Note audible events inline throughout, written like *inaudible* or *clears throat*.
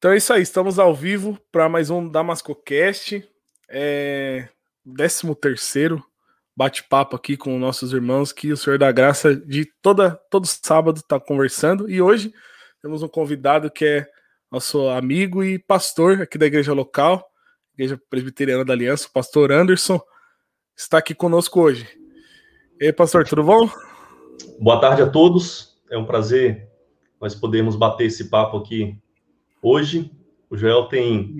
Então é isso aí, estamos ao vivo para mais um DamascoCast, é, 13 terceiro bate-papo aqui com nossos irmãos que o Senhor da Graça de toda todo sábado está conversando e hoje temos um convidado que é nosso amigo e pastor aqui da igreja local, Igreja Presbiteriana da Aliança, o pastor Anderson, está aqui conosco hoje. E aí, pastor, tudo bom? Boa tarde a todos. É um prazer nós podermos bater esse papo aqui hoje. O Joel tem,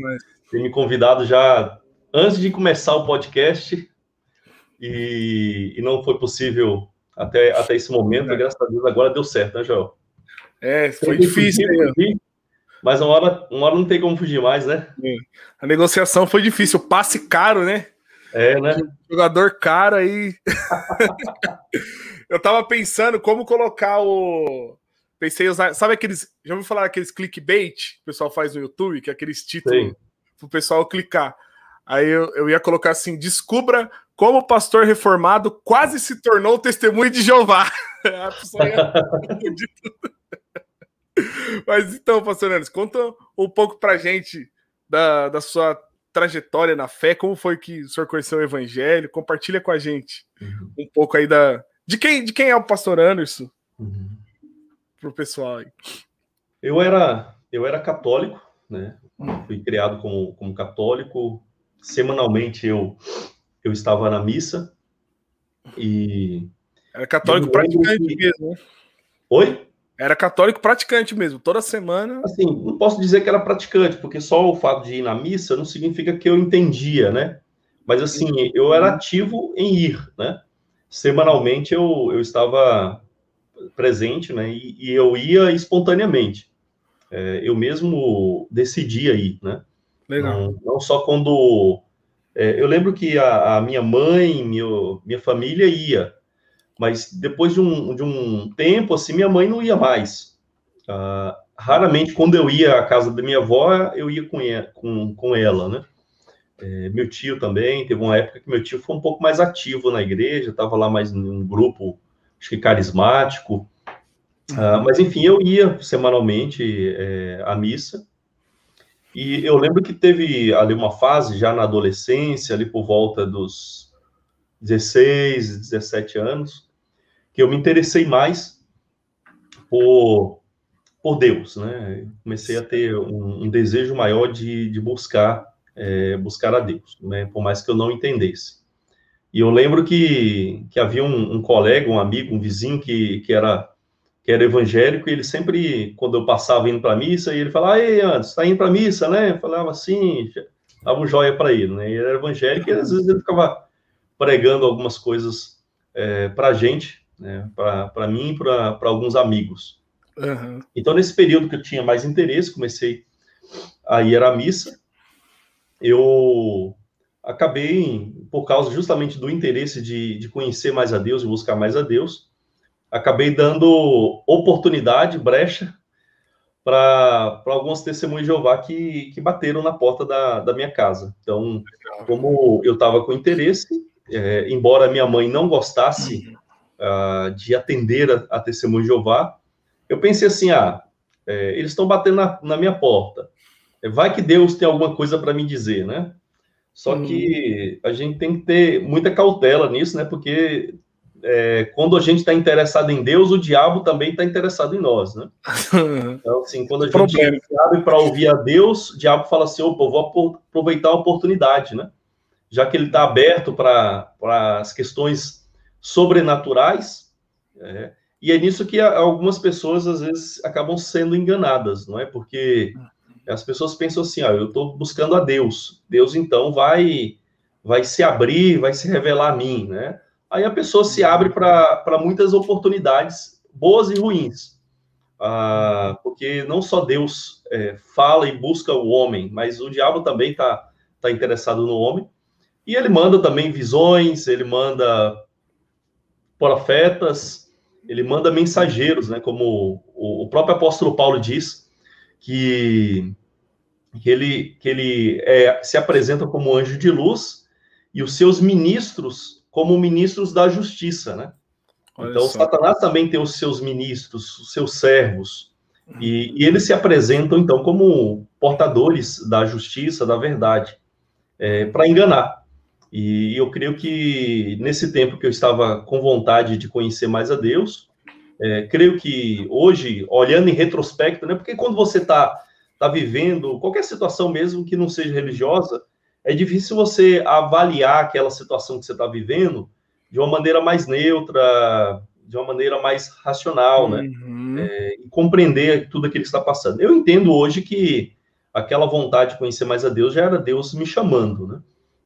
tem me convidado já antes de começar o podcast e, e não foi possível até, até esse momento. É. Graças a Deus agora deu certo, né, Joel? É, foi difícil. Fugir, mas uma hora, uma hora não tem como fugir mais, né? A negociação foi difícil. Passe caro, né? É, né? Jogador caro aí. *laughs* Eu tava pensando como colocar o Pensei em usar. Sabe aqueles. Já ouviu falar aqueles clickbait que o pessoal faz no YouTube, que é aqueles títulos para o pessoal clicar. Aí eu, eu ia colocar assim: descubra como o pastor reformado quase se tornou testemunho de Jeová. *laughs* A pessoa ia... *laughs* Mas então, pastor Anderson, conta um pouco pra gente da, da sua trajetória na fé, como foi que o senhor conheceu o evangelho, compartilha com a gente uhum. um pouco aí da de quem, de quem é o pastor Anderson. Uhum pro pessoal aí? Eu era, eu era católico, né? Fui criado como, como católico. Semanalmente eu, eu estava na missa e. Era católico praticante que... mesmo, né? Oi? Era católico praticante mesmo, toda semana. Assim, não posso dizer que era praticante, porque só o fato de ir na missa não significa que eu entendia, né? Mas assim, eu era ativo em ir, né? Semanalmente eu, eu estava presente, né? E, e eu ia espontaneamente. É, eu mesmo decidia ir, né? Legal. Não, não só quando. É, eu lembro que a, a, minha mãe, minha, minha família ia, mas depois de um, de um tempo, assim, minha mãe não ia mais. Ah, raramente, quando eu ia à casa da minha avó, eu ia com, com, com ela, né? É, meu tio também, teve uma época que meu tio foi um pouco mais ativo na igreja, estava lá mais em um grupo acho que carismático. Uh, mas, enfim, eu ia semanalmente é, à missa. E eu lembro que teve ali uma fase, já na adolescência, ali por volta dos 16, 17 anos, que eu me interessei mais por, por Deus, né? Comecei a ter um, um desejo maior de, de buscar, é, buscar a Deus, né? Por mais que eu não entendesse. E eu lembro que, que havia um, um, colega, um amigo, um vizinho que, que, era, que era evangélico, e ele sempre, quando eu passava indo para a missa, ele falava, ei, antes, está indo para a missa, né? Eu falava assim, dava um joia para ele, né? Ele era evangélico e às vezes ele ficava pregando algumas coisas é, para a gente, né? para mim e para alguns amigos. Uhum. Então, nesse período que eu tinha mais interesse, comecei a ir à missa, eu acabei, por causa justamente do interesse de, de conhecer mais a Deus e buscar mais a Deus, acabei dando oportunidade, brecha, para algumas testemunhas de Jeová que, que bateram na porta da, da minha casa. Então, como eu estava com interesse, é, embora minha mãe não gostasse uh, de atender a, a testemunha de Jeová, eu pensei assim: ah, é, eles estão batendo na, na minha porta. Vai que Deus tem alguma coisa para me dizer, né? Só hum. que a gente tem que ter muita cautela nisso, né? Porque é, quando a gente está interessado em Deus, o diabo também está interessado em nós, né? *laughs* Então, assim, quando a gente abre para ouvir a Deus, o diabo fala assim: opa, eu vou aproveitar a oportunidade, né? Já que ele está aberto para as questões sobrenaturais, é, e é nisso que algumas pessoas às vezes acabam sendo enganadas, não é? Porque as pessoas pensam assim, ah, eu estou buscando a Deus. Deus então vai vai se abrir, vai se revelar a mim, né? Aí a pessoa se abre para muitas oportunidades, boas e ruins. Ah, porque não só Deus é, fala e busca o homem, mas o diabo também está tá interessado no homem. E ele manda também visões, ele manda profetas, ele manda mensageiros, né? Como o próprio apóstolo Paulo diz, que, que ele, que ele é, se apresenta como anjo de luz e os seus ministros como ministros da justiça, né? Olha então, só. Satanás também tem os seus ministros, os seus servos. E, e eles se apresentam, então, como portadores da justiça, da verdade, é, para enganar. E eu creio que nesse tempo que eu estava com vontade de conhecer mais a Deus, é, creio que hoje, olhando em retrospecto, né, porque quando você está tá vivendo qualquer situação mesmo que não seja religiosa, é difícil você avaliar aquela situação que você está vivendo de uma maneira mais neutra, de uma maneira mais racional, né? Uhum. É, e compreender tudo aquilo que está passando. Eu entendo hoje que aquela vontade de conhecer mais a Deus já era Deus me chamando, né?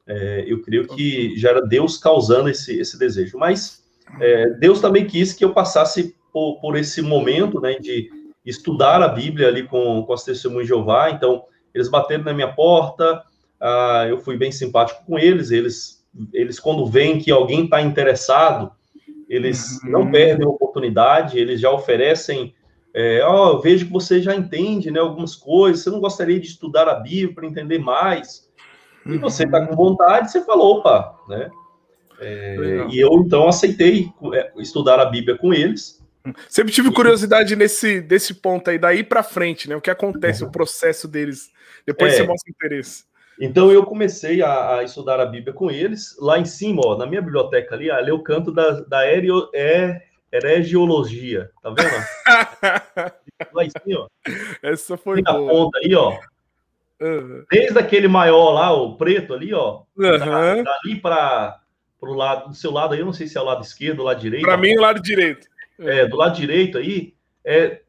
É, eu creio que já era Deus causando esse, esse desejo. Mas é, Deus também quis que eu passasse por, por, esse momento, né, de estudar a Bíblia ali com, com as testemunhas de Jeová. Então, eles bateram na minha porta, ah, eu fui bem simpático com eles. Eles, eles quando veem que alguém está interessado, eles uhum. não perdem a oportunidade, eles já oferecem. É, oh, vejo que você já entende né, algumas coisas, você não gostaria de estudar a Bíblia para entender mais? E você está com vontade, você falou, opa, né? É, e eu então aceitei é, estudar a Bíblia com eles. Sempre tive curiosidade nesse desse ponto aí, daí para frente, né? O que acontece, o processo deles. Depois é, você mostra interesse. Então eu comecei a, a, estudar a Bíblia com eles. Lá em cima, ó, na minha biblioteca ali, ali eu canto da, da aereo, é, heregiologia. Tá vendo? *laughs* lá em cima, ó. Essa foi Na ponta aí, ó. Uhum. Desde aquele maior lá, o preto ali, ó. Uhum. Da, dali para o lado, do seu lado aí, eu não sei se é o lado esquerdo ou lado direito. Para mim, o lado direito. É, do lado direito aí, é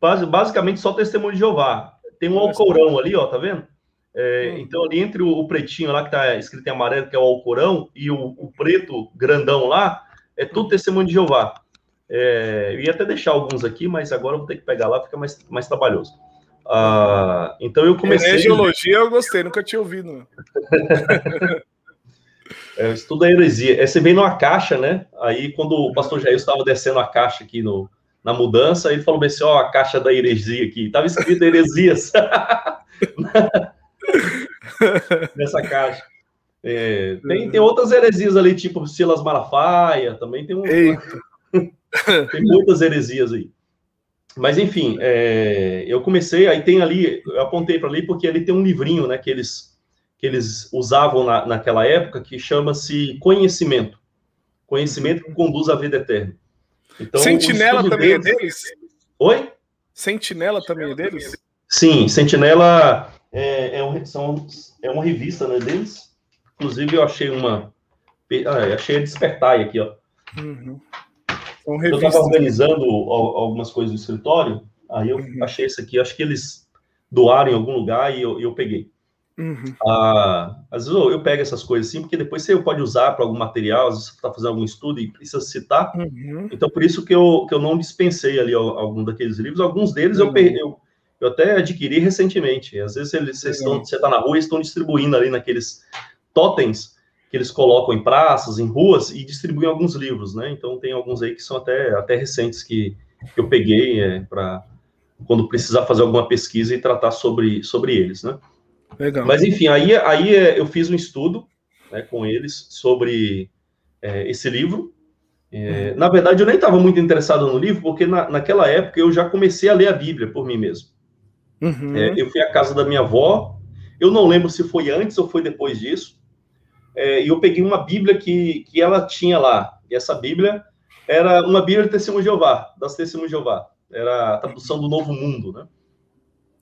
basicamente só testemunho de Jeová. Tem um alcorão ali, ó, tá vendo? É, hum. Então, ali entre o, o, pretinho lá que tá escrito em amarelo, que é o Alcorão, e o, o preto grandão lá, é tudo testemunho de Jeová. É, eu ia até deixar alguns aqui, mas agora eu vou ter que pegar lá, fica mais, mais trabalhoso. Ah, então eu comecei. É, geologia eu gostei, nunca tinha ouvido. *laughs* é, estudo a heresia. É, você vem numa caixa, né? Aí quando o pastor Jair estava descendo a caixa aqui no, na mudança, ele falou assim: ó, a caixa da heresia aqui. Tava escrito heresias. *laughs* nessa caixa. É, tem, tem outras heresias ali, tipo Silas Malafaia, também tem um. *laughs* tem muitas heresias aí. Mas enfim, é, eu comecei, aí tem ali, eu apontei para ali porque ali tem um livrinho, né, que eles que eles usavam na, naquela época que chama-se Conhecimento. Conhecimento que conduz à vida eterna. Então, Sentinela também é deles, é deles? Oi? Sentinela também é deles? Sim, Sentinela é, é, um, são, é uma revista né, deles. Inclusive, eu achei uma. Ah, achei a Despertai aqui, ó. Uhum. Eu estava organizando algumas coisas do escritório, aí eu uhum. achei esse aqui. Acho que eles doaram em algum lugar e eu, eu peguei. Uhum. Ah, às vezes eu, eu, pego essas coisas assim, porque depois você pode usar para algum material, às vezes você está fazendo algum estudo e precisa citar. Uhum. Então, por isso que eu, que eu não dispensei ali algum daqueles livros. Alguns deles eu, eu, eu até adquiri recentemente. Às vezes eles, estão, você está na rua e estão distribuindo ali naqueles totens que eles colocam em praças, em ruas e distribuem alguns livros, né? Então tem alguns aí que são até, até recentes que, que eu peguei é, para quando precisar fazer alguma pesquisa e tratar sobre, sobre eles, né? Legal. Mas enfim, aí, aí é, eu fiz um estudo né, com eles sobre é, esse livro. É, uhum. Na verdade, eu nem estava muito interessado no livro, porque na, naquela época eu já comecei a ler a Bíblia por mim mesmo. Uhum. É, eu fui à casa da minha avó, eu não lembro se foi antes ou foi depois disso, é, e eu peguei uma Bíblia que, que ela tinha lá, e essa Bíblia era uma Bíblia de Testemunho de Jeová, das Testemunhas de Jeová, era a tradução do Novo Mundo, né?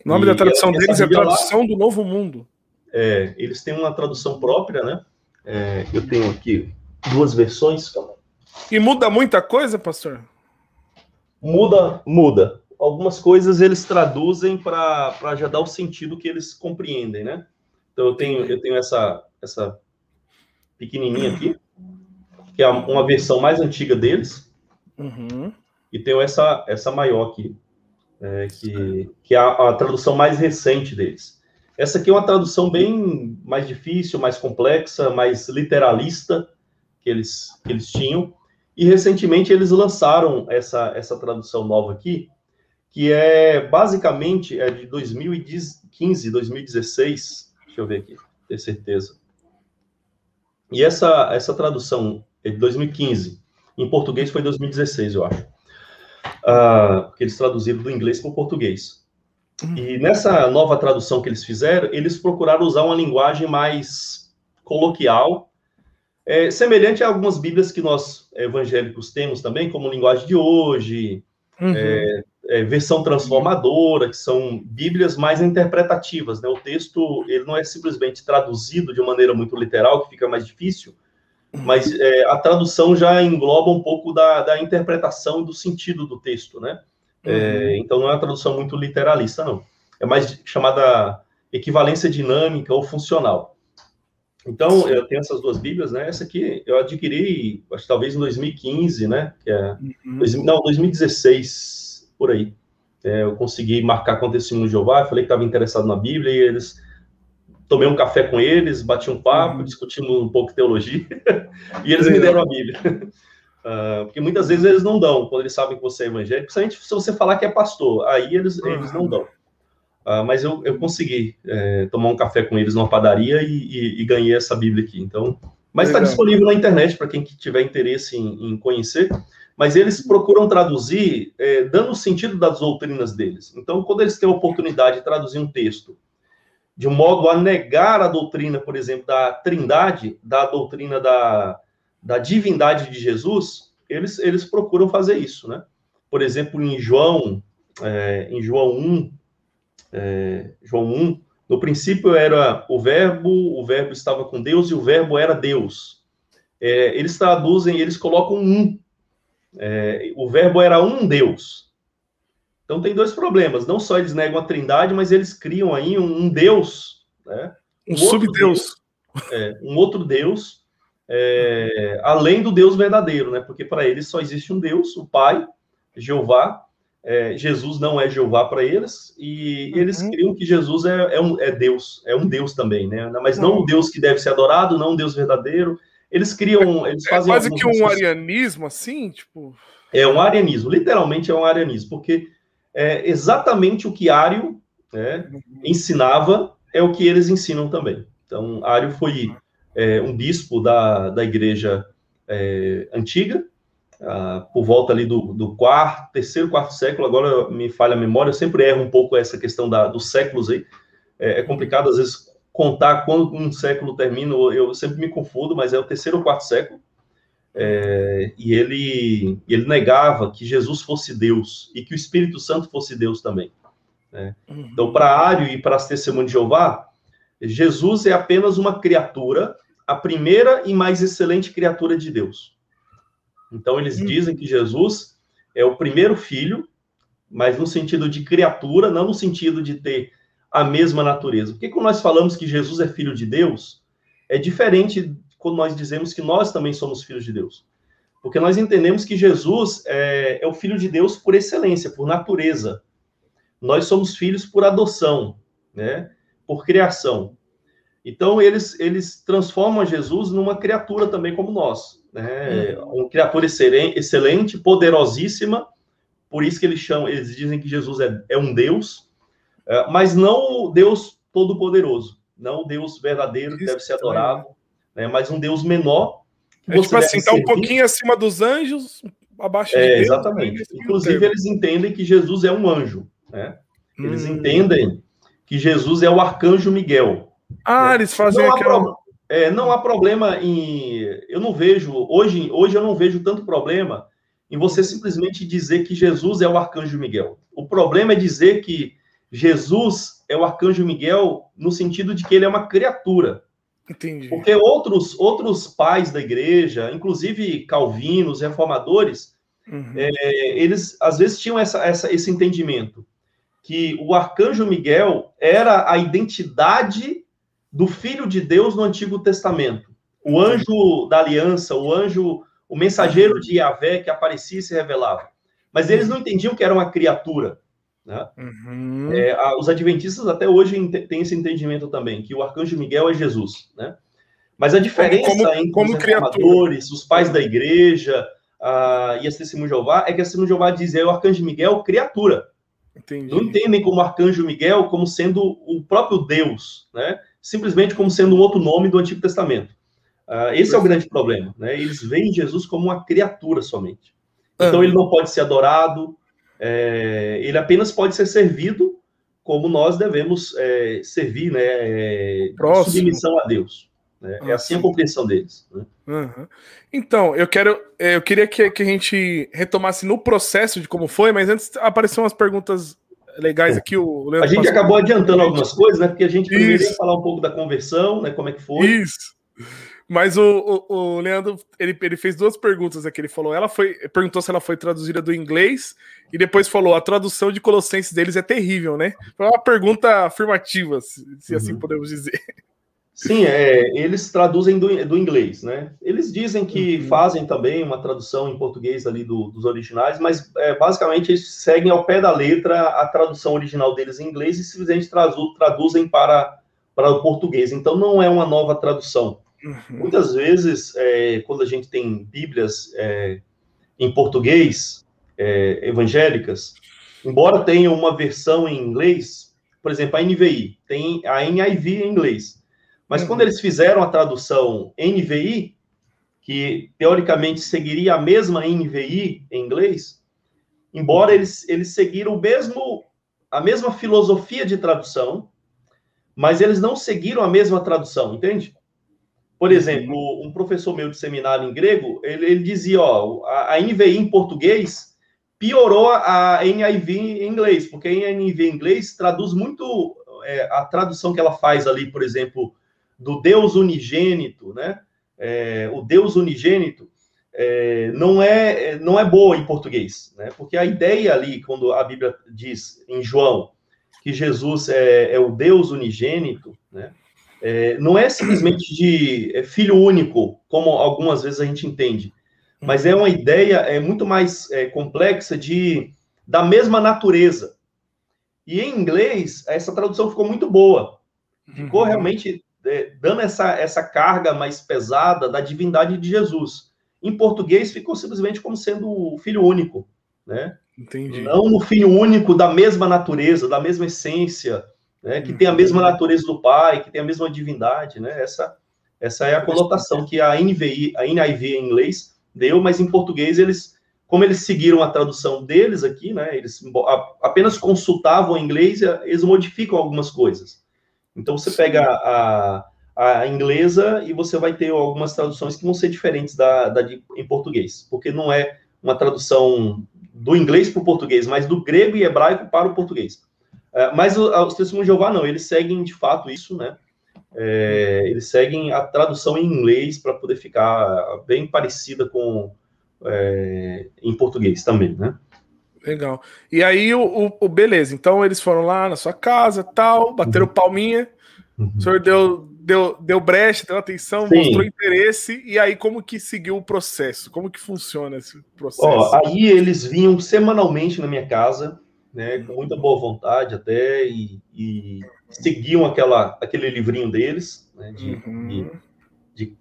O nome e da tradução ela, deles é Tradução lá, do Novo Mundo. É, eles têm uma tradução própria, né? É, eu tenho aqui duas versões. E muda muita coisa, pastor? Muda, muda algumas coisas eles traduzem para já dar o sentido que eles compreendem, né? Então eu tenho eu tenho essa essa pequenininha aqui, que é uma versão mais antiga deles, uhum. e tenho essa essa maior aqui, é, que que é a, a tradução mais recente deles. Essa aqui é uma tradução bem mais difícil, mais complexa, mais literalista que eles que eles tinham. E recentemente eles lançaram essa essa tradução nova aqui, que é basicamente é de 2015, 2016, deixa eu ver aqui, ter certeza. E essa, essa tradução é de 2015, em português foi 2016, eu acho. Uh, que eles traduziram do inglês para o português. Uhum. E nessa nova tradução que eles fizeram, eles procuraram usar uma linguagem mais coloquial, é, semelhante a algumas Bíblias que nós evangélicos temos também, como linguagem de hoje, uhum. é, é, versão transformadora, que são Bíblias mais interpretativas. Né? O texto ele não é simplesmente traduzido de maneira muito literal, que fica mais difícil, mas é, a tradução já engloba um pouco da, da interpretação do sentido do texto, né? É, uhum. então não é uma tradução muito literalista, não. É mais chamada equivalência dinâmica ou funcional. Então, eu tenho essas duas Bíblias, né? Essa aqui eu adquiri, acho que talvez em 2015, né? Que é, uhum. não, 2016, por aí. É, eu consegui marcar com o Testemunho de Jeová, falei que estava interessado na Bíblia, e eles tomei um café com eles, bati um papo, uhum. discutimos um pouco teologia, *laughs* e eles me deram a Bíblia. Uh, *laughs* porque muitas vezes eles não dão, quando eles sabem que você é evangélico, principalmente se você falar que é pastor, aí eles, uhum. eles não dão. Uh, mas eu, eu consegui é, tomar um café com eles numa padaria e, e, e ganhei essa Bíblia aqui. Então, mas está disponível na internet para quem tiver interesse em, em, conhecer. Mas eles procuram traduzir é, dando o sentido das doutrinas deles. Então, quando eles têm a oportunidade de traduzir um texto de modo a negar a doutrina, por exemplo, da trindade, da doutrina da, da divindade de Jesus, eles, eles procuram fazer isso, né? Por exemplo, em João, é, em João 1, é, João 1, no princípio era o verbo, o verbo estava com Deus e o verbo era Deus. É, eles traduzem, eles colocam um. É, o verbo era um Deus. Então tem dois problemas. Não só eles negam a trindade, mas eles criam aí um, um Deus, né? Um, um subdeus. É, um outro Deus, é, além do Deus verdadeiro, né? Porque para eles só existe um Deus, o Pai, Jeová. É, Jesus não é Jeová para eles, e uhum. eles criam que Jesus é, é, um, é Deus, é um Deus também, né? Mas não um Deus que deve ser adorado, não um Deus verdadeiro. Eles criam, eles é fazem. É quase que um arianismo, assim, tipo. É um arianismo, literalmente é um arianismo, porque é, exatamente o que Ário né, ensinava é o que eles ensinam também. Então, Ário foi é, um bispo da, da igreja é, antiga, ah, por volta ali do, do, quarto, terceiro, quarto século, agora me falha a memória, eu sempre erro um pouco essa questão da, dos séculos aí, é, é complicado às vezes contar quando um século termina, eu sempre me confundo, mas é o terceiro ou quarto século, é, e ele, ele negava que Jesus fosse Deus e que o Espírito Santo fosse Deus também. Né? Uhum. Então, para Ário e para as testemunhas de Jeová, Jesus é apenas uma criatura, a primeira e mais excelente criatura de Deus. Então, eles uhum. dizem que Jesus é o primeiro filho, mas no sentido de criatura, não no sentido de ter a mesma natureza. Porque quando nós falamos que Jesus é filho de Deus, é diferente quando nós dizemos que nós também somos filhos de Deus. Porque nós entendemos que Jesus é, é o filho de Deus por excelência, por natureza. Nós somos filhos por adoção, né? por criação. Então, eles, eles transformam Jesus numa criatura também como nós. Né? Uhum. Uma criatura excelente, poderosíssima, por isso que eles chamam, eles dizem que Jesus é, é um Deus, é, mas não o Deus todo-poderoso, não o Deus verdadeiro que deve ser adorado, né? mas um Deus menor. É tipo assim, está um pouquinho acima dos anjos, abaixo de é, Deus. Exatamente. Inclusive, eles entendem que Jesus é um anjo. Né? Eles hum. entendem que Jesus é o arcanjo Miguel. Ah, né? eles fazem não aquela. Há é, não há problema em. Eu não vejo, hoje, hoje eu não vejo tanto problema em você simplesmente dizer que Jesus é o arcanjo Miguel. O problema é dizer que Jesus é o arcanjo Miguel no sentido de que ele é uma criatura. Entendi. Porque outros, outros pais da igreja, inclusive calvinos, reformadores, uhum. é, eles às vezes tinham essa, essa, esse entendimento que o arcanjo Miguel era a identidade do Filho de Deus no Antigo Testamento. O anjo da aliança, o anjo, o mensageiro de Yahvé que aparecia e se revelava. Mas eles não entendiam que era uma criatura. Né? Uhum. É, a, os adventistas até hoje têm esse entendimento também, que o arcanjo Miguel é Jesus. Né? Mas a diferença como, entre como os reformadores, os pais da igreja a, e as testemunhas de Jeová é que a testemunha Jeová diz é o arcanjo Miguel criatura. Entendi. Não entendem como arcanjo Miguel como sendo o próprio Deus, né? simplesmente como sendo um outro nome do Antigo Testamento. Uh, esse é o grande problema. Né? Eles veem Jesus como uma criatura somente. Então, ele não pode ser adorado, é, ele apenas pode ser servido como nós devemos é, servir, né? É, submissão a Deus. Né? é assim a compreensão deles. Né? Uhum. Então, eu quero, é, eu queria que, que, a gente retomasse no processo de como foi, mas antes apareceram umas perguntas legais aqui. O Leandro a gente acabou adiantando algumas coisas, né? Porque a gente primeiro ia falar um pouco da conversão, né? Como é que foi. Isso. Mas o, o, o, Leandro, ele, ele fez duas perguntas aqui. Ele falou, ela foi, perguntou se ela foi traduzida do inglês e depois falou, a tradução de Colossenses deles é terrível, né? Foi uma pergunta afirmativa, se, se assim uhum. assim podemos dizer. Sim, é, eles traduzem do, do, inglês, né? Eles dizem que uhum. fazem também uma tradução em português ali do, dos originais, mas é, basicamente eles seguem ao pé da letra a tradução original deles em inglês e simplesmente traduzem para, para o português. Então não é uma nova tradução. Uhum. Muitas vezes, é, quando a gente tem Bíblias é, em português, é, evangélicas, embora tenha uma versão em inglês, por exemplo, a NVI, tem a NIV em inglês. Mas uhum. quando eles fizeram a tradução NVI, que teoricamente seguiria a mesma NVI em inglês, embora eles, eles seguiram o mesmo, a mesma filosofia de tradução, mas eles não seguiram a mesma tradução, entende? Por uhum. exemplo, um professor meu de seminário em grego, ele, ele dizia, ó, a, a NVI em português piorou a NIV em inglês, porque a NIV em inglês traduz muito é, a tradução que ela faz ali, por exemplo, do Deus unigênito, né? É, o Deus unigênito é, não é não é boa em português, né? Porque a ideia ali, quando a Bíblia diz em João que Jesus é, é o Deus unigênito, né? É, não é simplesmente de é, filho único, como algumas vezes a gente entende, mas é uma ideia é muito mais é, complexa de da mesma natureza. E em inglês essa tradução ficou muito boa, ficou uhum. realmente é, dando essa, essa carga mais pesada da divindade de Jesus. Em português ficou simplesmente como sendo o filho único, né? Entendi. Não o filho único da mesma natureza, da mesma essência, né? Que tem a mesma uhum. natureza do Pai, que tem a mesma divindade, né? Essa, essa é a conotação que a NVI, a NIV em inglês deu, mas em português eles, como eles seguiram a tradução deles aqui, né? Eles apenas consultavam o inglês, eles modificam algumas coisas. Então você pega a, a inglesa e você vai ter algumas traduções que vão ser diferentes da, da de, em português, porque não é uma tradução do inglês para o português, mas do grego e hebraico para o português. É, mas os testemunhos de Jeová não, eles seguem de fato isso, né? É, eles seguem a tradução em inglês para poder ficar bem parecida com é, em português também, né? Legal. E aí, o, o, o, beleza. Então, eles foram lá na sua casa, tal, bateram uhum. palminha. Uhum. O senhor deu, deu, deu brecha, deu atenção, Sim. mostrou interesse. E aí, como que seguiu o processo? Como que funciona esse processo? Ó, aí, eles vinham semanalmente na minha casa, né, com muita boa vontade até, e, e seguiam aquela, aquele livrinho deles, né, de, uhum. de, de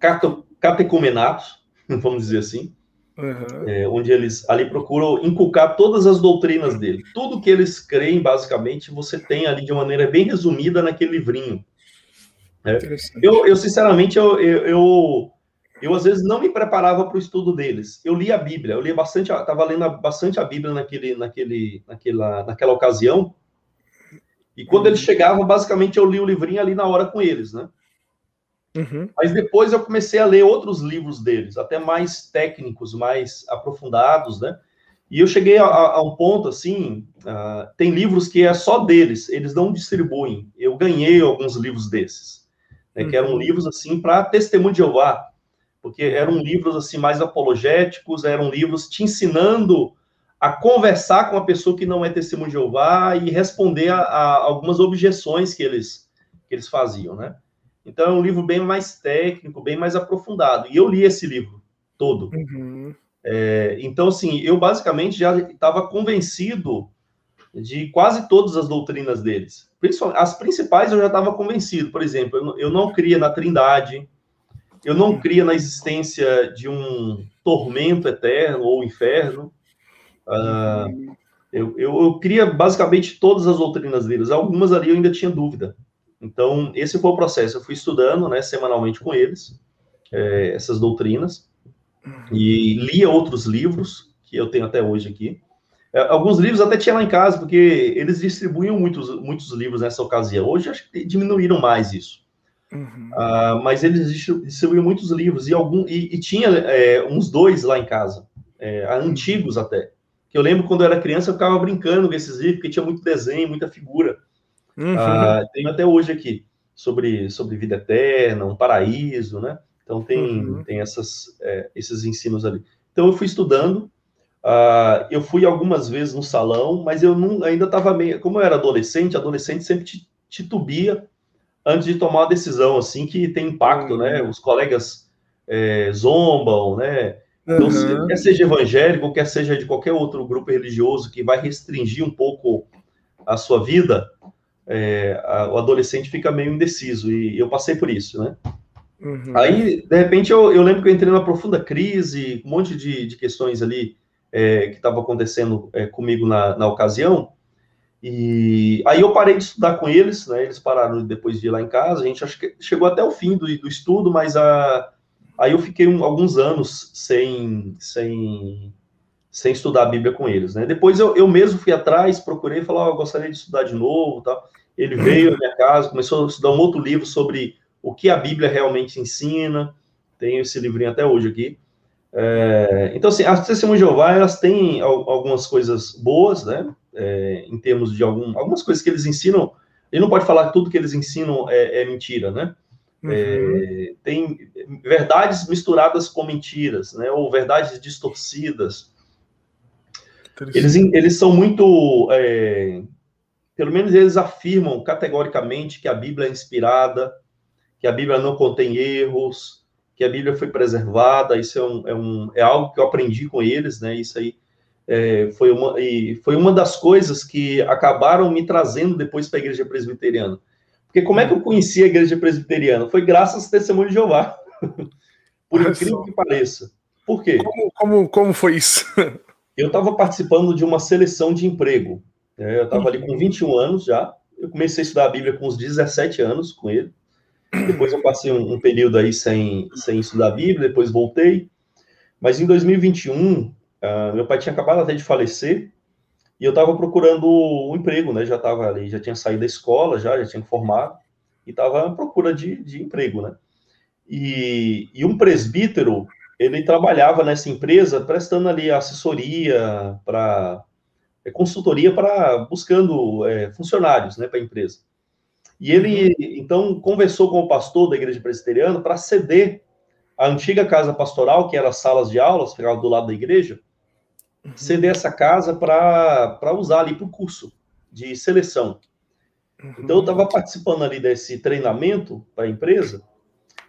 catecumenato, *laughs* vamos dizer assim. Uhum. É, onde eles ali procuram inculcar todas as doutrinas dele. Tudo que eles creem, basicamente, você tem ali de maneira bem resumida naquele livrinho. É. Eu, eu, sinceramente, eu, eu, eu, eu, às vezes não me preparava para o estudo deles. Eu li a Bíblia, eu li bastante, estava lendo bastante a Bíblia naquele, naquele, naquela, naquela ocasião. E quando eles chegavam, basicamente, eu li o livrinho ali na hora com eles, né? Uhum. Mas depois eu comecei a ler outros livros deles, até mais técnicos, mais aprofundados, né? E eu cheguei a, a um ponto assim, uh, tem livros que é só deles, eles não distribuem. Eu ganhei alguns livros desses, né, uhum. que eram uhum. livros assim para testemunho de Jeová, porque eram livros assim mais apologéticos, eram livros te ensinando a conversar com a pessoa que não é testemunho de Jeová e responder a, a algumas objeções que eles que eles faziam, né? Então é um livro bem mais técnico, bem mais aprofundado. E eu li esse livro todo. Uhum. É, então, assim, eu basicamente já estava convencido de quase todas as doutrinas deles. As principais eu já estava convencido. Por exemplo, eu, eu não cria na trindade, eu não cria na existência de um tormento eterno ou inferno. Uh, eu, eu, eu cria basicamente todas as doutrinas deles. Algumas ali eu ainda tinha dúvida. Então, esse foi o processo. Eu fui estudando, né, semanalmente com eles, é, essas doutrinas, e lia outros livros, que eu tenho até hoje aqui. É, alguns livros até tinha lá em casa, porque eles distribuíam muitos, muitos livros nessa ocasião. Hoje acho que diminuíram mais isso. Uhum. Uh, mas eles distribuíam muitos livros e, algum, e, e tinha é, uns dois lá em casa, é, antigos até. Que eu lembro quando eu era criança, eu ficava brincando com esses livros, porque tinha muito desenho, muita figura. Uhum. Uh, tenho até hoje aqui sobre, sobre vida eterna, um paraíso, né? Então tem, uhum. tem essas, é, esses ensinos ali. Então eu fui estudando, uh, eu fui algumas vezes no salão, mas eu não, ainda estava meio. Como eu era adolescente, adolescente sempre titubia antes de tomar uma decisão assim que tem impacto, né? Uhum. Os colegas é, zombam, né? Então, uhum. quer seja evangélico, quer seja de qualquer outro grupo religioso que vai restringir um pouco a sua vida, é, a, o adolescente fica meio indeciso, e eu passei por isso, né? Uhum. Aí, de repente, eu, eu, lembro que eu entrei numa profunda crise, um monte de, de questões ali é, que estavam acontecendo é, comigo na, na ocasião, e aí eu parei de estudar com eles, né? Eles pararam depois de ir lá em casa, a gente acho que chegou até o fim do, do estudo, mas a, aí eu fiquei um, alguns anos sem, sem, sem estudar a Bíblia com eles, né? Depois eu, eu mesmo fui atrás, procurei, falar, oh, eu gostaria de estudar de novo, tal. Ele *laughs* veio à minha casa, começou a estudar um outro livro sobre o que a Bíblia realmente ensina. Tenho esse livrinho até hoje aqui. É, então, assim, as testemunhas de Jeová, elas têm algumas coisas boas, né? É, em termos de algum, algumas coisas que eles ensinam. Ele não pode falar que tudo que eles ensinam é, é mentira, né? Uhum. É, tem verdades misturadas com mentiras, né? Ou verdades distorcidas. Eles, eles são muito. É, pelo menos eles afirmam categoricamente que a Bíblia é inspirada, que a Bíblia não contém erros, que a Bíblia foi preservada. Isso é, um, é, um, é algo que eu aprendi com eles, né? Isso aí é, foi, uma, e foi uma das coisas que acabaram me trazendo depois para a igreja presbiteriana. Porque como é que eu conheci a igreja presbiteriana? Foi graças ao testemunho de Jeová. *laughs* Por incrível que pareça. Por quê? Como, como, como foi isso? *laughs* eu estava participando de uma seleção de emprego. É, eu estava ali com 21 anos já. Eu comecei a estudar a Bíblia com uns 17 anos com ele. Depois eu passei um, um, período aí sem, sem estudar a Bíblia, depois voltei. Mas em 2021, uh, ah, meu pai tinha acabado até de falecer e eu estava procurando um emprego, né? Já estava ali, já tinha saído da escola, já, já tinha formado e estava à procura de, de emprego, né? E, e um presbítero, ele trabalhava nessa empresa prestando ali assessoria para é, consultoria para buscando é, funcionários, né, para a empresa. E ele, uhum. então, conversou com o pastor da igreja presbiteriana para ceder a antiga casa pastoral, que era salas de aulas, ficava do lado da igreja. Ceder essa casa para usar ali para o curso de seleção. Uhum. Então, eu estava participando ali desse treinamento para a empresa,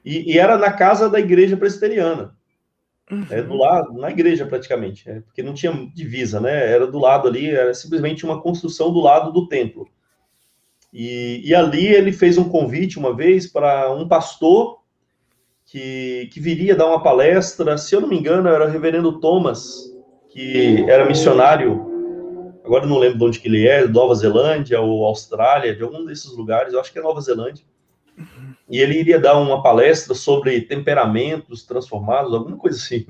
e, e, era na casa da igreja presbiteriana, uhum. é, do lado, na igreja praticamente, é, porque não tinha divisa, né? Era do lado ali, era simplesmente uma construção do lado do templo. E, e ali ele fez um convite uma vez para um pastor que, que viria dar uma palestra, se eu não me engano, era o reverendo Thomas, que era missionário, agora não lembro de onde que ele é, Nova Zelândia ou Austrália, de algum desses lugares, eu acho que é Nova Zelândia. E ele iria dar uma palestra sobre temperamentos transformados, alguma coisa assim.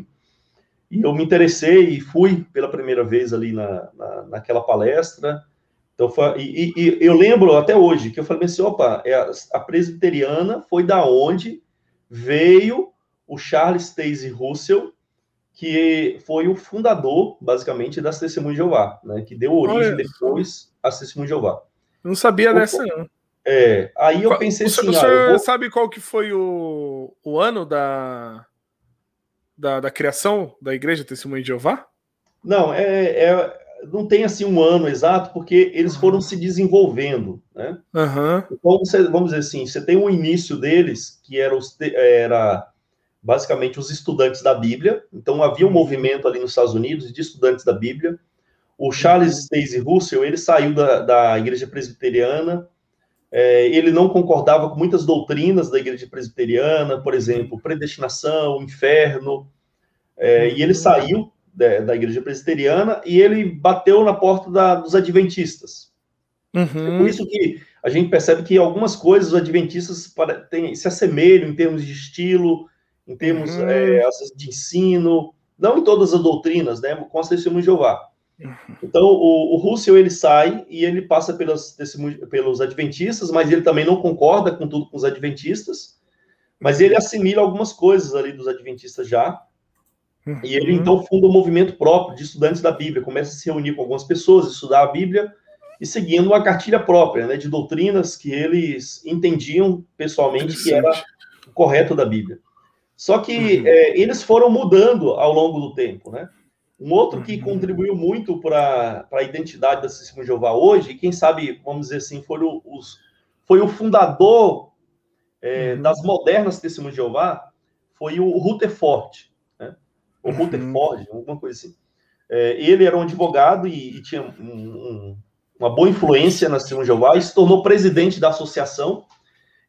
E eu me interessei e fui pela primeira vez ali na, na naquela palestra. Então, foi, e, e, eu lembro até hoje que eu falei assim, opa, é a, presbiteriana foi da onde veio o Charles Stacey Russell, que foi o fundador, basicamente, das Testemunhas de Jeová, né? Que deu origem Olha, depois às Testemunhas de Jeová. Não sabia dessa, não. É, aí eu pensei assim... O senhor ah, vou... sabe qual que foi o, o ano da, da, da criação da Igreja Testemunha de Jeová? Não, é, é não tem assim um ano exato, porque eles foram se desenvolvendo, né? Uhum. Então, você, vamos dizer assim, você tem um início deles, que era, os, era basicamente os estudantes da Bíblia, então havia um uhum. movimento ali nos Estados Unidos de estudantes da Bíblia, o Charles uhum. Stacey Russell, ele saiu da, da igreja presbiteriana, é, ele não concordava com muitas doutrinas da igreja presbiteriana, por exemplo, predestinação, inferno, é, e ele uhum. saiu da, da igreja presbiteriana e ele bateu na porta da, dos adventistas. Uhum. É por isso que a gente percebe que algumas coisas os adventistas tem, se assemelham em termos de estilo, em termos uhum. é, de ensino, não em todas as doutrinas, né, com as testemunhas de Jeová. Então, o, o Russell, ele sai e ele passa pelos, pelos adventistas, mas ele também não concorda com tudo com os adventistas, mas ele assimila algumas coisas ali dos adventistas já, uhum. e ele, então, funda um movimento próprio de estudantes da Bíblia, começa a se reunir com algumas pessoas, estudar a Bíblia, e seguindo uma cartilha própria, né, de doutrinas que eles entendiam pessoalmente que era o correto da Bíblia. Só que uhum. é, eles foram mudando ao longo do tempo, né? Um outro que uhum. contribuiu muito para a identidade da Testemunha de Jeová hoje, e quem sabe, vamos dizer assim, foi o, os, foi o fundador é, uhum. das modernas Testemunhas de Jeová, foi o Rutherford, né? O uhum. Rutherford, alguma coisa assim. É, ele era um advogado e, e tinha um, um, uma boa influência na Testemunha de Jeová e se tornou presidente da associação.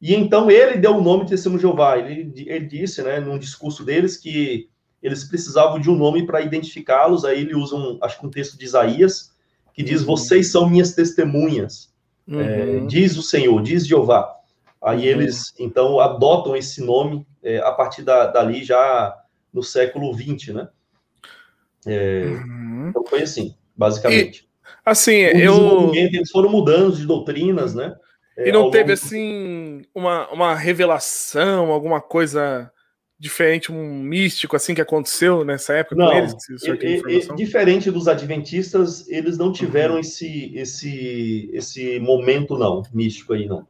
E então ele deu o nome de Testemunha de Jeová. Ele, ele disse, né, num discurso deles, que eles precisavam de um nome para identificá-los. Aí ele usa, um, acho que um texto de Isaías, que diz: uhum. Vocês são minhas testemunhas, é, uhum. é, diz o Senhor, diz Jeová. Aí uhum. eles, então, adotam esse nome é, a partir da, dali, já no século XX, né? É, uhum. então foi assim, basicamente. E, assim, eu. Eles foram mudando de doutrinas, né? É, e não teve, assim, uma, uma revelação, alguma coisa diferente, um místico assim que aconteceu nessa época não, com eles? É, é, diferente dos adventistas, eles não tiveram uhum. esse, esse, esse momento, não, místico aí, não.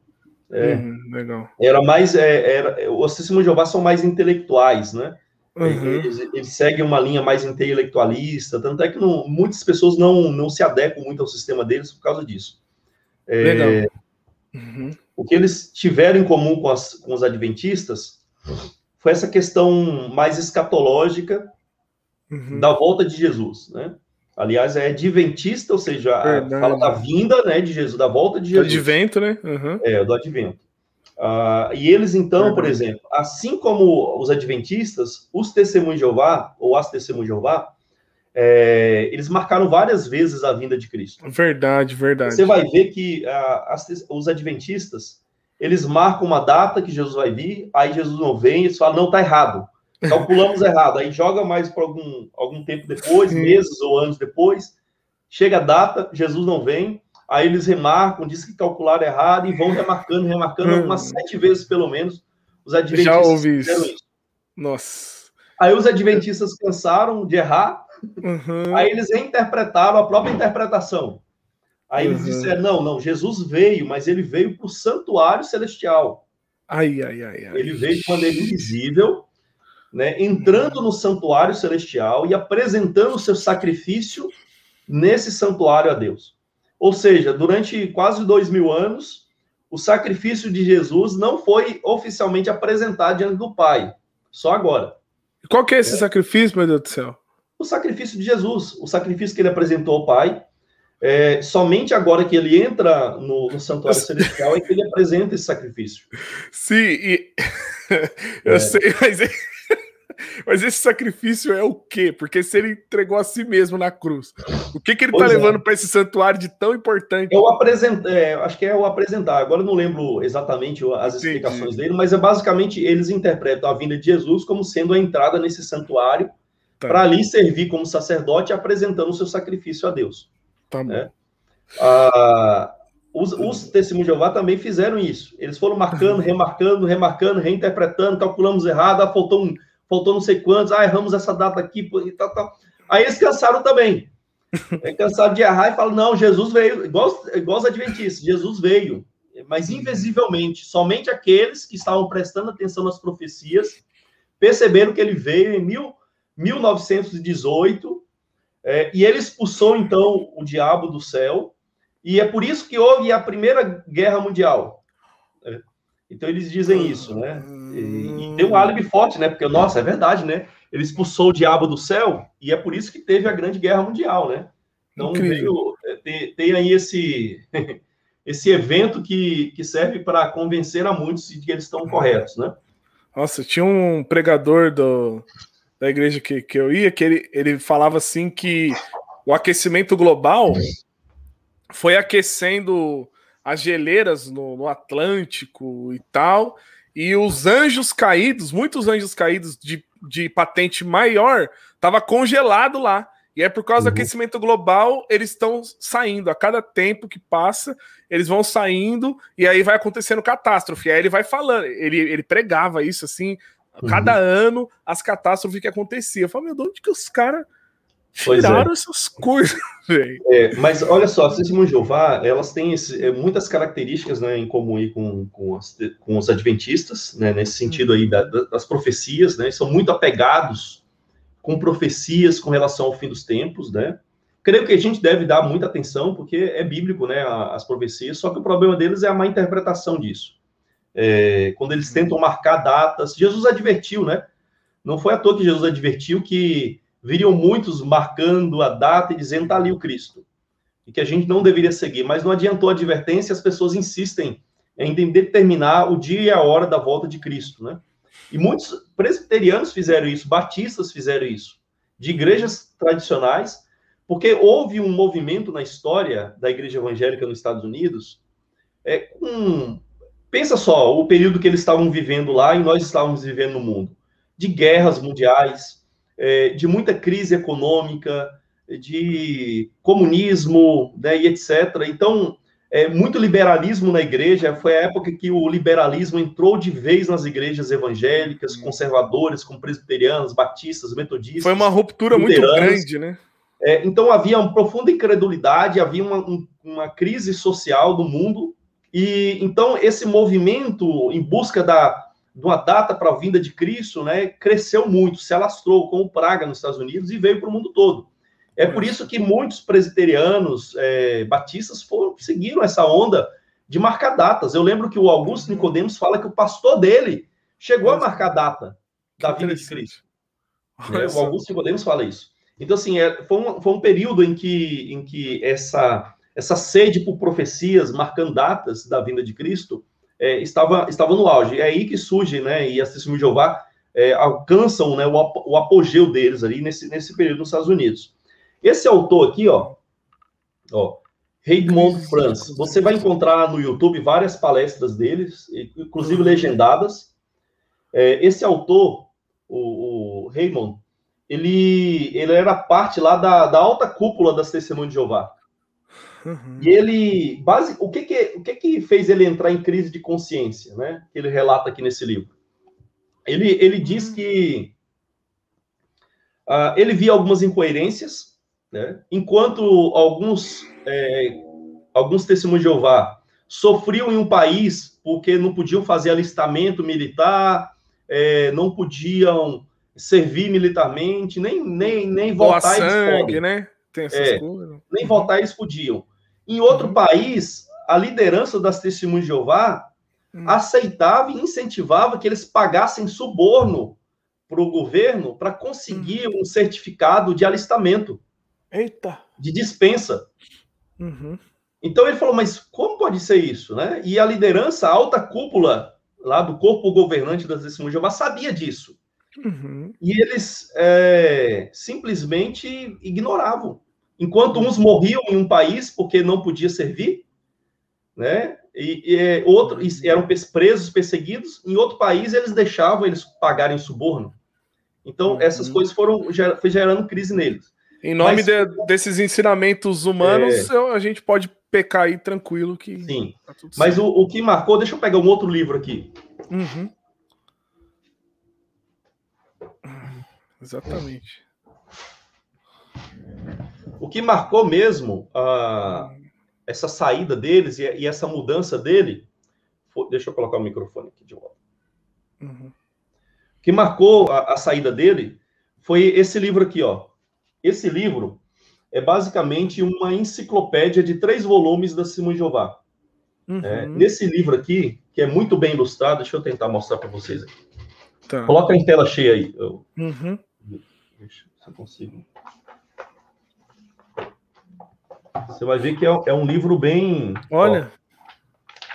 É, uhum, legal. Era mais. É, era, os testemunhos de Jeová são mais intelectuais, né? Uhum. Eles, eles, seguem uma linha mais intelectualista, tanto é que não, muitas pessoas não, não se adequam muito ao sistema deles por causa disso. É, legal. Uhum. O que eles tiveram em comum com, as, com os adventistas foi essa questão mais escatológica uhum. da volta de Jesus, né? Aliás, é adventista, ou seja, fala da vinda, né, de Jesus, da volta de Jesus. Do advento, né? Uhum. É, do advento. Uh, e eles, então, por exemplo, assim como os adventistas, os testemunhos de Jeová, ou as testemunhas de Jeová, é, eles marcaram várias vezes a vinda de Cristo. Verdade, verdade. Você vai ver que as, os adventistas, eles marcam uma data que Jesus vai vir, aí Jesus não vem, eles falam, não, tá errado. Calculamos errado. Aí joga mais para algum, algum tempo depois, meses ou anos depois, chega a data, Jesus não vem, aí eles remarcam, diz que calcularam errado e vão remarcando, remarcando hum. umas sete vezes pelo menos. Os adventistas Já ouvi isso. isso. Nossa. Aí os adventistas cansaram de errar, uhum. aí eles reinterpretaram a própria interpretação. Aí eles uhum. disseram: não, não, Jesus veio, mas ele veio para o santuário celestial. Ai, ai, ai, ai. Ele veio de maneira invisível, né, entrando no santuário celestial e apresentando o seu sacrifício nesse santuário a Deus. Ou seja, durante quase dois mil anos, o sacrifício de Jesus não foi oficialmente apresentado diante do Pai, só agora. Qual que é esse é. sacrifício, meu Deus do céu? O sacrifício de Jesus, o sacrifício que ele apresentou ao Pai, é, somente agora que ele entra no, no santuário celestial é que ele apresenta esse sacrifício. Sim, e... *laughs* eu é. sei, mas, *laughs* mas esse sacrifício é o quê? Porque se ele entregou a si mesmo na cruz, o que, que ele está é. levando para esse santuário de tão importante? Eu apresento, é, acho que é o apresentar. Agora eu não lembro exatamente as explicações dele, mas é basicamente eles interpretam a vinda de Jesus como sendo a entrada nesse santuário tá. para ali servir como sacerdote apresentando o seu sacrifício a Deus. Tá né? Ah, os, os testemunhos de Jeová também fizeram isso. Eles foram marcando, *laughs* remarcando, remarcando, reinterpretando, calculamos errado, ah, faltou, um, faltou não sei quantos, ah, erramos essa data aqui, e tal, tal. Aí eles cansaram também. *laughs* É cansado de errar e falam, não, Jesus veio, igual, igual os adventistas, Jesus veio, mas invisivelmente, somente aqueles que estavam prestando atenção nas profecias perceberam que ele veio em mil, 1918 é, e ele expulsou, então, o diabo do céu, e é por isso que houve a Primeira Guerra Mundial. É, então, eles dizem isso, né? E, e, tem um álibi forte, né? Porque, nossa, é verdade, né? Ele expulsou o diabo do céu, e é por isso que teve a Grande Guerra Mundial, né? Então, veio, é, tem, tem, aí esse, *laughs* esse evento que, que serve para convencer a muitos de que eles estão corretos, né? Nossa, tinha um pregador do, da igreja que, que eu ia, que ele, ele falava assim que o aquecimento global foi aquecendo as geleiras no, no Atlântico e tal, e os anjos caídos, muitos anjos caídos de, de patente maior, tava congelado lá. E é por causa uhum. do aquecimento global, eles estão saindo. A cada tempo que passa, eles vão saindo e aí vai acontecendo catástrofe. Aí ele vai falando, ele, ele pregava isso assim, cada uhum. ano, as catástrofes que aconteciam. Eu falo, meu, de onde que os caras tiraram é. essas coisas, *laughs* velho? É, mas olha só, as testemunhas de Jeová, elas têm esse, é, muitas características né, em comum aí com, com, as, com os adventistas, né, nesse sentido aí da, das profecias, né? São muito apegados com profecias com relação ao fim dos tempos, né? Creio que a gente deve dar muita atenção, porque é bíblico, né, as profecias, só que o problema deles é a má interpretação disso. É, quando eles tentam marcar datas, Jesus advertiu, né? Não foi à toa que Jesus advertiu que viriam muitos marcando a data e dizendo, tá ali o Cristo, e que a gente não deveria seguir, mas não adiantou a advertência, as pessoas insistem em determinar o dia e a hora da volta de Cristo, né? E muitos presbiterianos fizeram isso, batistas fizeram isso, de igrejas tradicionais, porque houve um movimento na história da igreja evangélica nos Estados Unidos, é, com, pensa só, o período que eles estavam vivendo lá e nós estávamos vivendo no mundo, de guerras mundiais, é, de muita crise econômica, de comunismo, né, e etc. Então, é, muito liberalismo na igreja. Foi a época que o liberalismo entrou de vez nas igrejas evangélicas, uhum. conservadoras, como presbiterianos, batistas, metodistas. Foi uma ruptura muito grande, né? É, então havia uma profunda incredulidade, havia uma, um, uma crise social do mundo, e então esse movimento em busca da, de uma data para a vinda de Cristo, né, cresceu muito, se alastrou como praga nos Estados Unidos e veio para o mundo todo. É por isso que muitos presbiterianos é, batistas foram, seguiram essa onda de marcar datas. Eu lembro que o Augusto Nicodemos fala que o pastor dele chegou a marcar data da vinda de Cristo. É, o Augusto Nicodemos fala isso. Então, assim, é, foi, um, foi um período em que, em que essa, essa sede por profecias marcando datas da vinda de Cristo é, estava, estava no auge. É aí que surge, né, e as testemunhas de Jeová é, alcançam né, o, o apogeu deles ali nesse, nesse período nos Estados Unidos. Esse autor aqui, ó, ó Raymond Franz, você vai encontrar no YouTube várias palestras deles, inclusive legendadas. É, esse autor, o, o Raymond, ele, ele era parte lá da, da alta cúpula das Testemunhas de Jeová. Uhum. E ele, base, o que que, o que que fez ele entrar em crise de consciência, né? Que ele relata aqui nesse livro. Ele, ele diz uhum. que uh, ele via algumas incoerências né? Enquanto alguns, é, alguns testemunhos de Jeová sofriam em um país porque não podiam fazer alistamento militar, é, não podiam servir militarmente, nem, nem, nem votar sangue, eles podem. né? É, nem uhum. votar eles podiam. Em outro uhum. país, a liderança das testemunhas de Jeová uhum. aceitava e incentivava que eles pagassem suborno para o governo para conseguir uhum. um certificado de alistamento. Eita! De dispensa. Uhum. Então ele falou, mas como pode ser isso, né? E a liderança, a alta cúpula lá do corpo governante das Testemunhas de Jeová sabia disso. Uhum. E eles é, simplesmente ignoravam. Enquanto uns morriam em um país porque não podia servir, né? E, e outros eram presos, perseguidos. Em outro país eles deixavam eles pagarem suborno. Então uhum. essas coisas foram foi gerando crise neles. Em nome Mas, de, desses ensinamentos humanos, é... a gente pode pecar aí tranquilo que. Sim. Tá Mas o, o, que marcou, deixa eu pegar um outro livro aqui. Uhum. Exatamente. O que marcou mesmo uh, essa saída deles e, e, essa mudança dele. Foi, deixa eu colocar o microfone aqui de volta. Uhum. O que marcou a, a saída dele foi esse livro aqui, ó. Esse livro é basicamente uma enciclopédia de três volumes da Simão Jeová. Uhum. É, nesse livro aqui, que é muito bem ilustrado, deixa eu tentar mostrar para vocês aqui. Tá. Coloca em tela cheia aí. Eu... Uhum. Deixa se eu consigo. Você vai ver que é, é um livro bem Olha. Ó,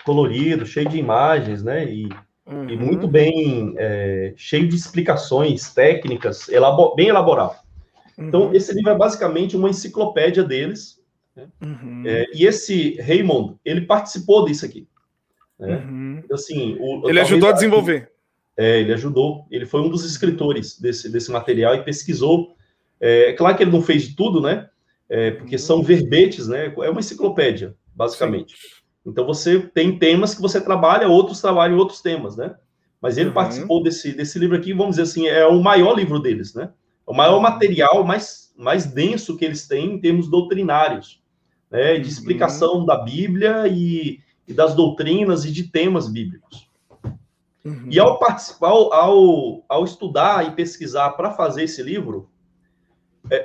colorido, cheio de imagens, né? E, uhum. e muito bem é, cheio de explicações técnicas, elabor, bem elaborado. Então, uhum. esse livro é basicamente uma enciclopédia deles. Né? Uhum. É, e esse Raymond, ele participou disso aqui. Né? Uhum. Então, assim, o, ele ajudou a desenvolver. É, ele ajudou. Ele foi um dos escritores desse, desse material e pesquisou É, é claro que ele não fez de tudo, né? É, porque são uhum. verbetes, né? É uma enciclopédia, basicamente. Sim. Então você tem temas que você trabalha, outros trabalham outros temas, né? Mas ele uhum. participou desse, desse livro aqui, vamos dizer assim, é o maior livro deles, né? É o maior uhum. material mais, mais denso que eles têm em termos doutrinários, né? De uhum. explicação da Bíblia e, e, das doutrinas e de temas bíblicos. Uhum. E ao participar, ao, ao estudar e pesquisar para fazer esse livro,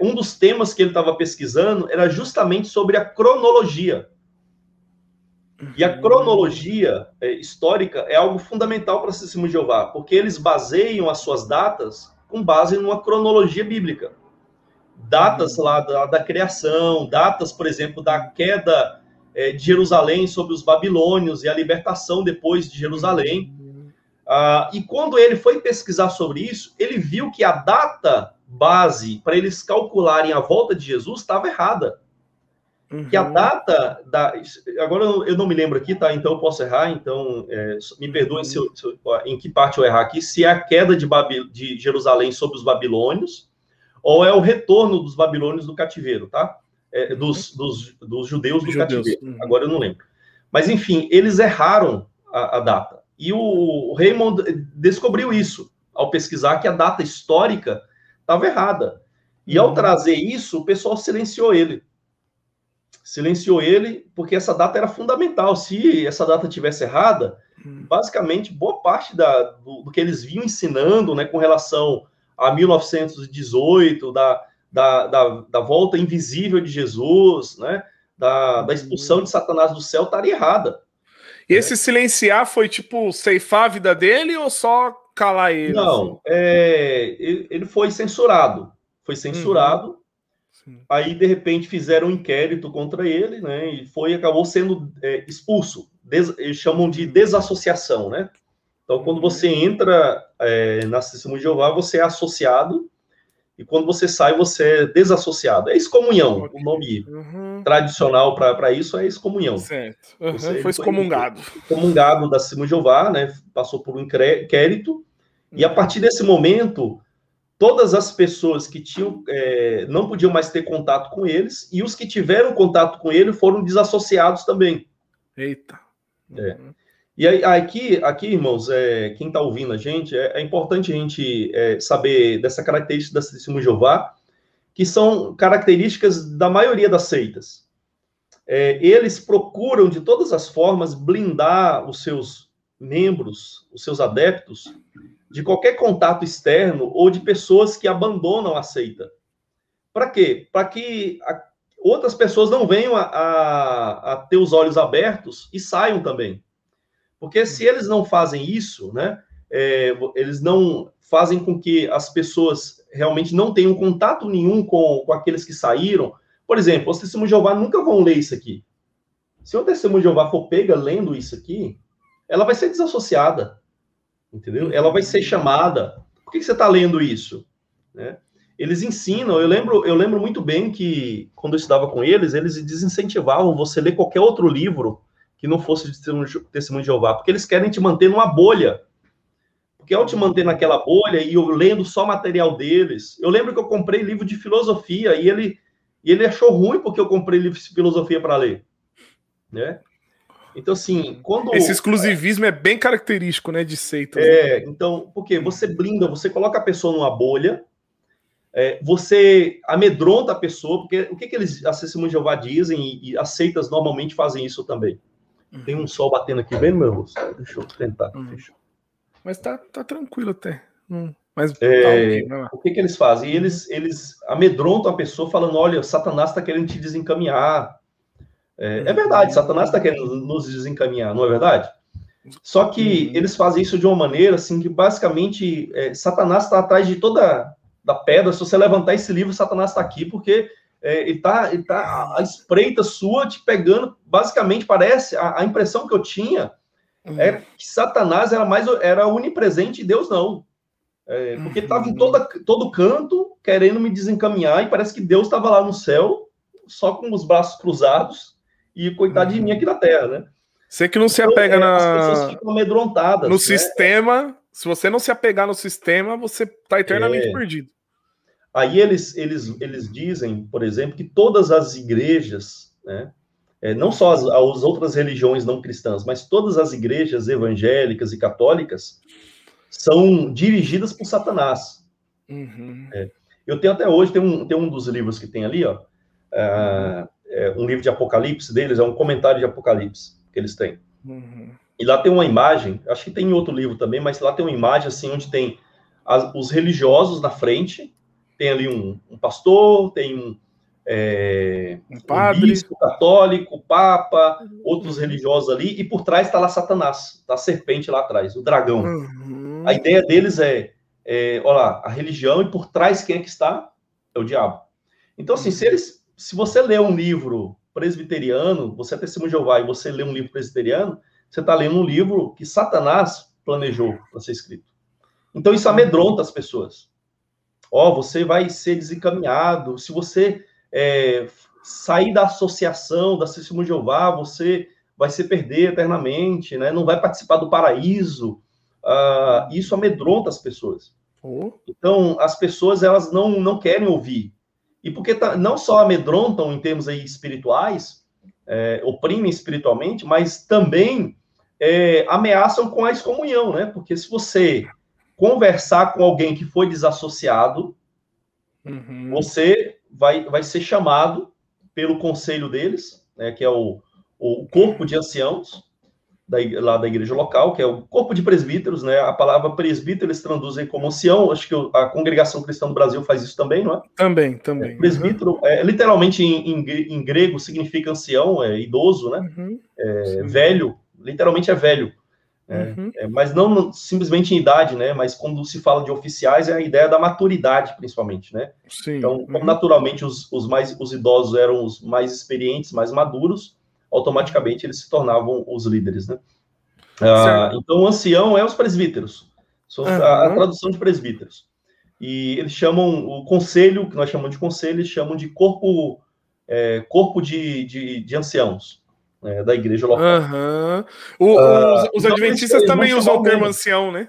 um dos temas que ele estava pesquisando era justamente sobre a cronologia. E a cronologia é, histórica é algo fundamental para o Testemunho de Jeová, porque eles baseiam as suas datas com base numa cronologia bíblica. Datas lá da, da criação, datas, por exemplo, da queda é, de Jerusalém sobre os babilônios e a libertação depois de Jerusalém. Ah, e quando ele foi pesquisar sobre isso, ele viu que a data base para eles calcularem a volta de Jesus estava errada. Uhum. Que a uhum. data da. Agora eu não me lembro aqui, tá? Então eu posso errar, então é, me perdoem se, eu, se eu, em que parte eu errar aqui, se é a queda de, Babil, de Jerusalém sobre os babilônios, ou é o retorno dos babilônios do cativeiro, tá? É, dos, dos, dos, judeus do judeus. cativeiro. Uhum. Agora eu não lembro. Mas enfim, eles erraram a, a data. E o Raymond descobriu isso ao pesquisar que a data histórica estava errada. E ao uhum. trazer isso, o pessoal silenciou ele silenciou ele porque essa data era fundamental. Se essa data tivesse errada, hum. basicamente boa parte da, do, do, que eles vinham ensinando, né, com relação a 1918, da, da, da, da volta invisível de Jesus, né, da, da expulsão de Satanás do céu, estaria errada. E esse silenciar foi tipo ceifar a vida dele ou só calar ele? Não, é, ele foi censurado. Foi censurado. Uhum. Aí, de repente, fizeram um inquérito contra ele, né? E foi, acabou sendo é, expulso. Des, eles chamam de desassociação, né? Então, quando você entra é, na Testemunha de Jeová, você é associado, e quando você sai, você é desassociado. É excomunhão, okay. o nome uhum. tradicional para isso é excomunhão. Certo. Uhum. Você, foi excomungado. Foi excomungado da Testemunha de Jeová, né? Passou por um inquérito, uhum. E a partir desse momento, todas as pessoas que tinham é, não podiam mais ter contato com eles e os que tiveram contato com ele foram desassociados também. Eita. É. E aí, aqui, aqui, irmãos, é, quem está ouvindo a gente, é, é importante a gente é, saber dessa característica da de Jeová, que são características da maioria das seitas. É, eles procuram, de todas as formas, blindar os seus membros, os seus adeptos, de qualquer contato externo ou de pessoas que abandonam a seita. Para quê? Para que a, outras pessoas não venham a, a, a, ter os olhos abertos e saiam também. Porque se eles não fazem isso, né, é, eles não fazem com que as pessoas realmente não tenham contato nenhum com, com aqueles que saíram. Por exemplo, os testemunhos de Jeová nunca vão ler isso aqui. Se o testemunho de Jeová for pega lendo isso aqui, ela vai ser desassociada entendeu? Ela vai ser chamada. Por que, você está lendo isso? Né? Eles ensinam. Eu lembro, eu lembro muito bem que quando eu estudava com eles, eles desincentivavam você ler qualquer outro livro que não fosse de testemunho de Jeová, porque eles querem te manter numa bolha. Porque ao te manter naquela bolha e eu lendo só material deles, eu lembro que eu comprei livro de filosofia e ele e ele achou ruim porque eu comprei livro de filosofia para ler, né? Então, assim, quando. Esse exclusivismo é, bem característico, né, de seitas. É, né? então, porque você blinda, você coloca a pessoa numa bolha, é, você amedronta a pessoa, porque o que, que eles, a Testemunha de Jeová dizem, e, e as seitas normalmente fazem isso também. Uhum. Tem um sol batendo aqui bem no meu rosto. Deixa eu tentar. Uhum. Mas tá, tá tranquilo até. Hum. Mas é, tá o que, que eles fazem? Eles, eles amedrontam a pessoa falando: olha, Satanás está querendo te desencaminhar, é, é verdade, Satanás está querendo nos desencaminhar, não é verdade? Só que uhum. eles fazem isso de uma maneira assim que basicamente é, Satanás está atrás de toda da pedra. Se você levantar esse livro, Satanás está aqui porque é, ele está ele tá a espreita sua te pegando. Basicamente parece a, a impressão que eu tinha uhum. é que Satanás era mais era onipresente e Deus não, é, porque estava em toda, todo canto querendo me desencaminhar e parece que Deus estava lá no céu só com os braços cruzados e coitado de mim aqui na Terra, né? Você que não se então, apega então, na. As pessoas ficam amedrontadas. No né? sistema, se você não se apegar no sistema, você tá eternamente é... perdido. Aí eles, eles, eles dizem, por exemplo, que todas as igrejas, né, é, não só as, as, outras religiões não cristãs, mas todas as igrejas evangélicas e católicas são dirigidas por Satanás. Uhum. É, eu tenho até hoje, tem um, tem um dos livros que tem ali, ó, é, é, um livro de Apocalipse deles, é um comentário de Apocalipse que eles têm. Uhum. E lá tem uma imagem, acho que tem em outro livro também, mas lá tem uma imagem assim, onde tem as, os religiosos na frente, tem ali um, um pastor, tem um, é, um padre, um bispo católico, papa, outros uhum. religiosos ali, e por trás está lá Satanás, tá a serpente lá atrás, o dragão. Uhum. A ideia deles é, é, olha lá, a religião, e por trás quem é que está? É o diabo. Então, assim, se, eles, se você lê um livro presbiteriano, você é testemunho de Jeová, e você lê um livro presbiteriano, você está lendo um livro que Satanás planejou para ser escrito. Então, isso amedronta as pessoas. Ó, oh, você vai ser desencaminhado, se você é, sair da associação da Testemunho de Jeová, você vai se perder eternamente, né? não vai participar do paraíso. Uh, isso amedronta as pessoas. Oh. Então, as pessoas elas não, não querem ouvir. E porque tá, não só amedrontam em termos aí espirituais, é, oprimem espiritualmente, mas também é, ameaçam com a excomunhão, né? Porque se você conversar com alguém que foi desassociado, uhum. você vai, vai ser chamado pelo conselho deles, né, que é o, o corpo de anciãos, da, lá da igreja local, que é o corpo de presbíteros, né? A palavra presbítero eles traduzem como ancião, acho que a congregação cristã do Brasil faz isso também, não é? Também, também. É, presbítero, uhum. é, literalmente em, em, em, grego significa ancião, é idoso, né? Uhum. É, velho, literalmente é velho. É, uhum. É, mas não simplesmente em idade, né? Mas quando se fala de oficiais, é a ideia da maturidade, principalmente, né? Sim. Então, como uhum. naturalmente os, os, mais os idosos eram os mais experientes, mais maduros, automaticamente eles se tornavam os líderes, né? Ah, então, o ancião é os presbíteros, uhum. a, a, tradução de presbíteros. E eles chamam o conselho, que nós chamamos de conselho, eles chamam de corpo, é, corpo de, de, de anciãos né, da igreja local. Uhum. O, uh, os, os então adventistas também usam o termo ancião, né?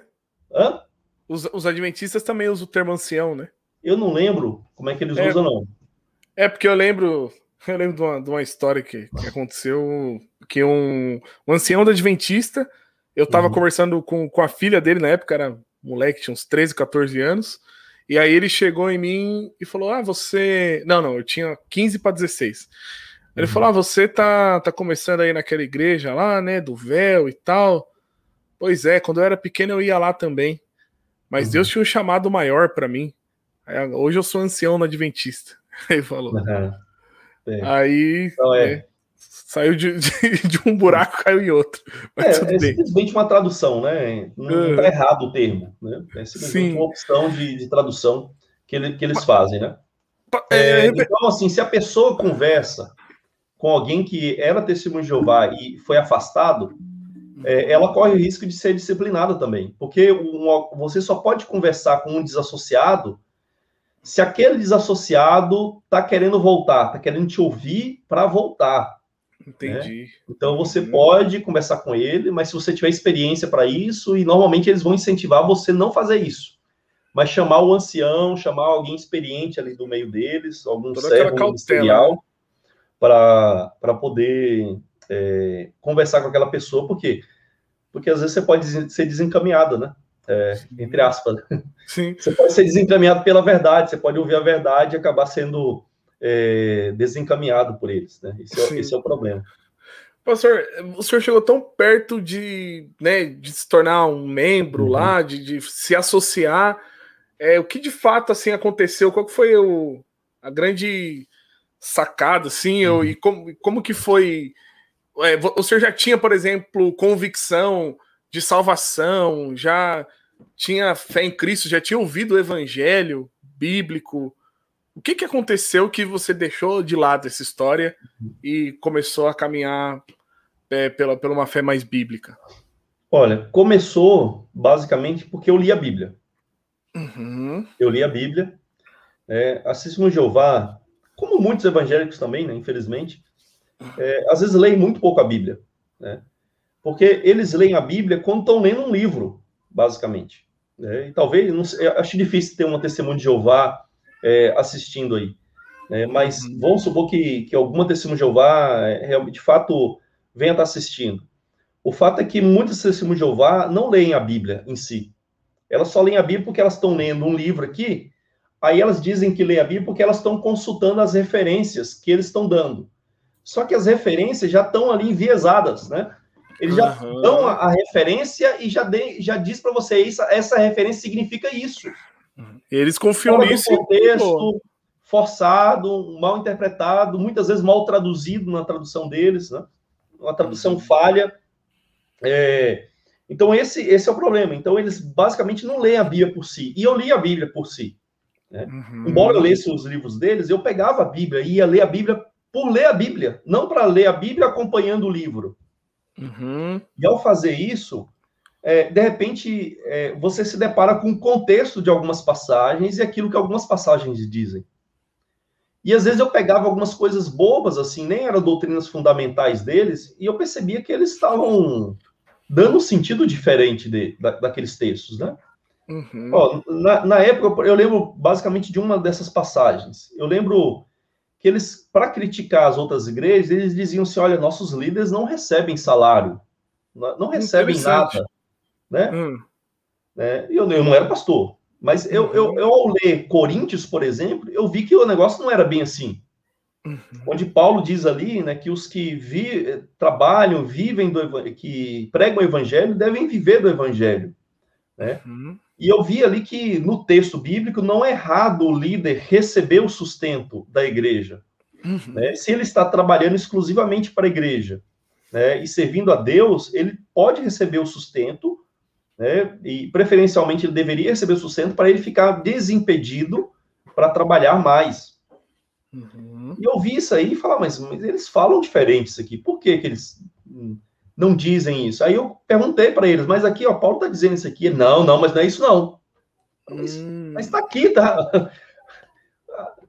Hã? Os, os adventistas também usam o termo ancião, né? Eu não lembro como é que eles é, usam, não. É porque eu lembro, eu lembro de uma, de uma história que, que aconteceu que um, um ancião da Adventista, eu tava uhum. conversando com, com a filha dele na época, era moleque, tinha uns 13, 14 anos, e aí ele chegou em mim e falou: Ah, você. Não, não, eu tinha 15 para 16. Ele uhum. falou: ah, você tá, tá começando aí naquela igreja lá, né? Do véu e tal. Pois é, quando eu era pequeno eu ia lá também. Mas uhum. Deus tinha um chamado maior para mim. Hoje eu sou ancião na Adventista. *laughs* Ele falou. Uhum. É. Aí então, é. É, saiu de, de, de, um buraco, *laughs* caiu em outro. Mas é, é simplesmente uma tradução, né? Não, está errado o termo. Né? É simplesmente Sim. uma opção de, de tradução que, ele, que eles fazem, né? É, então, assim, se a pessoa conversa com alguém que era testemunho de Jeová e foi afastado, é, ela corre o risco de ser disciplinada também, porque um, você só pode conversar com um desassociado se aquele desassociado está querendo voltar, está querendo te ouvir para voltar. Entendi. Né? Então você uhum. pode conversar com ele, mas se você tiver experiência para isso, e normalmente eles vão incentivar você não fazer isso. Mas chamar o ancião, chamar alguém experiente ali do meio deles, algum Toda servo ministerial, para poder é, conversar com aquela pessoa, por quê? Porque às vezes você pode ser desencaminhado, né? É, entre aspas. Sim. Você pode ser desencaminhado pela verdade, você pode ouvir a verdade e acabar sendo é, desencaminhado por eles, né? Esse é, esse é, o problema. Pastor, o senhor chegou tão perto de, né, de se tornar um membro uhum. lá, de, de, se associar. É, o que de fato assim aconteceu? Qual foi o, a grande sacado, assim, uhum. e como, como que foi. É, o senhor já tinha, por exemplo, convicção de salvação, já tinha fé em Cristo, já tinha ouvido o evangelho bíblico. O que, que aconteceu que você deixou de lado essa história e começou a caminhar é, pela, pela uma fé mais bíblica? Olha, começou basicamente porque eu li a Bíblia. Uhum. Eu li a Bíblia. É, Assistimos Jeová como muitos evangélicos também, né, infelizmente, é, às vezes leem muito pouco a Bíblia, né? Porque eles leem a Bíblia quando estão lendo um livro, basicamente. Né? E talvez, não sei, acho difícil ter uma testemunha de Jeová é, assistindo aí. É, mas uhum. vamos supor que, que alguma testemunha de Jeová, é, de fato, venha estar assistindo. O fato é que muitas testemunhas de Jeová não leem a Bíblia em si. Elas só leem a Bíblia porque elas estão lendo um livro aqui, aí elas dizem que leem a Bíblia porque elas estão consultando as referências que eles estão dando. Só que as referências já estão ali enviesadas, né? Eles já uhum. dão a, a, referência e já, de, já diz para você isso, essa referência significa isso. Eles confiam Fora nisso. contexto, forçado, mal interpretado, muitas vezes mal traduzido na tradução deles, né? Uma tradução uhum. falha. É, então, esse, esse é o problema. Então, eles basicamente não leem a Bíblia por si. E eu li a Bíblia por si. Né? Uhum. Embora eu lesse os livros deles, eu pegava a Bíblia e ia ler a Bíblia por ler a Bíblia, não para ler a Bíblia acompanhando o livro. Uhum. E ao fazer isso, é, de repente, é, você se depara com o contexto de algumas passagens e aquilo que algumas passagens dizem. E às vezes eu pegava algumas coisas bobas, assim, nem eram doutrinas fundamentais deles, e eu percebia que eles estavam dando um sentido diferente de, da, daqueles textos, né? Uhum. Ó, na, na, época, eu lembro basicamente de uma dessas passagens. Eu lembro que eles, para criticar as outras igrejas, eles diziam assim: olha, nossos líderes não recebem salário, não recebem nada, né? Hum. né? Eu, eu não era pastor, mas eu, uhum. eu, eu, ao ler Coríntios, por exemplo, eu vi que o negócio não era bem assim. Uhum. Onde Paulo diz ali, né, que os que vi, trabalham, vivem do que pregam o evangelho, devem viver do evangelho, né? Uhum. E eu vi ali que no texto bíblico não é errado o líder receber o sustento da igreja. Uhum. Né? Se ele está trabalhando exclusivamente para a igreja né, e servindo a Deus, ele pode receber o sustento, né, e preferencialmente ele deveria receber o sustento para ele ficar desimpedido para trabalhar mais. Uhum. E eu vi isso aí e falar, mas, mas, eles falam diferente isso aqui, por que, que eles não dizem isso. Aí eu perguntei para eles, mas aqui, ó, Paulo está dizendo isso aqui. Não, não, mas não é isso não. Hum. Mas está aqui, tá? *laughs*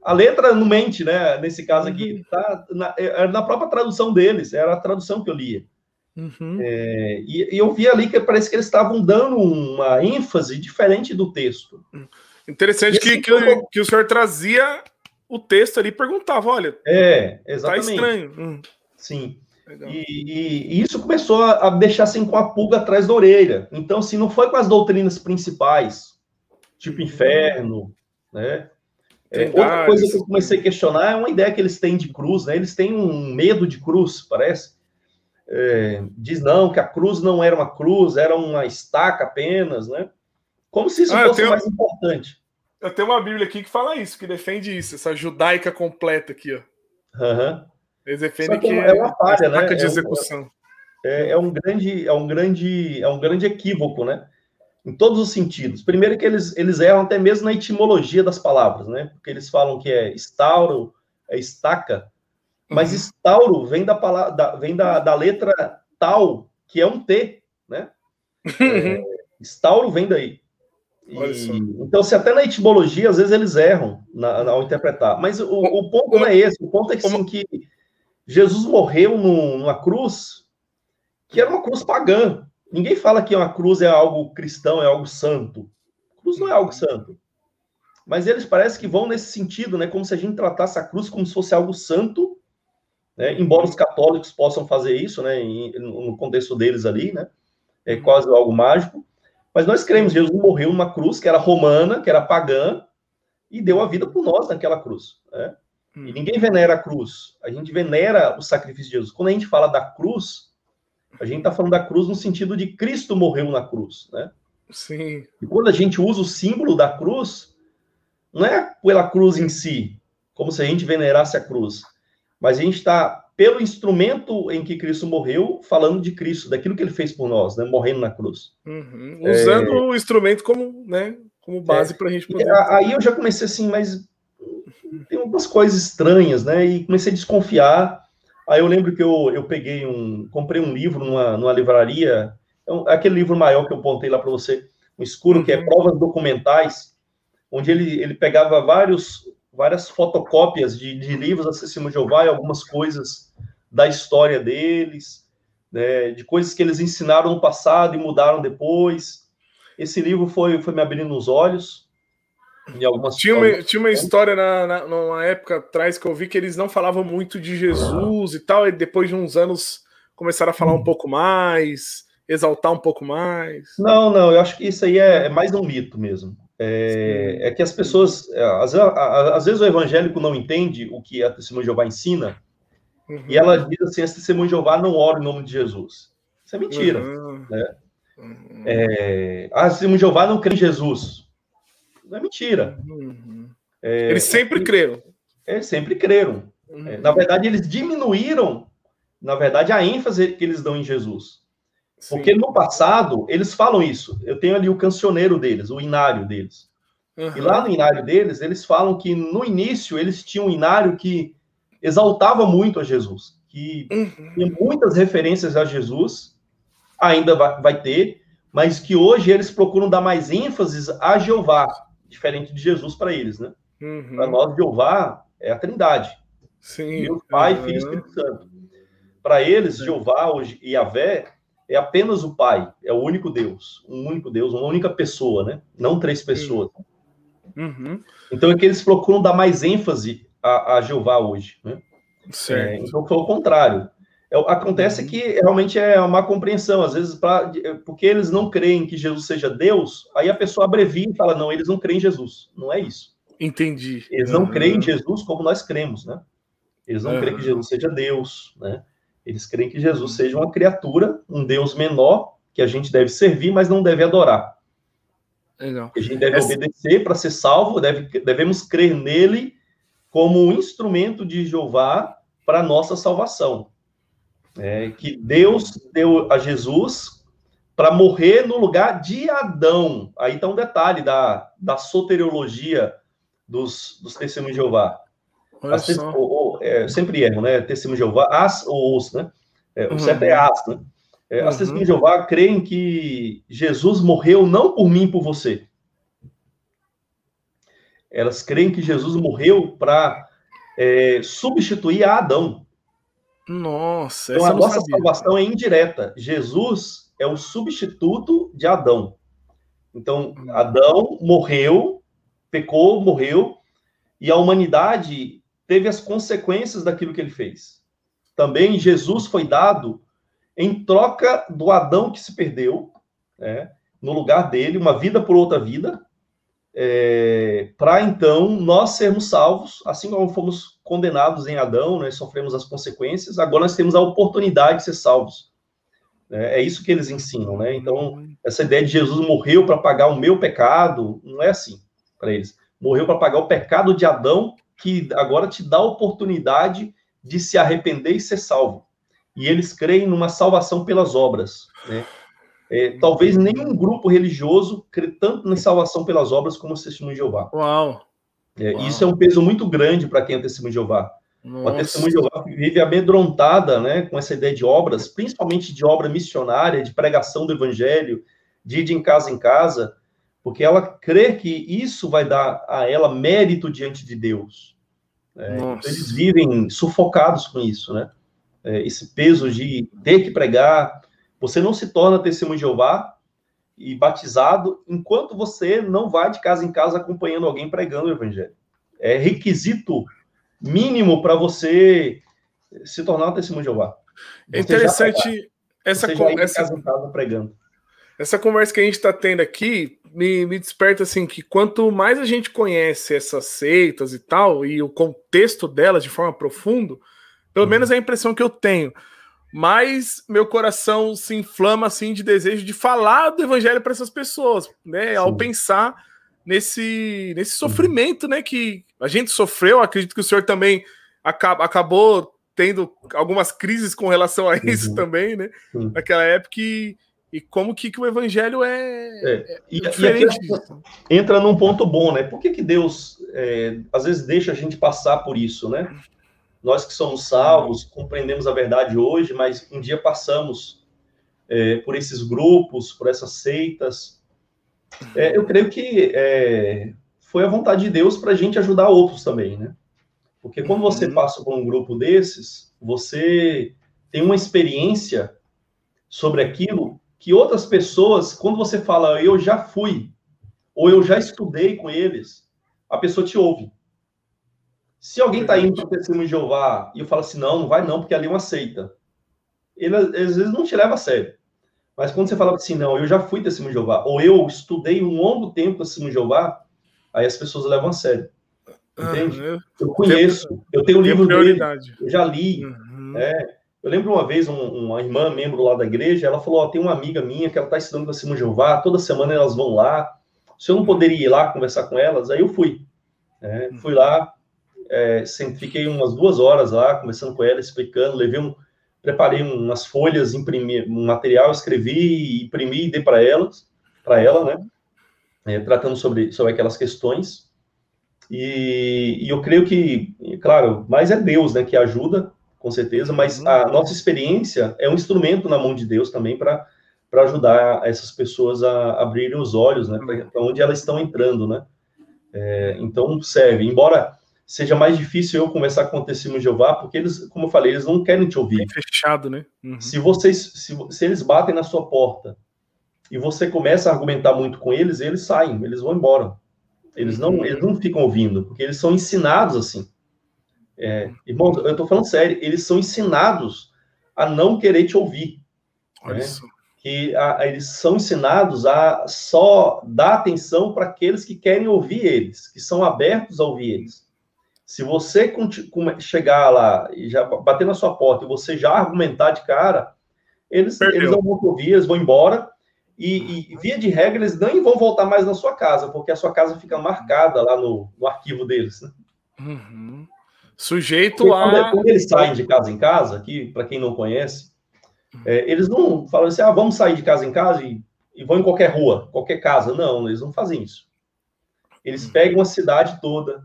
A letra não mente, né? Nesse caso aqui, uhum. tá na, é, é na própria tradução deles, era a tradução que eu lia. Uhum. É, e, e, eu vi ali que parece que eles estavam dando uma ênfase diferente do texto. Interessante que, assim, que, que, o senhor trazia o texto ali e perguntava: olha, é, exatamente. tá estranho. Hum. Sim. E, e, e, isso começou a, a, deixar assim com a pulga atrás da orelha. Então, assim, não foi com as doutrinas principais, tipo uhum. inferno, né? É, outra coisa que eu comecei a questionar é uma ideia que eles têm de cruz, né? Eles têm um medo de cruz, parece. É, diz não, que a cruz não era uma cruz, era uma estaca apenas, né? Como se isso ah, fosse tenho, mais importante. Eu tenho uma Bíblia aqui que fala isso, que defende isso, essa judaica completa aqui, ó. Aham. Uhum. Que, que, é uma falha, né? de é execução. É, é, um grande, é um grande, é um grande equívoco, né? Em todos os sentidos. Primeiro que eles, eles erram até mesmo na etimologia das palavras, né? Porque eles falam que é estauro, é estaca, mas uhum. estauro vem da palavra, da, vem da, da letra tal, que é um T, né? É, estauro vem daí. E, então, se até na etimologia, às vezes eles erram na, na, ao interpretar. Mas o, o ponto não é esse. O ponto é que, sim, que Jesus morreu numa cruz que era uma cruz pagã. Ninguém fala que uma cruz é algo cristão, é algo santo. Cruz não é algo santo. Mas eles parecem que vão nesse sentido, né? Como se a gente tratasse a cruz como se fosse algo santo, né? Embora os católicos possam fazer isso, né? no contexto deles ali, né? É quase algo mágico. Mas nós cremos, Jesus morreu numa cruz que era romana, que era pagã, e deu a vida por nós naquela cruz. Né? Hum. E ninguém venera a cruz. A gente venera o sacrifício de Jesus. Quando a gente fala da cruz, a gente está falando da cruz no sentido de Cristo morreu na cruz, né? Sim. E quando a gente usa o símbolo da cruz, não é pela cruz em si, como se a gente venerasse a cruz, mas a gente está, pelo instrumento em que Cristo morreu, falando de Cristo, daquilo que ele fez por nós, né? Morrendo na cruz. Uhum. Usando é... o instrumento como, né, como base é... para a gente poder. Aí eu já comecei assim, mas tem algumas coisas estranhas, né? E comecei a desconfiar. Aí eu lembro que eu, eu peguei um, comprei um livro numa, numa livraria, é aquele livro maior que eu pontei lá para você, um escuro, que é uhum. provas documentais, onde ele, ele pegava vários, várias fotocópias de, de livros acessíveis de Jeová e algumas coisas da história deles, né, de coisas que eles ensinaram no passado e mudaram depois. Esse livro foi, foi me abrindo os olhos. Em algumas tinha, uma, tinha uma história na, na, numa época atrás que eu vi que eles não falavam muito de Jesus e tal, e depois de uns anos começaram a falar um pouco mais, exaltar um pouco mais. Não, não, eu acho que isso aí é, é mais um mito mesmo. É, é que as pessoas, é, às, às, vezes o evangélico não entende o que a testemunha de Jeová ensina, uhum. e ela diz assim: esse testemunho de Jeová não ora em nome de Jesus. Isso é mentira. Uhum. Né? Uhum. É, ah, testemunho de Jeová não crê em Jesus. Não é mentira. Uhum. É, eles sempre creram. Eles sempre creram. Uhum. É, na verdade, eles diminuíram, na verdade, a ênfase que eles dão em Jesus. Sim. Porque no passado, eles falam isso. Eu tenho ali o cancioneiro deles, o inário deles. Uhum. E lá no inário deles, eles falam que no início eles tinham um inário que exaltava muito a Jesus, que uhum. tinha muitas referências a Jesus, ainda vai, vai, ter, mas que hoje eles procuram dar mais ênfase a Jeová, diferente de Jesus para eles, né? Uhum. Para nós, Jeová é a Trindade. Sim. Deus Pai, Filho e Espírito Santo. Para eles, Jeová hoje e Yahvé é apenas o Pai, é o único Deus, um único Deus, uma única pessoa, né? Não três pessoas. Uhum. Então é que eles procuram dar mais ênfase a, a Jeová hoje, né? É, então foi o contrário. É, acontece uhum. que realmente é uma compreensão, às vezes, pra, porque eles não creem que Jesus seja Deus, aí a pessoa abrevia e fala: não, eles não creem em Jesus. Não é isso. Entendi. Eles não uhum. creem em Jesus como nós cremos, né? Eles não uhum. creem que Jesus seja Deus, né? Eles creem que Jesus seja uma criatura, um Deus menor, que a gente deve servir, mas não deve adorar. Legal. A gente deve Essa... obedecer para ser salvo, deve, devemos crer nele como um instrumento de Jeová para nossa salvação. É, que Deus deu a Jesus para morrer no lugar de Adão. Aí está um detalhe da, da soteriologia dos, dos testemunhos de Jeová. As, ou, ou, é, sempre erro, né? Testemunho de Jeová, as ou os, né? É, o uhum. certo é as, né? É, as uhum. testemunhas de Jeová creem que Jesus morreu não por mim, por você. Elas creem que Jesus morreu para é, substituir a Adão. Nossa, então a nossa salvação é indireta. Jesus é o substituto de Adão. Então, hum. Adão morreu, pecou, morreu, e a humanidade teve as consequências daquilo que ele fez. Também Jesus foi dado em troca do Adão que se perdeu, né, no lugar dele, uma vida por outra vida, é, para então nós sermos salvos, assim como fomos condenados em Adão, né, sofremos as consequências, agora nós temos a oportunidade de ser salvos. É, é isso que eles ensinam, né? Então, essa ideia de Jesus morreu para pagar o meu pecado, não é assim para eles. Morreu para pagar o pecado de Adão que agora te dá a oportunidade de se arrepender e ser salvo. E eles creem numa salvação pelas obras. Né? É, talvez nenhum grupo religioso crê tanto na salvação pelas obras como o Testemunho de Jeová. Uau! É, Uau. Isso é um peso muito grande para quem é Testemunho de Jeová. Nossa. A Testemunho de Jeová vive amedrontada né, com essa ideia de obras, principalmente de obra missionária, de pregação do evangelho, de ir de em casa em casa, porque ela crê que isso vai dar a ela mérito diante de Deus. É, então eles vivem sufocados com isso, né? É, esse peso de ter que pregar. Você não se torna testemunho de Jeová e batizado enquanto você não vai de casa em casa acompanhando alguém pregando o evangelho. É requisito mínimo para você se tornar um testemunho de Jeová. Você é interessante essa, já essa... Casa em casa pregando. Essa conversa que a gente está tendo aqui me, me desperta assim que quanto mais a gente conhece essas seitas e tal, e o contexto delas de forma profunda, pelo uhum. menos é a impressão que eu tenho, mais meu coração se inflama assim de desejo de falar do evangelho para essas pessoas, né? Sim. Ao pensar nesse, nesse uhum. sofrimento, né? Que a gente sofreu, acredito que o senhor também acaba, acabou tendo algumas crises com relação a isso uhum. também, né? Naquela época. E, e como que, que o evangelho é, é, e, diferente. E entra num ponto bom, né? Por que, que Deus é, às vezes deixa a gente passar por isso, né? Nós que somos salvos, compreendemos a verdade hoje, mas um dia passamos é, por esses grupos, por essas seitas. É, eu creio que é, foi a vontade de Deus para a gente ajudar outros também, né? Porque quando você uhum. passa por um grupo desses, você tem uma experiência sobre aquilo que outras pessoas, quando você fala eu já fui, ou eu já estudei com eles, a pessoa te ouve. Se alguém está indo para o testemunho de Jeová e eu falo assim, não, não vai não, porque ali é uma seita. Ele às vezes não te leva a sério. Mas quando você fala assim, não, eu já fui testemunho de Jeová, ou eu estudei um longo tempo testemunho de Jeová, aí as pessoas levam a sério. Entende? Ah, eu, eu, conheço, eu tenho o livro dele, eu já li. Uhum. É, eu lembro uma vez, um, uma irmã, membro lá da igreja, ela falou: ó, tem uma amiga minha que ela está estudando com a Simão Jeová, toda semana elas vão lá. Se eu não poderia ir lá conversar com elas, aí eu fui. É, fui lá, é, fiquei umas duas horas lá, conversando com ela, explicando, levei um, preparei umas folhas, imprimi um material, escrevi, imprimi e dei para elas, para ela, né? É, tratando sobre, sobre aquelas questões. E, e, eu creio que, claro, mais é Deus, né, que ajuda, com certeza, mas uhum. a nossa experiência é um instrumento na mão de Deus também para para ajudar essas pessoas a abrirem os olhos, né, para onde elas estão entrando, né? É, então serve. Embora seja mais difícil eu conversar com o testemunho de Jeová, porque eles, como eu falei, eles não querem te ouvir. É fechado, né? Uhum. Se vocês, se, se eles batem na sua porta e você começa a argumentar muito com eles, eles saem, eles vão embora. Eles não, uhum. eles não ficam ouvindo, porque eles são ensinados assim. É, irmãos, eu estou falando sério, eles são ensinados a não querer te ouvir. Olha né? isso. Que a, eles são ensinados a só dar atenção para aqueles que querem ouvir eles, que são abertos a ouvir eles. Se você chegar lá e já bater na sua porta e você já argumentar de cara, eles, eles não vão ouvir, eles vão embora. E, e, via de regra, eles nem vão voltar mais na sua casa, porque a sua casa fica marcada lá no, no arquivo deles. Né? Uhum. Sujeito Porque a. Quando, eles saem de casa em casa, aqui, para quem não conhece, é, eles não falam assim, ah, vamos sair de casa em casa e, e vão em qualquer rua, qualquer casa. Não, eles não fazem isso. Eles hum. pegam a cidade toda,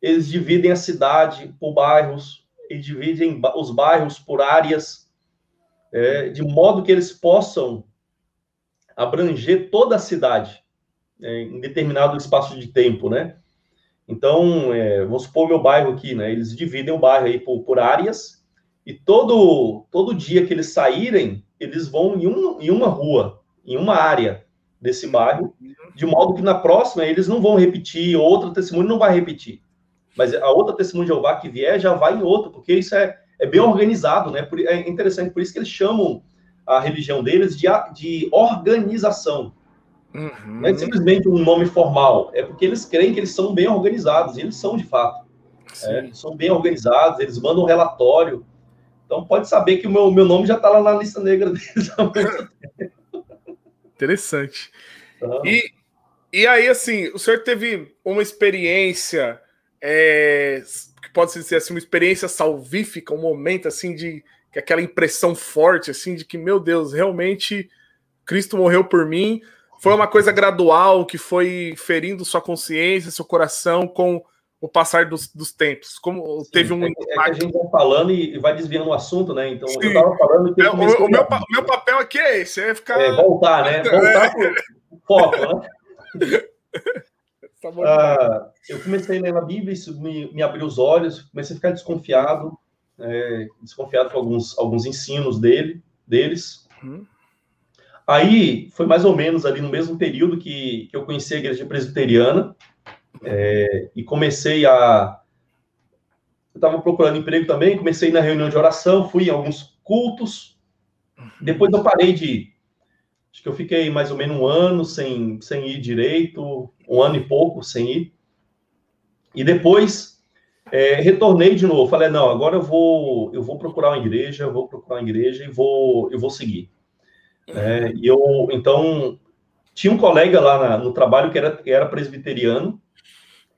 eles dividem a cidade por bairros, e dividem os bairros por áreas, é, de modo que eles possam abranger toda a cidade é, em determinado espaço de tempo, né? Então, é, vamos supor meu bairro aqui, né? Eles dividem o bairro aí por, por áreas e todo, todo dia que eles saírem, eles vão em, um, em uma rua, em uma área desse bairro, de modo que na próxima eles não vão repetir, outra testemunha não vai repetir. Mas a outra testemunha de Jeová que vier já vai em outra, porque isso é, é bem organizado, né? É interessante, por isso que eles chamam a religião deles de, de organização. Uhum. Não é simplesmente um nome formal, é porque eles creem que eles são bem organizados, e eles são de fato. É, são bem organizados, eles mandam um relatório. Então pode saber que o meu, meu nome já está lá na lista negra deles há muito tempo. Interessante. E, e aí, assim, o senhor teve uma experiência é, que pode ser assim, uma experiência salvífica, um momento assim de aquela impressão forte assim de que, meu Deus, realmente Cristo morreu por mim foi uma coisa gradual que foi ferindo sua consciência, seu coração com o passar dos, dos tempos? Como Sim, teve um. É, é a gente vai falando e vai desviando o assunto, né? Então, Sim. eu estava falando que. É, o, o, meu, o meu papel aqui é esse: é ficar. É, voltar, né? *laughs* Voltar pro foco, né? *laughs* Tá ah, eu comecei a ler a Bíblia, isso me, me abriu os olhos, comecei a ficar desconfiado, é, desconfiado com alguns, alguns ensinos dele, deles. Uhum. Aí foi mais ou menos ali no mesmo período que, que eu conheci a igreja presbiteriana é, e comecei a. Eu estava procurando emprego também, comecei na reunião de oração, fui em alguns cultos. Depois eu parei de ir. Acho que eu fiquei mais ou menos um ano sem, sem ir direito, um ano e pouco sem ir. E depois é, retornei de novo. Falei, não, agora eu vou, eu vou procurar uma igreja, eu vou procurar uma igreja e vou, eu vou seguir. É, e eu, então, tinha um colega lá na, no trabalho que era, que era presbiteriano.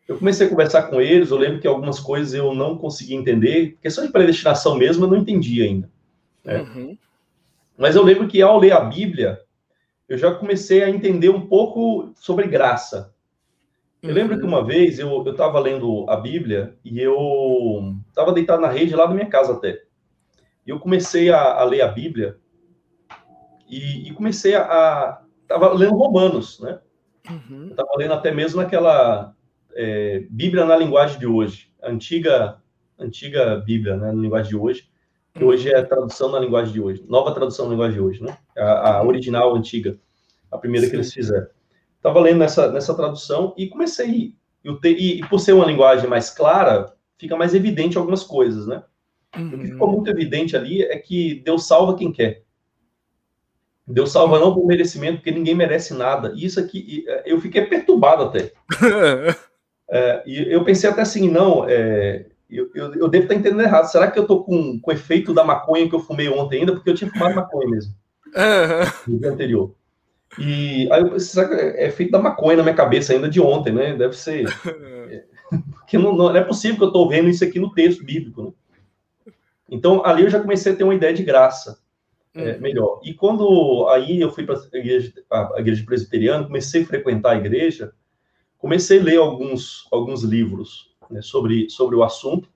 Eu comecei a conversar com eles. Eu lembro que algumas coisas eu não conseguia entender. Questão de predestinação mesmo, eu não entendi ainda. Né? Uhum. Mas eu lembro que ao ler a Bíblia, eu já comecei a entender um pouco sobre graça. Eu lembro que uhum. uma vez eu estava lendo a Bíblia e eu estava deitado na rede lá da minha casa até. E eu comecei a, a ler a Bíblia e, e comecei a. Estava lendo Romanos, né? Uhum. Estava lendo até mesmo aquela é, Bíblia na linguagem de hoje, antiga, antiga Bíblia né, na linguagem de hoje, que hoje é a tradução na linguagem de hoje, nova tradução na linguagem de hoje, né? A, a original, antiga, a primeira Sim. que eles fizeram. Estava lendo nessa, nessa tradução e comecei e, e, por ser uma linguagem mais clara, fica mais evidente algumas coisas, né? Uhum. O que ficou uhum. muito evidente ali é que Deus salva quem quer. Deus salva não por merecimento, porque ninguém merece nada. E isso aqui, é, eu fiquei perturbado até. *laughs* é, e eu pensei até assim, não, é, eu, eu, eu, devo estar entendendo errado. Será que eu estou com, com o efeito da maconha que eu fumei ontem ainda? Porque eu tinha fumado maconha mesmo. Uhum. No dia anterior. E aí eu será que é efeito da maconha na minha cabeça ainda de ontem, né? Deve ser. *laughs* Porque não, não, é possível que eu estou vendo isso aqui no texto bíblico, né? Então, ali eu já comecei a ter uma ideia de graça é, uhum. melhor. E quando aí eu fui para a igreja, a igreja presbiteriana, comecei a frequentar a igreja, comecei a ler alguns, alguns livros né, sobre, sobre o assunto.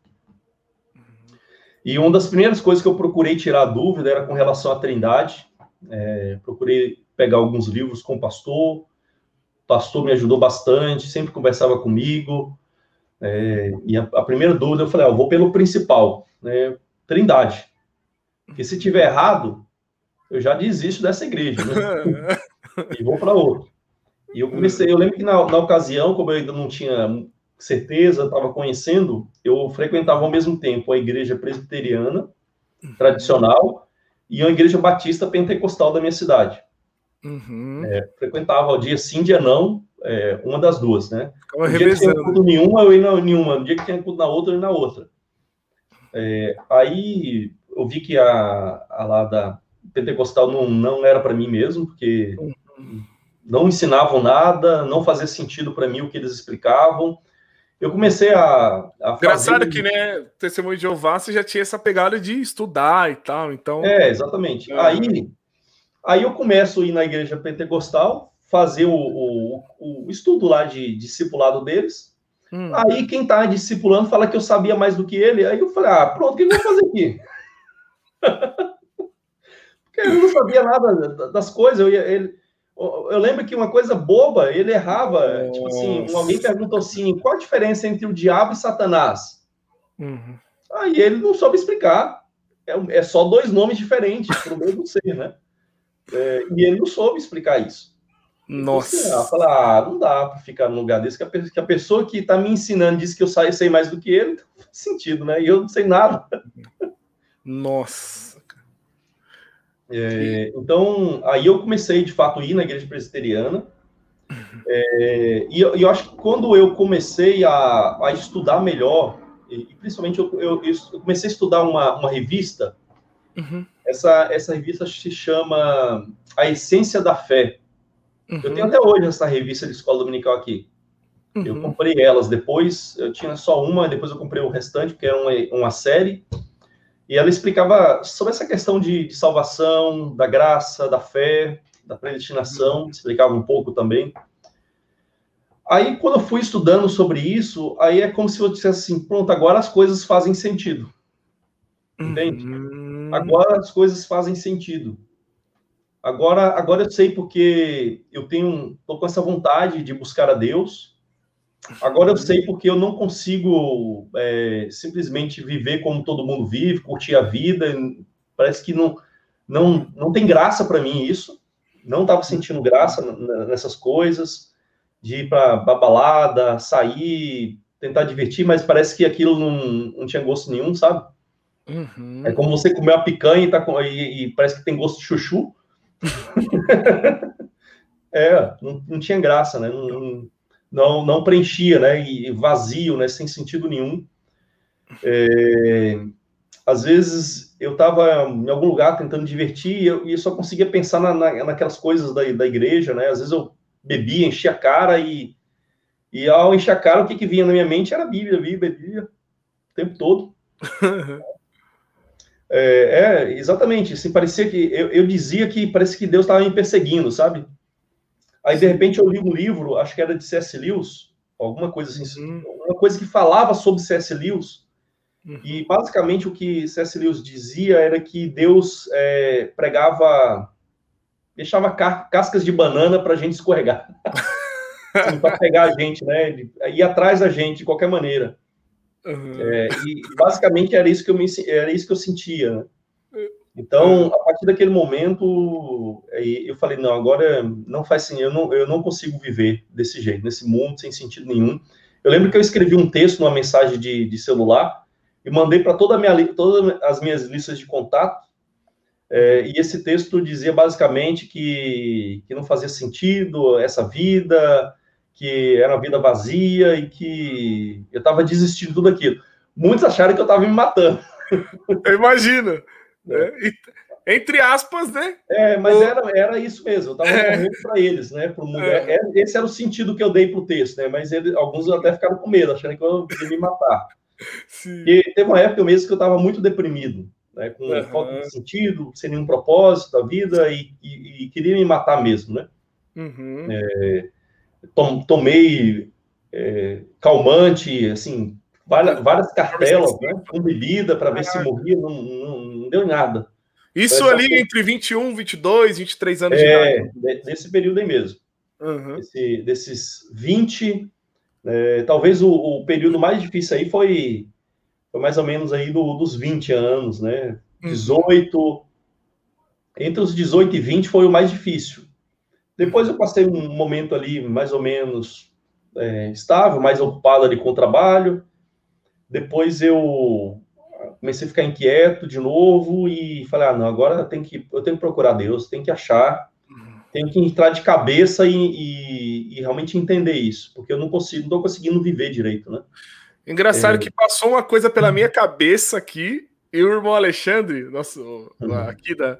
E uma das primeiras coisas que eu procurei tirar dúvida era com relação à Trindade. É, procurei pegar alguns livros com o pastor. O pastor me ajudou bastante, sempre conversava comigo. É, e a, a, primeira dúvida eu falei, ah, eu vou pelo principal, né? Trindade. Porque se tiver errado, eu já desisto dessa igreja, né? *laughs* e vou para outra. E eu comecei, eu lembro que na, na ocasião, como eu ainda não tinha certeza, estava conhecendo, eu frequentava ao mesmo tempo a igreja presbiteriana tradicional e a igreja batista pentecostal da minha cidade. Uhum. É, frequentava ao dia sim, dia não, é, uma das duas, né? No dia que tinha culto nenhuma, eu ia na nenhuma. No dia que tinha culto na outra, eu ia na outra. É, aí eu vi que a, a lá da pentecostal não, não era para mim mesmo, porque uhum. não ensinavam nada, não fazia sentido para mim o que eles explicavam. Eu comecei a, a Engraçado que, né, testemunho de Jeová, você já tinha essa pegada de estudar e tal, então... É, exatamente. É. Aí, aí eu começo a ir na igreja pentecostal, fazer o, o, o estudo lá de discipulado deles, Hum. Aí quem tá discipulando fala que eu sabia mais do que ele. Aí eu falei, ah, pronto, o que eu vou fazer aqui? *laughs* Porque eu não sabia nada das coisas. Eu, ia, ele, eu lembro que uma coisa boba, ele errava. Nossa. Tipo assim, alguém perguntou assim: qual a diferença entre o diabo e Satanás? Uhum. Aí ele não soube explicar. É, é só dois nomes diferentes para o mesmo *laughs* ser, né? É, e ele não soube explicar isso. Nossa. Então, falar, ah, não dá para ficar no lugar desse, que a, que a pessoa que está me ensinando disse que eu sei, sei mais do que ele, então faz sentido, né? E eu não sei nada. Nossa. É, então, aí eu comecei, de fato, a ir na igreja presbiteriana. É, e eu, eu, acho que quando eu comecei a, a estudar melhor, e, e principalmente eu, eu, eu, comecei a estudar uma, uma revista, uhum. essa, essa revista se chama A Essência da Fé. Uhum. Eu tenho até hoje essa revista de escola dominical aqui. Uhum. Eu comprei elas depois, eu tinha só uma, depois eu comprei o restante, porque era uma, uma série. E ela explicava sobre essa questão de, de salvação, da graça, da fé, da predestinação, uhum. explicava um pouco também. Aí, quando eu fui estudando sobre isso, aí é como se eu dissesse assim, pronto, agora as coisas fazem sentido. Entende? Uhum. Agora as coisas fazem sentido. Agora, agora eu sei porque eu tenho, tô com essa vontade de buscar a Deus. Agora eu sei porque eu não consigo é, simplesmente viver como todo mundo vive, curtir a vida. Parece que não, não, não tem graça para mim isso. Não estava sentindo graça nessas coisas de ir para balada, sair, tentar divertir, mas parece que aquilo não, não tinha gosto nenhum, sabe? Uhum. É como você comer uma picanha e, tá com, e, e parece que tem gosto de chuchu. *laughs* é, não, não, tinha graça, né? Não, não, não, preenchia, né? E vazio, né? Sem sentido nenhum. É, às vezes eu estava em algum lugar tentando divertir e eu, e eu só conseguia pensar na, na, naquelas coisas da, da igreja, né? Às vezes eu bebia, enchia a cara e, e ao encher a cara, o que, que vinha na minha mente era a Bíblia, a Bíblia, Bíblia, o tempo todo. *laughs* É, é, exatamente, assim, parecia que eu, eu, dizia que parece que Deus estava me perseguindo, sabe? Aí de repente eu li um livro, acho que era de C.S. Lewis, alguma coisa assim, uhum. uma coisa que falava sobre C.S. Lewis, uhum. e basicamente o que C.S. Lewis dizia era que Deus é, pregava, deixava cascas de banana para a gente escorregar, *laughs* assim, para pegar a gente, né? Ir atrás da gente de qualquer maneira. Uhum. É, e basicamente era isso que eu me, era isso que eu sentia. Né? Então, a partir daquele momento, eu falei não, agora não faz assim, eu não, eu não consigo viver desse jeito, nesse mundo sem sentido nenhum. Eu lembro que eu escrevi um texto numa mensagem de, de celular e mandei para toda todas as minhas listas de contato. É, e esse texto dizia basicamente que, que não fazia sentido essa vida, que era uma vida vazia e que eu estava desistindo de tudo aquilo. Muitos acharam que eu estava me matando. *laughs* Eu imagino. É. Entre aspas, né? É, mas o... era, era isso mesmo. Eu estava é. morrendo para eles, né? Pro mundo. É. é. Esse era o sentido que eu dei para o texto, né? Mas ele, alguns até ficaram com medo, achando que eu ia me matar. Sim. E teve uma época mesmo que eu estava muito deprimido, né? Com uhum. falta de sentido, sem nenhum propósito da vida e, e, e queria me matar mesmo, né? Uhum. É, tom, tomei é, calmante, assim, várias, várias cartelas, né? Com bebida para ver se morria, não, não, deu nada. Isso ali que... entre 21, 22, 23 anos é, de idade. Nesse período aí mesmo. Uhum. Esse, desses 20, é, talvez o, o, período mais difícil aí foi, foi mais ou menos aí do, dos 20 anos, né? 18. Uhum. Entre os 18 e 20 foi o mais difícil. Depois eu passei um momento ali mais ou menos é, estável, mais ocupado ali com o trabalho. Depois eu comecei a ficar inquieto de novo e falei, ah, não, agora tem que, eu tenho que procurar Deus, tenho que achar, tenho que entrar de cabeça e, e, e realmente entender isso, porque eu não consigo, não estou conseguindo viver direito, né? Engraçado é... que passou uma coisa pela minha cabeça aqui, e o irmão Alexandre, nosso, uhum. aqui da,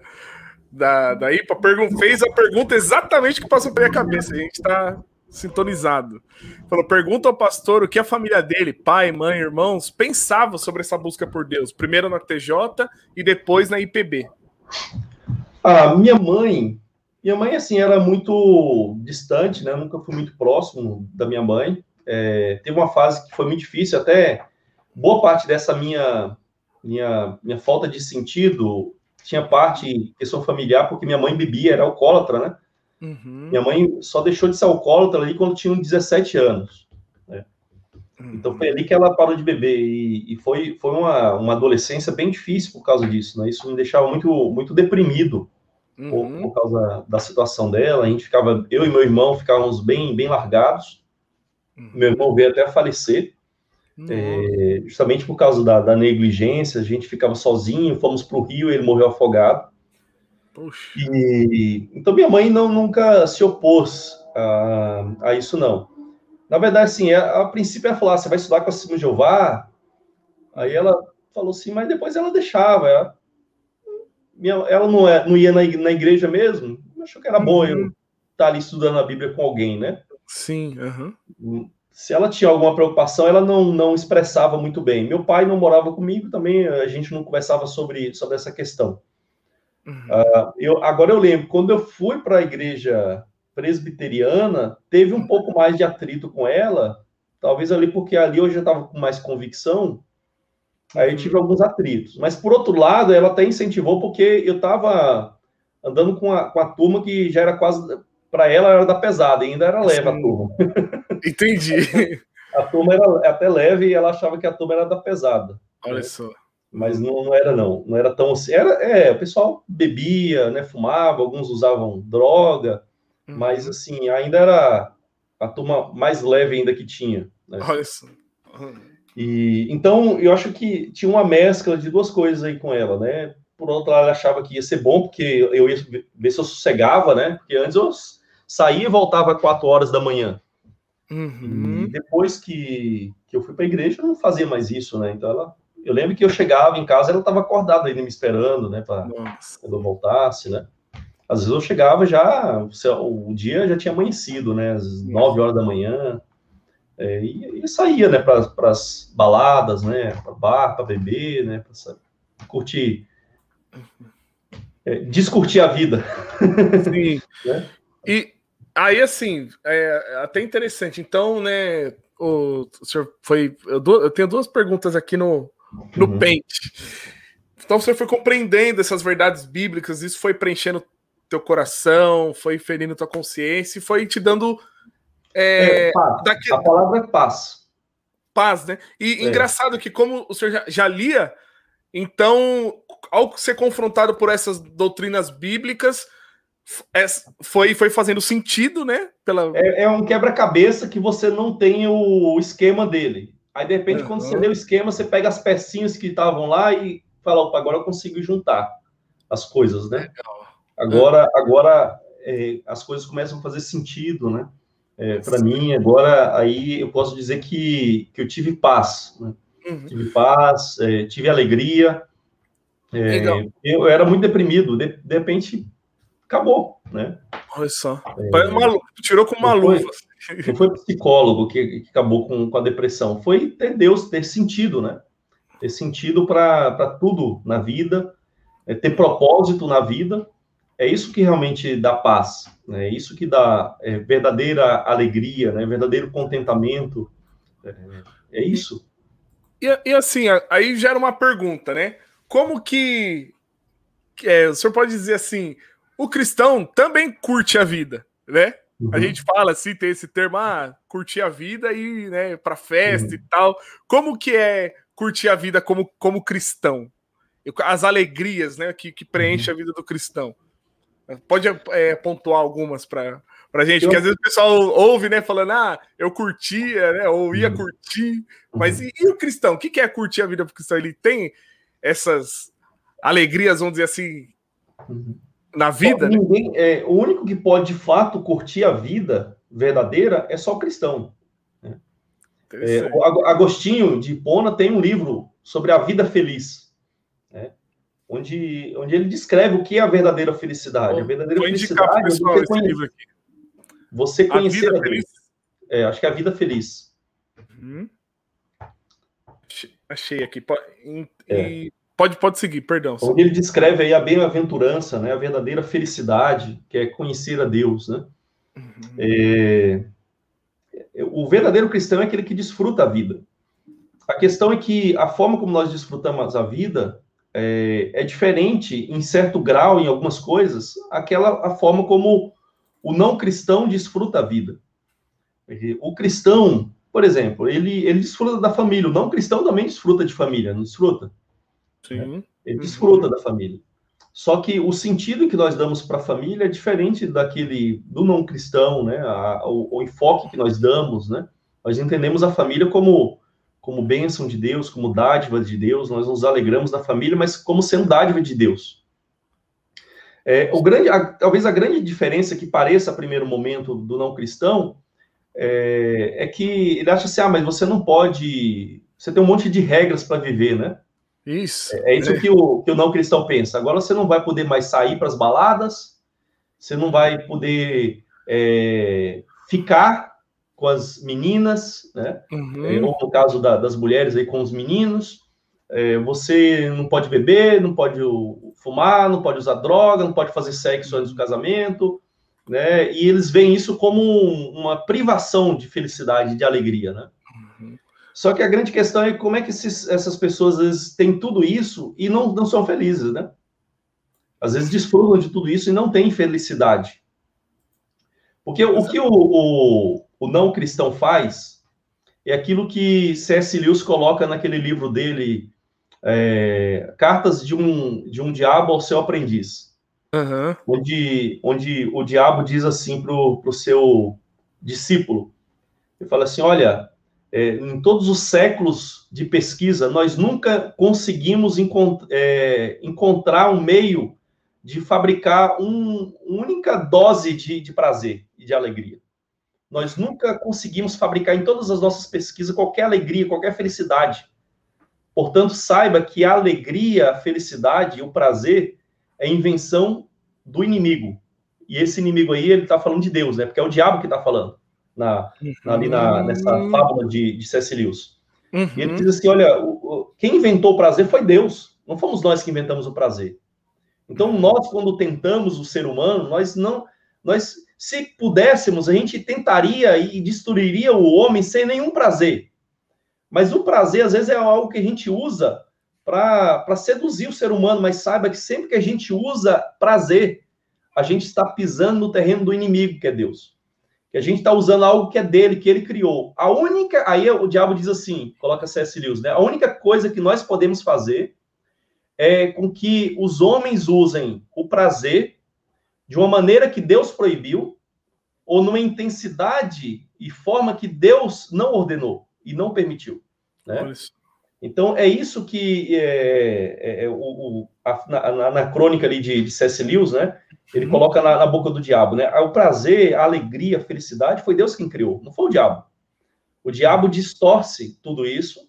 da, da IPA, fez a pergunta exatamente que passou pela minha cabeça. A gente está sintonizado. Falou: pergunta ao pastor o que a família dele, pai, mãe, irmãos, pensavam sobre essa busca por Deus, primeiro na TJ e depois na IPB. Ah, minha mãe, minha mãe assim era muito distante, né? Nunca fui muito próximo da minha mãe. É, teve uma fase que foi muito difícil, até boa parte dessa minha minha minha falta de sentido tinha parte questão familiar porque minha mãe bebia, era alcoólatra, né? Uhum. Minha mãe só deixou de ser alcoólatra ali quando tinha 17 anos. Né? Uhum. Então foi ali que ela parou de beber e, e, foi, foi uma, uma adolescência bem difícil por causa disso. Né? Isso me deixava muito, muito deprimido uhum. por, por, causa da situação dela. A gente ficava, eu e meu irmão ficávamos bem, bem largados. Uhum. Meu irmão veio até falecer. É, justamente por causa da, da, negligência, a gente ficava sozinho, fomos para o Rio, ele morreu afogado. E, então minha mãe não, nunca se opôs a, a isso, não. Na verdade, assim, a, a princípio ela falou, ah, você vai estudar com a Simão Jeová? Aí ela falou assim, mas depois ela deixava. Ela, ela não, é, não ia na, na igreja mesmo, achou que era bom eu estar uhum. tá ali estudando a Bíblia com alguém, né? Sim. Uhum. Se ela tinha alguma preocupação, ela não, não expressava muito bem. Meu pai não morava comigo também, a gente não conversava sobre, sobre essa questão. Uhum. Uh, eu, agora eu lembro, quando eu fui para a igreja presbiteriana, teve um pouco mais de atrito com ela, talvez ali porque ali eu já estava com mais convicção, aí eu tive uhum. alguns atritos. Mas por outro lado, ela até incentivou porque eu estava andando com a, com a turma que já era quase, para ela era da pesada, ainda era leve a turma. *laughs* Entendi. a turma era até leve e ela achava que a turma era da pesada. Olha né? só mas não, não, era não, não era tão assim. Era, é, o pessoal bebia, né, fumava, alguns usavam droga, uhum. mas assim, ainda era a turma mais leve ainda que tinha. Né? Olha isso. Uhum. E, então, eu acho que tinha uma mescla de duas coisas aí com ela, né? Por outro lado, ela achava que ia ser bom, porque eu ia ver se eu sossegava, né? Porque antes eu saía e voltava quatro horas da manhã. Uhum. depois que, que eu fui para a igreja, eu não fazia mais isso, né? Então ela eu lembro que eu chegava em casa, ela estava acordada ainda me esperando, né, para quando eu voltasse, né? Às vezes eu chegava já, o dia já tinha amanhecido, né, às nove horas da manhã, é, e, e, saía, né, para as baladas, né, para bar, para beber, né, para curtir, é, descurtir a vida. Sim. *laughs* né? E aí, assim, é até interessante. Então, né, o, o senhor foi. Eu, eu tenho duas perguntas aqui no, no uhum. pente. Então você foi compreendendo essas verdades bíblicas, isso foi preenchendo teu coração, foi ferindo tua consciência e foi te dando. É, é paz. A palavra é paz. Paz, né? E é. engraçado que, como o senhor já, já lia, então, ao ser confrontado por essas doutrinas bíblicas, é, foi, foi fazendo sentido, né? Pela... É, é um quebra-cabeça que você não tem o esquema dele. Aí, de repente, uhum. quando você lê o esquema, você pega as pecinhas que estavam lá e fala, opa, agora eu consigo juntar as coisas, né? Legal. Agora, uhum. agora é, as coisas começam a fazer sentido, né? É, para mim, agora, aí eu posso dizer que, que eu tive paz, né? Uhum. Tive paz, é, tive alegria. É, eu era muito deprimido, de, de repente acabou, né? Olha só. É, uma, tirou com uma luva. Não foi psicólogo que, que, acabou com, com a depressão, foi ter Deus, ter sentido, né? Ter sentido para tudo na vida, é, ter propósito na vida. É isso que realmente dá paz, né? é isso que dá é, verdadeira alegria, né? verdadeiro contentamento. É, é isso. E, e, assim, aí gera uma pergunta, né? Como que. É, o senhor pode dizer assim: o cristão também curte a vida, né? Uhum. A gente fala assim, tem esse termo, ah, curtir a vida e, né, para festa uhum. e tal. Como que é curtir a vida como, como cristão? As alegrias, né, que, que preenche uhum. a vida do cristão. Pode é, pontuar algumas para pra gente, eu... que às vezes o pessoal ouve, né, falando, ah, eu curtia, né, ou ia uhum. curtir, mas uhum. e, e, o cristão? O que, que é curtir a vida pro cristão? Ele tem essas alegrias, vamos dizer assim, uhum na vida. Né? Ninguém, né? é, o único que pode de fato curtir a vida verdadeira é só o cristão. Né? É, o Agostinho de Hipona tem um livro sobre a vida feliz, né? onde, onde ele descreve o que é a verdadeira felicidade. Bom, a verdadeira felicidade é você, conhece, você conhecer a, vida a Deus. É, acho que é a vida feliz. Uhum. Achei aqui. É. Pode, pode seguir, perdão. Onde ele descreve aí a bem-aventurança, né, a verdadeira felicidade, que é conhecer a Deus, né? Uhum. É, o verdadeiro cristão é aquele que desfruta a vida. A questão é que a forma como nós desfrutamos a vida é, é diferente, em certo grau, em algumas coisas, aquela a forma como o não cristão desfruta a vida. O cristão, por exemplo, ele, ele desfruta da família. O não cristão também desfruta de família, não desfruta? Sim. Né? Ele desfruta da família. Só que o sentido que nós damos para a família é diferente daquele do não cristão, né? A, o, o, enfoque que nós damos, né? Nós entendemos a família como como bênção de Deus, como dádiva de Deus. Nós nos alegramos da família, mas como sendo dádiva de Deus. É, o grande, a, talvez a grande diferença que pareça a primeiro momento do não cristão é, é que ele acha assim, ah, mas você não pode, você tem um monte de regras para viver, né? Isso. É, é isso que, o, que o não cristão pensa. Agora você não vai poder mais sair para as baladas, você não vai poder é, ficar com as meninas, né? Uhum. É, ou no caso da, das mulheres aí com os meninos. É, você não pode beber, não pode fumar, não pode usar droga, não pode fazer sexo antes do casamento, né? E eles veem isso como uma privação de felicidade, de alegria, né? Só que a grande questão é como é que esses, essas pessoas vezes, têm tudo isso e não, não são felizes, né? Às vezes desfrutam de tudo isso e não têm felicidade. Porque o que o, o, o não cristão faz é aquilo que C.S. Lewis coloca naquele livro dele, é, Cartas de um, de um Diabo ao Seu Aprendiz. Uhum. Onde, onde o diabo diz assim para o seu discípulo: ele fala assim, olha, é, em todos os séculos de pesquisa, nós nunca conseguimos encont é, encontrar um meio de fabricar um, uma única dose de, de prazer e de alegria. Nós nunca conseguimos fabricar em todas as nossas pesquisas qualquer alegria, qualquer felicidade. Portanto, saiba que a alegria, a felicidade e o prazer é invenção do inimigo. E esse inimigo aí, ele está falando de Deus, né? Porque é o diabo que está falando na, na, ali na, uhum. nessa fábula de, de C.S. Lewis. Uhum. E ele diz assim: olha, o, o, quem inventou o prazer foi Deus, não fomos nós que inventamos o prazer. Então, nós, quando tentamos o ser humano, nós não. Nós, se pudéssemos, a gente tentaria e destruiria o homem sem nenhum prazer. Mas o prazer, às vezes, é algo que a gente usa para seduzir o ser humano, mas saiba que sempre que a gente usa prazer, a gente está pisando no terreno do inimigo, que é Deus que a gente está usando algo que é dele, que ele criou. A única. Aí o diabo diz assim: coloca C.S. Lewis, né? A única coisa que nós podemos fazer é com que os homens usem o prazer de uma maneira que Deus proibiu ou numa intensidade e forma que Deus não ordenou e não permitiu. Né? Então, é isso que é, é, é o, o a, na, na, crônica ali de, de C.S. Lewis, né? Ele uhum. coloca na, na, boca do diabo, né? O prazer, a alegria, a felicidade foi Deus quem criou, não foi o diabo. O diabo distorce tudo isso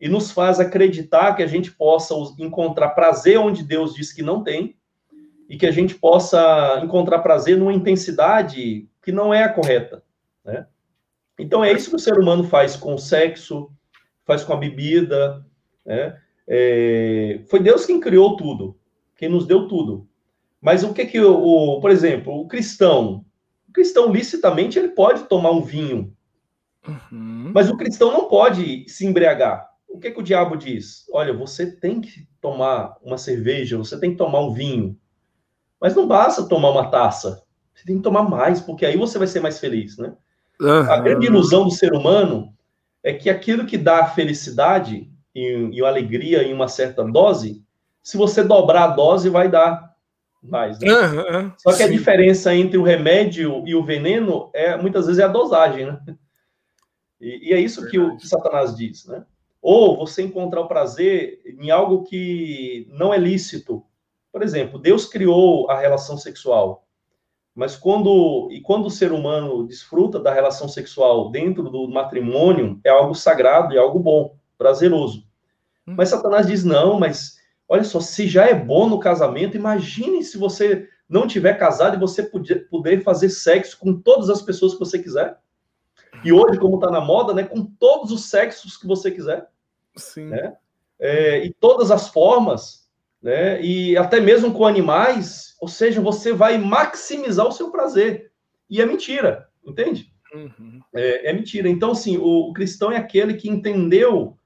e nos faz acreditar que a gente possa encontrar prazer onde Deus diz que não tem e que a gente possa encontrar prazer numa intensidade que não é a correta, né? Então é isso que o ser humano faz com o sexo, faz com a bebida, né? É, foi Deus quem criou tudo, quem nos deu tudo. Mas o que que o, o, por exemplo, o cristão, o cristão licitamente ele pode tomar um vinho, uhum. mas o cristão não pode se embriagar. O que que o diabo diz? Olha, você tem que tomar uma cerveja, você tem que tomar um vinho, mas não basta tomar uma taça. Você tem que tomar mais, porque aí você vai ser mais feliz, né? Uhum. A grande ilusão do ser humano é que aquilo que dá felicidade e, e alegria em uma certa dose, se você dobrar a dose, vai dar mais. Né? Uhum, Só que sim. a diferença entre o remédio e o veneno é muitas vezes é a dosagem, né? E, e é isso que o que Satanás diz, né? Ou você encontrar o prazer em algo que não é lícito. Por exemplo, Deus criou a relação sexual. Mas quando e quando o ser humano desfruta da relação sexual dentro do matrimônio, é algo sagrado e algo bom, prazeroso. Hum. Mas Satanás diz: "Não, mas olha só, se já é bom no casamento, imagine se você não tiver casado e você puder, poder fazer sexo com todas as pessoas que você quiser. E hoje, como está na moda, né, com todos os sexos que você quiser. Sim. Né? É, e todas as formas né? E até mesmo com animais, ou seja, você vai maximizar o seu prazer. E é mentira, entende? Uhum. É, é, mentira. Então, assim, o, o cristão é aquele que entendeu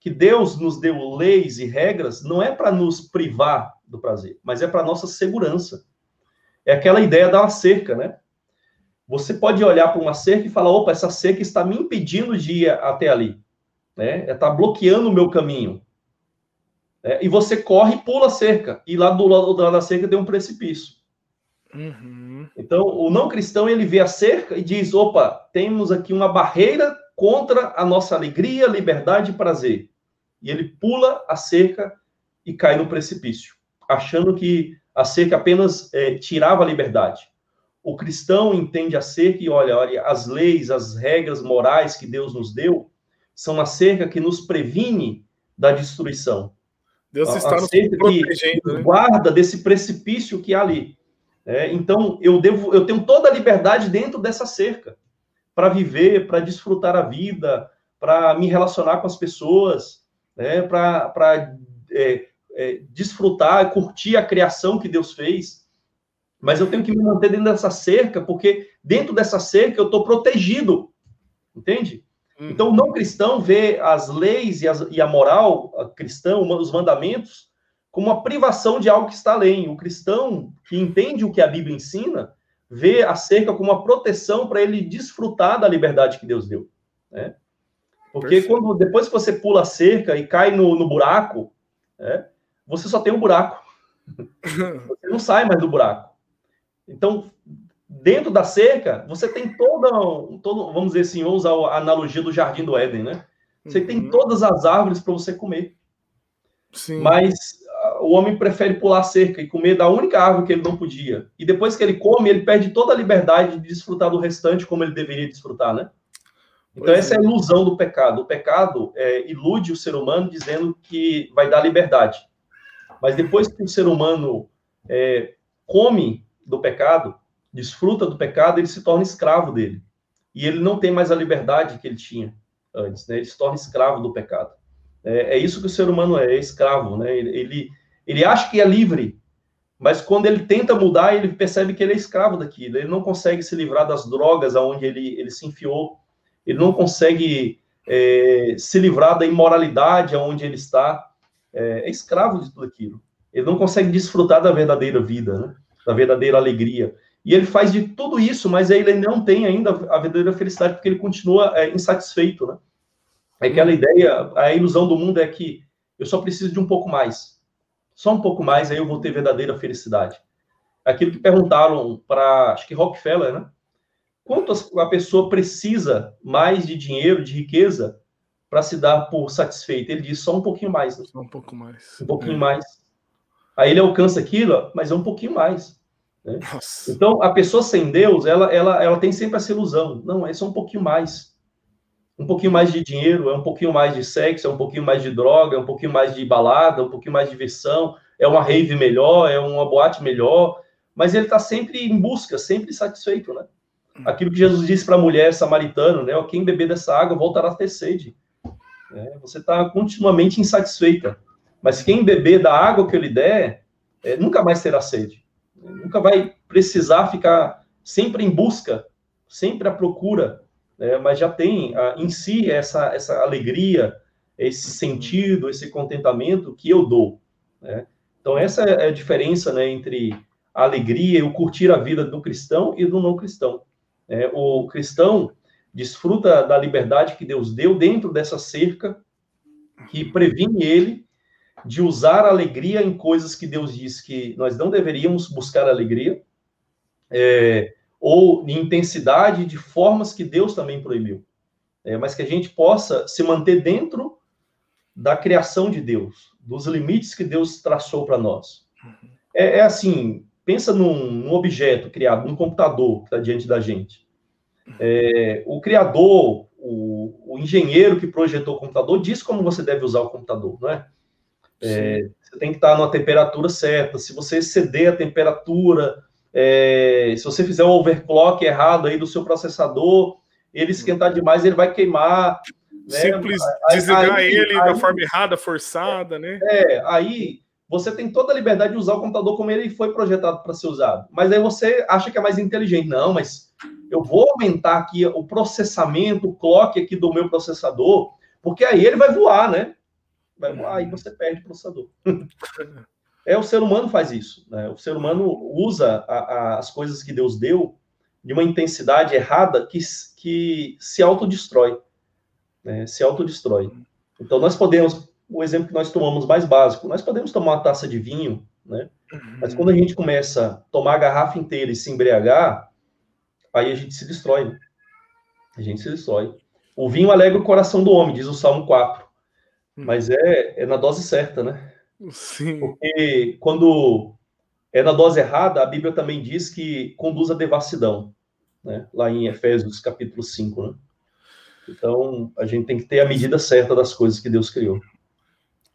que Deus nos deu leis e regras não é para nos privar do prazer, mas é para nossa segurança. É aquela ideia da cerca, né? Você pode olhar para uma cerca e falar: opa, essa cerca está me impedindo de ir até ali, né? Está bloqueando o meu caminho. É, e você corre e pula a cerca. E lá do lado, do lado da cerca tem um precipício. Uhum. Então, o não cristão, ele vê a cerca e diz, opa, temos aqui uma barreira contra a nossa alegria, liberdade e prazer. E ele pula a cerca e cai no precipício, achando que a cerca apenas é, tirava a liberdade. O cristão entende a cerca e olha, olha, as leis, as regras morais que Deus nos deu são uma cerca que nos previne da destruição. Deus está nos protegendo. Né? Guarda desse precipício que há ali. É, então, eu devo, eu tenho toda a liberdade dentro dessa cerca para viver, para desfrutar a vida, para me relacionar com as pessoas, né, para é, é, desfrutar, curtir a criação que Deus fez. Mas eu tenho que me manter dentro dessa cerca, porque dentro dessa cerca eu estou protegido, entende? Então, o não cristão vê as leis e, as, e a moral a cristã, os mandamentos, como uma privação de algo que está além. O cristão que entende o que a Bíblia ensina, vê a cerca como uma proteção para ele desfrutar da liberdade que Deus deu. Né? Porque quando, depois que você pula a cerca e cai no, no buraco, né, você só tem um buraco. *laughs* Você não sai mais do buraco. Então, dentro da cerca, você tem toda, todo, vamos dizer assim, vamos usar a analogia do jardim do Éden, né? Você uhum. tem todas as árvores para você comer. Sim. Mas o homem prefere pular cerca e comer da única árvore que ele não podia. E depois que ele come, ele perde toda a liberdade de desfrutar do restante como ele deveria desfrutar, né? Então, pois essa é. é a ilusão do pecado. O pecado é, ilude o ser humano dizendo que vai dar liberdade. Mas depois que o ser humano é, come do pecado, desfruta do pecado, ele se torna escravo dele. E ele não tem mais a liberdade que ele tinha antes, né? Ele se torna escravo do pecado. É, é isso que o ser humano é, é escravo, né? Ele, ele, acha que é livre, mas quando ele tenta mudar, ele percebe que ele é escravo daquilo. Ele não consegue se livrar das drogas aonde ele, ele se enfiou. Ele não consegue é, se livrar da imoralidade aonde ele está. É, é escravo de tudo aquilo. Ele não consegue desfrutar da verdadeira vida, né? da verdadeira alegria. E ele faz de tudo isso, mas ele não tem ainda a verdadeira felicidade, porque ele continua é, insatisfeito, né? É aquela ideia, a ilusão do mundo é que eu só preciso de um pouco mais. Só um pouco mais, aí eu vou ter verdadeira felicidade. aquilo que perguntaram para, acho que Rockefeller, né? Quanto a pessoa precisa mais de dinheiro, de riqueza, para se dar por satisfeito? Ele diz só um pouquinho mais. Né? Só um pouco mais. Um pouquinho é. mais. Aí ele alcança aquilo, mas é um pouquinho mais. Né? Então, a pessoa sem Deus, ela, ela, ela tem sempre essa ilusão. Não, é só um pouquinho mais. Um pouquinho mais de dinheiro, é um pouquinho mais de sexo, é um pouquinho mais de droga, é um pouquinho mais de balada, é um pouquinho mais de diversão, é uma rave melhor, é uma boate melhor. Mas ele está sempre em busca, sempre satisfeito, né? Aquilo que Jesus disse para a mulher samaritana, né? Quem beber dessa água voltará a ter sede. É, você está continuamente insatisfeita. Mas quem beber da água que eu lhe der, é, nunca mais terá sede. Nunca vai precisar ficar sempre em busca, sempre à procura, né? mas já tem a, em si essa, essa alegria, esse sentido, esse contentamento que eu dou. Né? Então, essa é a diferença né, entre a alegria e o curtir a vida do cristão e do não cristão. É, o cristão desfruta da liberdade que Deus deu dentro dessa cerca que previne ele de usar alegria em coisas que Deus diz que nós não deveríamos buscar alegria, é, ou em intensidade de formas que Deus também proibiu. É, mas que a gente possa se manter dentro da criação de Deus, dos limites que Deus traçou para nós. É, é, assim, pensa num, num, objeto criado, num computador que está diante da gente. É, o criador, o, o, engenheiro que projetou o computador, diz como você deve usar o computador, não é? É, você tem que estar numa temperatura certa. Se você exceder a temperatura, é, se você fizer um overclock errado aí do seu processador, ele esquentar demais, ele vai queimar. Né? Simples desligar aí, ele aí, da forma errada, forçada, né? É, aí você tem toda a liberdade de usar o computador como ele foi projetado para ser usado. Mas aí você acha que é mais inteligente. Não, mas eu vou aumentar aqui o processamento, o clock aqui do meu processador, porque aí ele vai voar, né? vai voar, aí você perde o processador. *laughs* é, o ser humano faz isso. Né? O ser humano usa a, a, as coisas que Deus deu de uma intensidade errada que, que se autodestrói. Né? Se autodestrói. Então, nós podemos, o exemplo que nós tomamos mais básico, nós podemos tomar uma taça de vinho, né? Mas quando a gente começa a tomar a garrafa inteira e se embriagar, aí a gente se destrói, né? A gente se destrói. O vinho alegra o coração do homem, diz o Salmo 4. Hum. Mas é, é na dose certa, né? Sim. Porque quando é na dose errada, a Bíblia também diz que conduz à devassidão, né? Lá em Efésios capítulo 5, né? Então, a gente tem que ter a medida certa das coisas que Deus criou.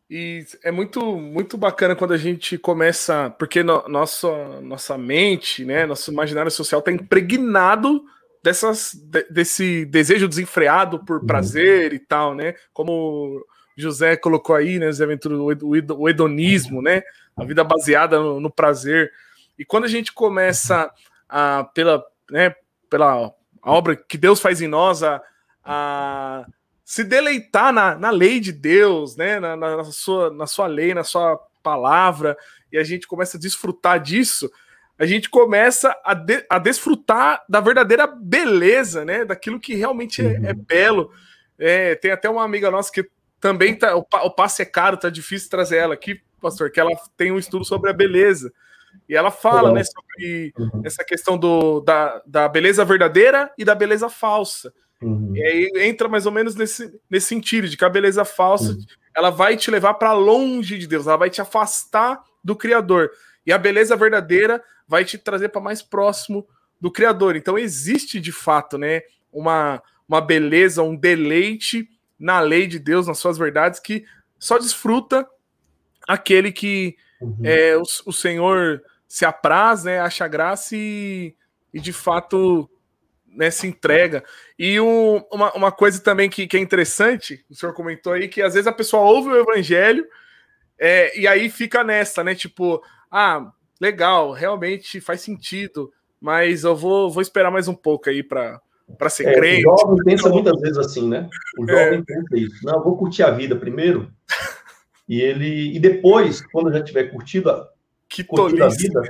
E é muito muito bacana quando a gente começa, porque no, nossa nossa mente, né, nosso imaginário social está impregnado dessas de, desse desejo desenfreado por uhum. prazer e tal, né? Como José colocou aí, né, Zé Ventura, o hedonismo, né, a vida baseada no, no prazer. E quando a gente começa a, pela, né, pela obra que Deus faz em nós, a, a se deleitar na, na lei de Deus, né, na, na, sua, na sua lei, na sua palavra, e a gente começa a desfrutar disso, a gente começa a, de, a desfrutar da verdadeira beleza, né, daquilo que realmente é, é uhum. belo. É, tem até uma amiga nossa que também tá, o, o passe é caro, tá difícil trazer ela aqui, pastor, que ela tem um estudo sobre a beleza. E ela fala, né, sobre uhum. essa questão do, da, da beleza verdadeira e da beleza falsa. Uhum. E aí entra mais ou menos nesse, nesse sentido, de que a beleza falsa uhum. ela vai te levar para longe de Deus, ela vai te afastar do Criador. E a beleza verdadeira vai te trazer para mais próximo do Criador. Então existe de fato, né, uma, uma beleza, um deleite na lei de Deus, nas suas verdades, que só desfruta aquele que uhum. é, o, o, Senhor se apraz, né, acha graça e, e de fato né, se entrega. E um, uma, uma coisa também que, que é interessante, o senhor comentou aí, que às vezes a pessoa ouve o evangelho é, e aí fica nessa, né? Tipo, ah, legal, realmente faz sentido, mas eu vou, vou esperar mais um pouco aí para para ser é, crente. O jovem pensa muitas vezes assim, né? O é. jovem é. pensa isso. Não, eu vou curtir a vida primeiro. *laughs* E ele e depois, quando já tiver curtido a, que curtido a vida,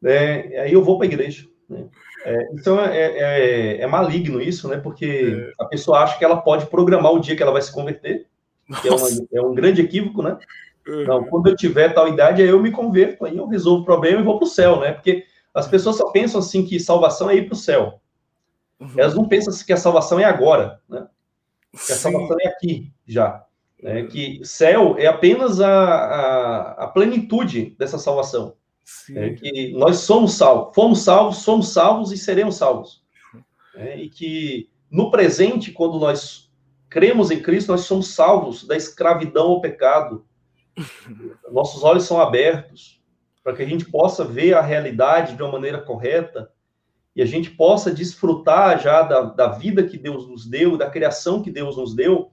né, aí eu vou para a igreja. Né? É, então é, é, é, maligno isso, né? Porque é. a pessoa acha que ela pode programar o dia que ela vai se converter, é, uma, é um grande equívoco, né? Uhum. Não, quando eu tiver tal idade, aí eu me converto, aí eu resolvo o problema e vou para o céu, né? Porque as pessoas só pensam assim que salvação é ir para o céu. Uhum. Elas não pensam que a salvação é agora, né? Que a salvação é aqui, já. Né? Que céu é apenas a, a, a plenitude dessa salvação. É que nós somos salvos, fomos salvos, somos salvos e seremos salvos. É, e que no presente, quando nós cremos em Cristo, nós somos salvos da escravidão ao pecado. *laughs* Nossos olhos são abertos para que a gente possa ver a realidade de uma maneira correta e a gente possa desfrutar já da, da vida que Deus nos deu, da criação que Deus nos deu,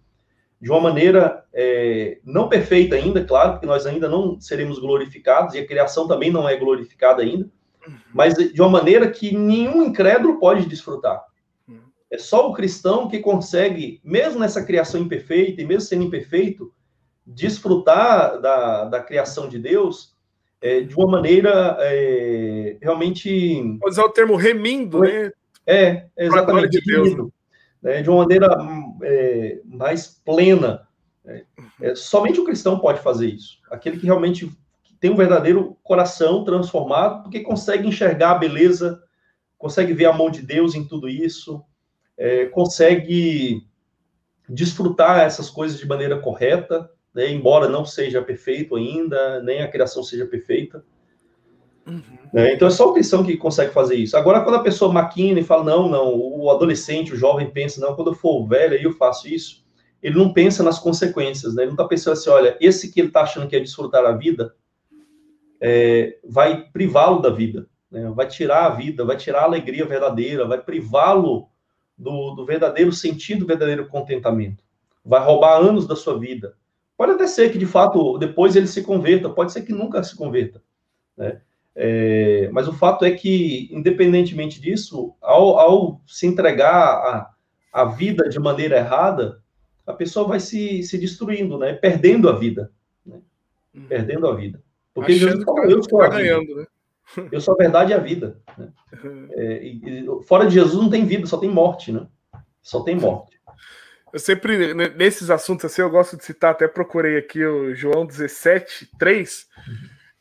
de uma maneira é, não perfeita ainda, claro, porque nós ainda não seremos glorificados e a criação também não é glorificada ainda, mas de uma maneira que nenhum incrédulo pode desfrutar. É só o cristão que consegue, mesmo nessa criação imperfeita e mesmo sendo imperfeito, desfrutar da, da criação de Deus é, de uma maneira é, realmente. Pode usar o termo remindo, né? É, exatamente. De, Deus, remindo, né? de uma maneira é, mais plena. Né? É, somente o cristão pode fazer isso. Aquele que realmente tem um verdadeiro coração transformado, porque consegue enxergar a beleza, consegue ver a mão de Deus em tudo isso, é, consegue desfrutar essas coisas de maneira correta, né, embora não seja perfeito ainda, nem a criação seja perfeita. Uhum. Né, então é só o cristão que consegue fazer isso. Agora, quando a pessoa maquina e fala, não, não, o adolescente, o jovem pensa, não, quando eu for velho aí eu faço isso, ele não pensa nas consequências, né? Ele não está pensando assim, olha, esse que ele está achando que é desfrutar a vida, é, vai privá-lo da vida, né? vai tirar a vida, vai tirar a alegria verdadeira, vai privá-lo do, do verdadeiro sentido, do verdadeiro contentamento. Vai roubar anos da sua vida. Pode até ser que, de fato, depois ele se converta, pode ser que nunca se converta. Né? É, mas o fato é que, independentemente disso, ao, ao se entregar a, a vida de maneira errada, a pessoa vai se, se destruindo, né? perdendo a vida. Né? Uhum. Perdendo a vida. Porque Achando Jesus falou, eu sou tá ganhando, né? Eu sou a verdade e a vida. Né? É, e, e, fora de Jesus não tem vida, só tem morte, né? Só tem morte. Eu sempre, nesses assuntos assim, eu gosto de citar, até procurei aqui o João 17, 3,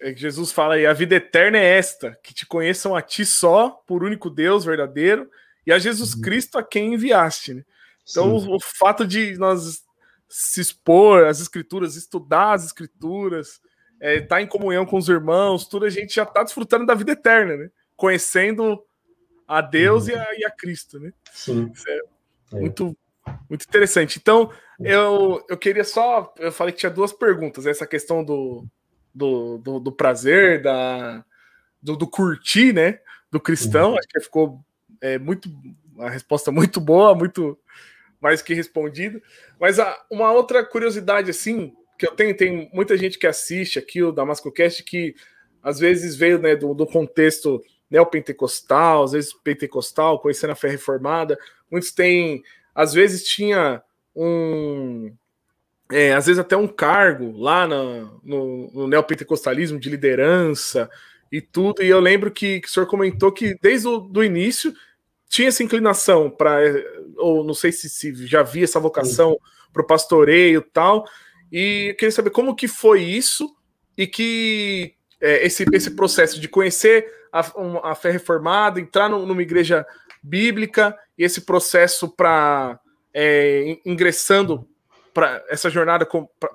é que Jesus fala aí, a vida eterna é esta, que te conheçam a ti só, por único Deus verdadeiro, e a Jesus uhum. Cristo a quem enviaste. Né? Então, o, o, fato de nós se expor às escrituras, estudar as escrituras, é, tá em comunhão com os irmãos, tudo a gente já está desfrutando da vida eterna, né? Conhecendo a Deus uhum. e, a, e, a, Cristo, né? Sim. É, muito, muito interessante. Então, eu, eu queria só. Eu falei que tinha duas perguntas: essa questão do, do, do, do prazer, da, do, do, curtir, né? Do cristão. Uhum. Acho que ficou é, muito. A resposta muito boa, muito mais que respondida. Mas a, uma outra curiosidade, assim, que eu tenho, tem muita gente que assiste aqui o Damasco Cast que às vezes veio né, do, do contexto neopentecostal, às vezes pentecostal, conhecendo a fé reformada. Muitos têm, às vezes tinha um, é, às vezes até um cargo lá no, no, no neopentecostalismo de liderança e tudo. E eu lembro que, que o senhor comentou que desde o do início tinha essa inclinação para, ou não sei se, se já havia essa vocação para o pastoreio e tal. E eu queria saber como que foi isso e que é, esse, esse processo de conhecer a, a fé reformada, entrar no, numa igreja bíblica e esse processo para é, ingressando para essa jornada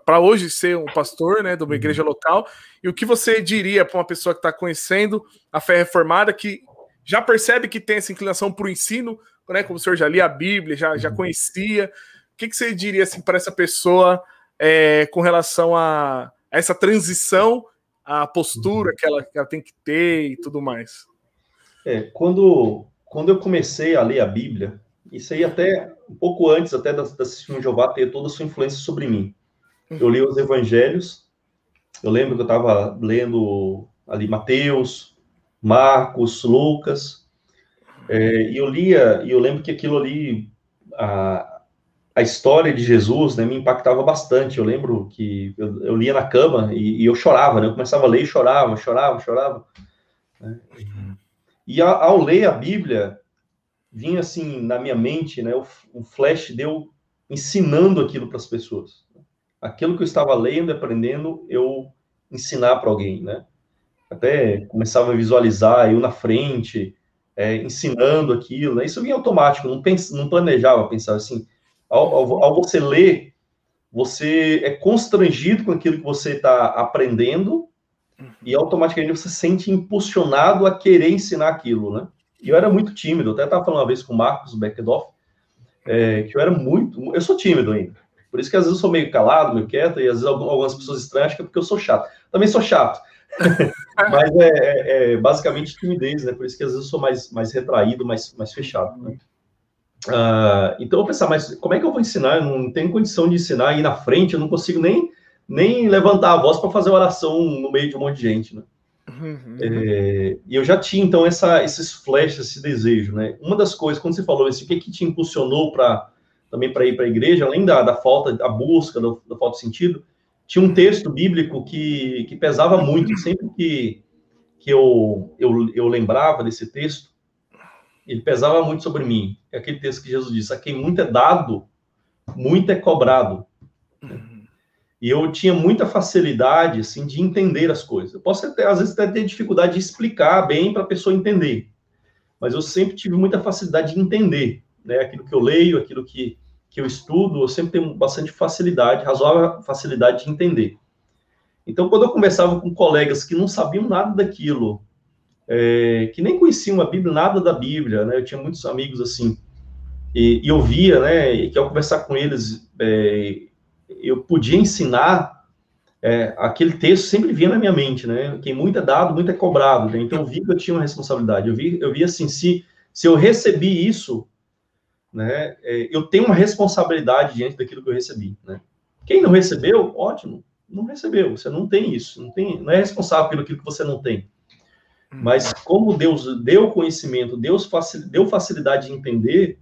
para hoje ser um pastor né, de uma igreja local. E o que você diria para uma pessoa que está conhecendo a fé reformada, que já percebe que tem essa inclinação para o ensino, né, como o senhor já lia a Bíblia, já, já conhecia. O que, que você diria assim, para essa pessoa é, com relação a, a, essa transição, a postura que ela, que ela tem que ter e tudo mais. É, quando, quando eu comecei a ler a Bíblia, isso aí até um pouco antes até da, da de Jeová ter toda a sua influência sobre mim. Eu li os evangelhos, eu lembro que eu estava lendo ali Mateus, Marcos, Lucas, é, e eu lia, e eu lembro que aquilo ali, a, a história de Jesus né, me impactava bastante. Eu lembro que eu, eu lia na cama e, e, eu chorava, né? Eu começava a ler e chorava, chorava, chorava. Né? E a, ao ler a Bíblia, vinha assim na minha mente, né? O, o flash deu ensinando aquilo para as pessoas. aquilo que eu estava lendo e aprendendo, eu ensinar para alguém, né? Até começava a visualizar eu na frente, é, ensinando aquilo, né? Isso vinha automático, não, pens, não planejava pensar assim. Ao, ao, ao, você ler, você é constrangido com aquilo que você está aprendendo e automaticamente você se sente impulsionado a querer ensinar aquilo, né? E eu era muito tímido, eu até estava falando uma vez com o Marcos Beckdorf, é, que eu era muito, eu sou tímido ainda, por isso que às vezes eu sou meio calado, meio quieto, e às vezes algumas pessoas estranham que é porque eu sou chato. Também sou chato, *laughs* mas é, é, é, basicamente timidez, né? Por isso que às vezes eu sou mais, mais retraído, mais, mais fechado, né? Uh, então eu pensar, mas como é que eu vou ensinar? Eu não tenho condição de ensinar aí na frente, eu não consigo nem, nem levantar a voz para fazer oração no meio de um monte de gente, né? Uhum. É, e eu já tinha então essa, esses flashes, esse desejo, né? Uma das coisas, quando você falou isso, o que, que te impulsionou para também para ir para a igreja, além da, da falta, da busca, do, da falta de sentido, tinha um texto bíblico que, que pesava muito. Sempre que, que eu, eu, eu lembrava desse texto, ele pesava muito sobre mim. É aquele texto que Jesus disse: a quem muito é dado, muito é cobrado. E eu tinha muita facilidade, assim, de entender as coisas. Eu posso até, às vezes, até ter dificuldade de explicar bem para a pessoa entender. Mas eu sempre tive muita facilidade de entender, né? Aquilo que eu leio, aquilo que, que eu estudo, eu sempre tenho bastante facilidade, razoável facilidade de entender. Então, quando eu conversava com colegas que não sabiam nada daquilo, é, que nem conheciam a Bíblia, nada da Bíblia, né? Eu tinha muitos amigos assim, e, e eu via, né? E que ao conversar com eles, é, eu podia ensinar é, aquele texto sempre vinha na minha mente, né? Quem muito é dado, muito é cobrado. Né? Então eu vi que eu tinha uma responsabilidade. Eu vi, eu vi assim, se, se eu recebi isso, né, é, eu tenho uma responsabilidade diante daquilo que eu recebi, né? Quem não recebeu, ótimo, não recebeu, você não tem isso, não tem, não é responsável pelo que você não tem. Mas uhum. como Deus deu conhecimento, Deus facil, deu facilidade de entender,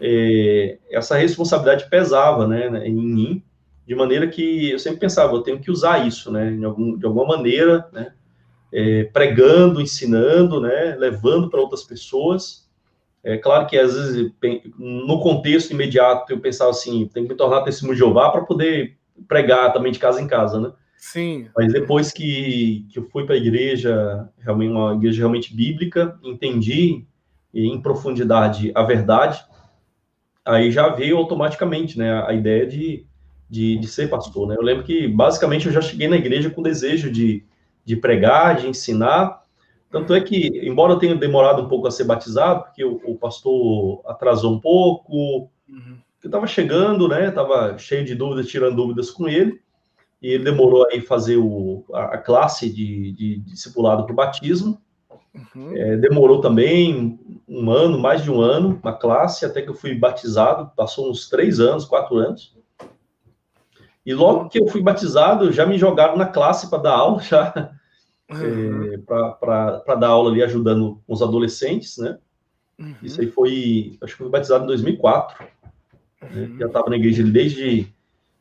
é, essa responsabilidade pesava, né, em mim, de maneira que eu sempre pensava, eu tenho que usar isso, né, de, algum, de alguma maneira, né, é, pregando, ensinando, né, levando para outras pessoas, é claro que às vezes, no contexto imediato, eu pensava assim, tem que me tornar testemunho de Jeová para poder pregar também de casa em casa, né? Sim. Mas depois que, que eu fui para a igreja, realmente uma igreja realmente bíblica, entendi em profundidade a verdade, aí já veio automaticamente, né, a ideia de, de, de ser pastor, né? Eu lembro que, basicamente, eu já cheguei na igreja com desejo de, de pregar, de ensinar, tanto é que, embora eu tenha demorado um pouco a ser batizado, porque o, o pastor atrasou um pouco, uhum. eu estava chegando, né? Estava cheio de dúvidas, tirando dúvidas com ele, e ele demorou aí fazer o, a, a classe de, de, de discipulado para o batismo. Uhum. É, demorou também um ano, mais de um ano, uma classe, até que eu fui batizado, passou uns três anos, quatro anos. E logo que eu fui batizado, já me jogaram na classe para dar aula, *laughs* já uhum. é, para dar aula ali ajudando os adolescentes, né? Uhum. Isso aí foi, acho que foi batizado em 2004. Né? Uhum. Né? Já estava na igreja desde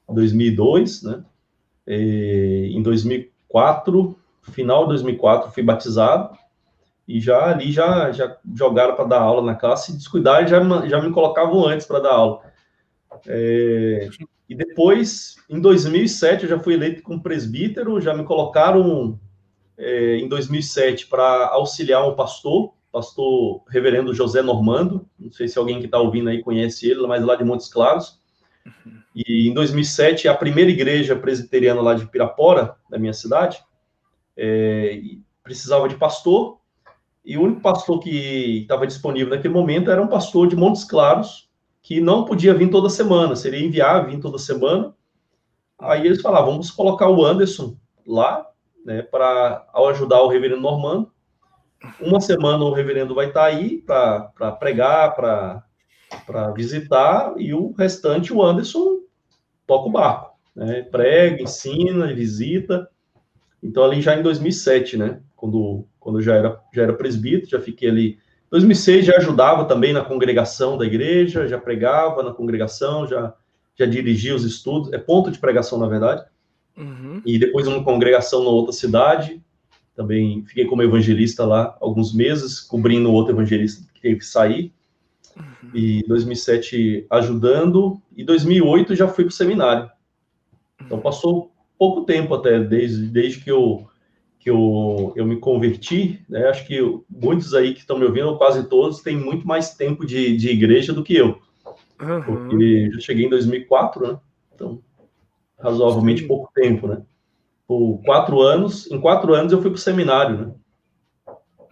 2002, né? É, em 2004, final de 2004, fui batizado e já ali já, já jogaram para dar aula na classe e descuidar já, já me colocavam antes para dar aula. É, e depois, em 2007, eu já fui eleito como presbítero, já me colocaram é, em 2007 para auxiliar um pastor, pastor reverendo José Normando, não sei se alguém que está ouvindo aí conhece ele, mas lá de Montes Claros. E em 2007, a primeira igreja presbiteriana lá de Pirapora, da minha cidade, é, precisava de pastor, e o único pastor que estava disponível naquele momento era um pastor de Montes Claros, que não podia vir toda semana, seria enviar, vir toda semana. Aí eles falavam, vamos colocar o Anderson lá, né, para ajudar o reverendo Normando. Uma semana o reverendo vai estar tá aí para pregar, para visitar, e o restante o Anderson toca o barco, né, prega, ensina, visita. Então, ali já em 2007, né, quando, quando já era, já era presbítero, já fiquei ali. 2006 já ajudava também na congregação da igreja, já pregava na congregação, já, já dirigia os estudos, é ponto de pregação, na verdade. Uhum. E depois uma congregação na outra cidade. Também fiquei como evangelista lá alguns meses, cobrindo outro evangelista que teve que sair. Uhum. E 2007 ajudando. E 2008 já fui para o seminário. Então passou pouco tempo até, desde, desde que eu que eu, eu me converti, né? Acho que muitos aí que estão me ouvindo, quase todos, têm muito mais tempo de, de igreja do que eu. Uhum. Porque eu cheguei em 2004, né? Então, razoavelmente Sim. pouco tempo, né? Por quatro anos, em quatro anos eu fui para o seminário, né?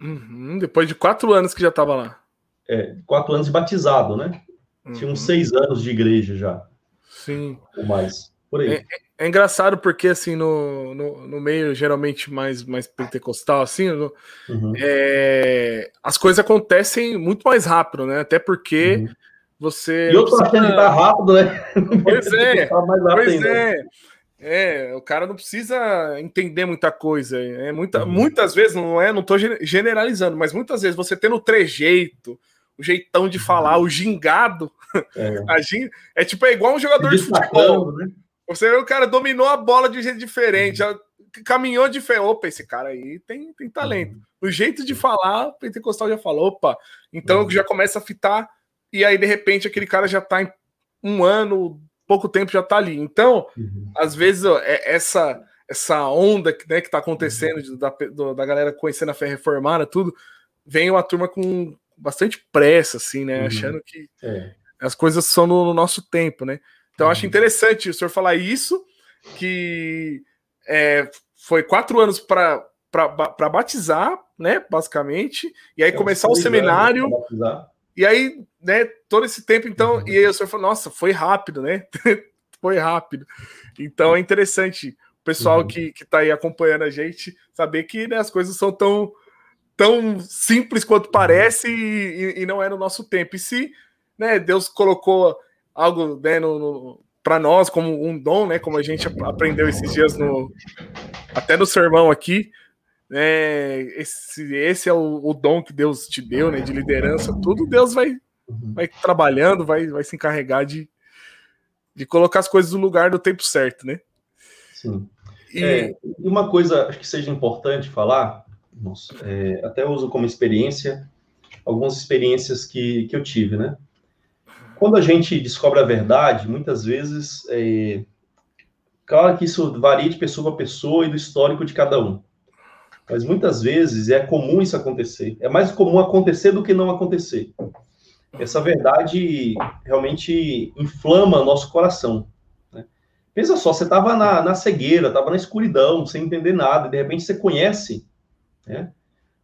Uhum. Depois de quatro anos que já estava lá. É, quatro anos de batizado, né? Uhum. Tinha uns uhum. seis anos de igreja já. Sim. Ou mais. Por aí. É, é engraçado porque, assim, no, no, no, meio geralmente mais, mais pentecostal, assim, no, uhum. é, as coisas acontecem muito mais rápido, né? Até porque uhum. você. E eu tô achando que tá rápido, né? Pois é. *laughs* pois é. É, o cara não precisa entender muita coisa. É muita, uhum. Muitas vezes, não é, não tô generalizando, mas muitas vezes você tendo o trejeito, o jeitão de falar, o gingado, é, *laughs* é tipo é igual um jogador de futebol. Né? Você vê o cara dominou a bola de jeito diferente, uhum. caminhou diferente. Opa, esse cara aí tem, tem talento. Uhum. O jeito de falar, o pentecostal já falou, opa, então uhum. já começa a fitar, e aí de repente aquele cara já tá em um ano, pouco tempo já tá ali. Então, uhum. às vezes, ó, é, essa essa onda né, que tá acontecendo da, da galera conhecendo a fé reformada, tudo, vem uma turma com bastante pressa, assim, né? Uhum. Achando que é. as coisas são no, no, nosso tempo, né? Então, acho interessante o senhor falar isso, que é, foi quatro anos para batizar, né? Basicamente, e aí é, começar o seminário. E aí, né, todo esse tempo, então, uhum. e aí o senhor falou, nossa, foi rápido, né? *laughs* foi rápido. Então é interessante o pessoal uhum. que, que tá aí acompanhando a gente saber que né, as coisas são tão, tão simples quanto parece e, e, não é no nosso tempo. E se né, Deus colocou algo né, no, no para nós como um dom, né? Como a gente aprendeu esses dias no até no sermão aqui, né? Esse, esse é o, o dom que Deus te deu, né? De liderança, tudo Deus vai uhum. vai trabalhando, vai, vai se encarregar de, de colocar as coisas no lugar do tempo certo, né? Sim. E é, uma coisa acho que seja importante falar, nossa, é, até uso como experiência algumas experiências que, que eu tive, né? Quando a gente descobre a verdade, muitas vezes, é, claro que isso varia de pessoa para pessoa e do histórico de cada um. Mas muitas vezes é comum isso acontecer. É mais comum acontecer do que não acontecer. Essa verdade realmente inflama nosso coração. Né? Pensa só, você estava na, na, cegueira, estava na escuridão, sem entender nada, e de repente você conhece. Né?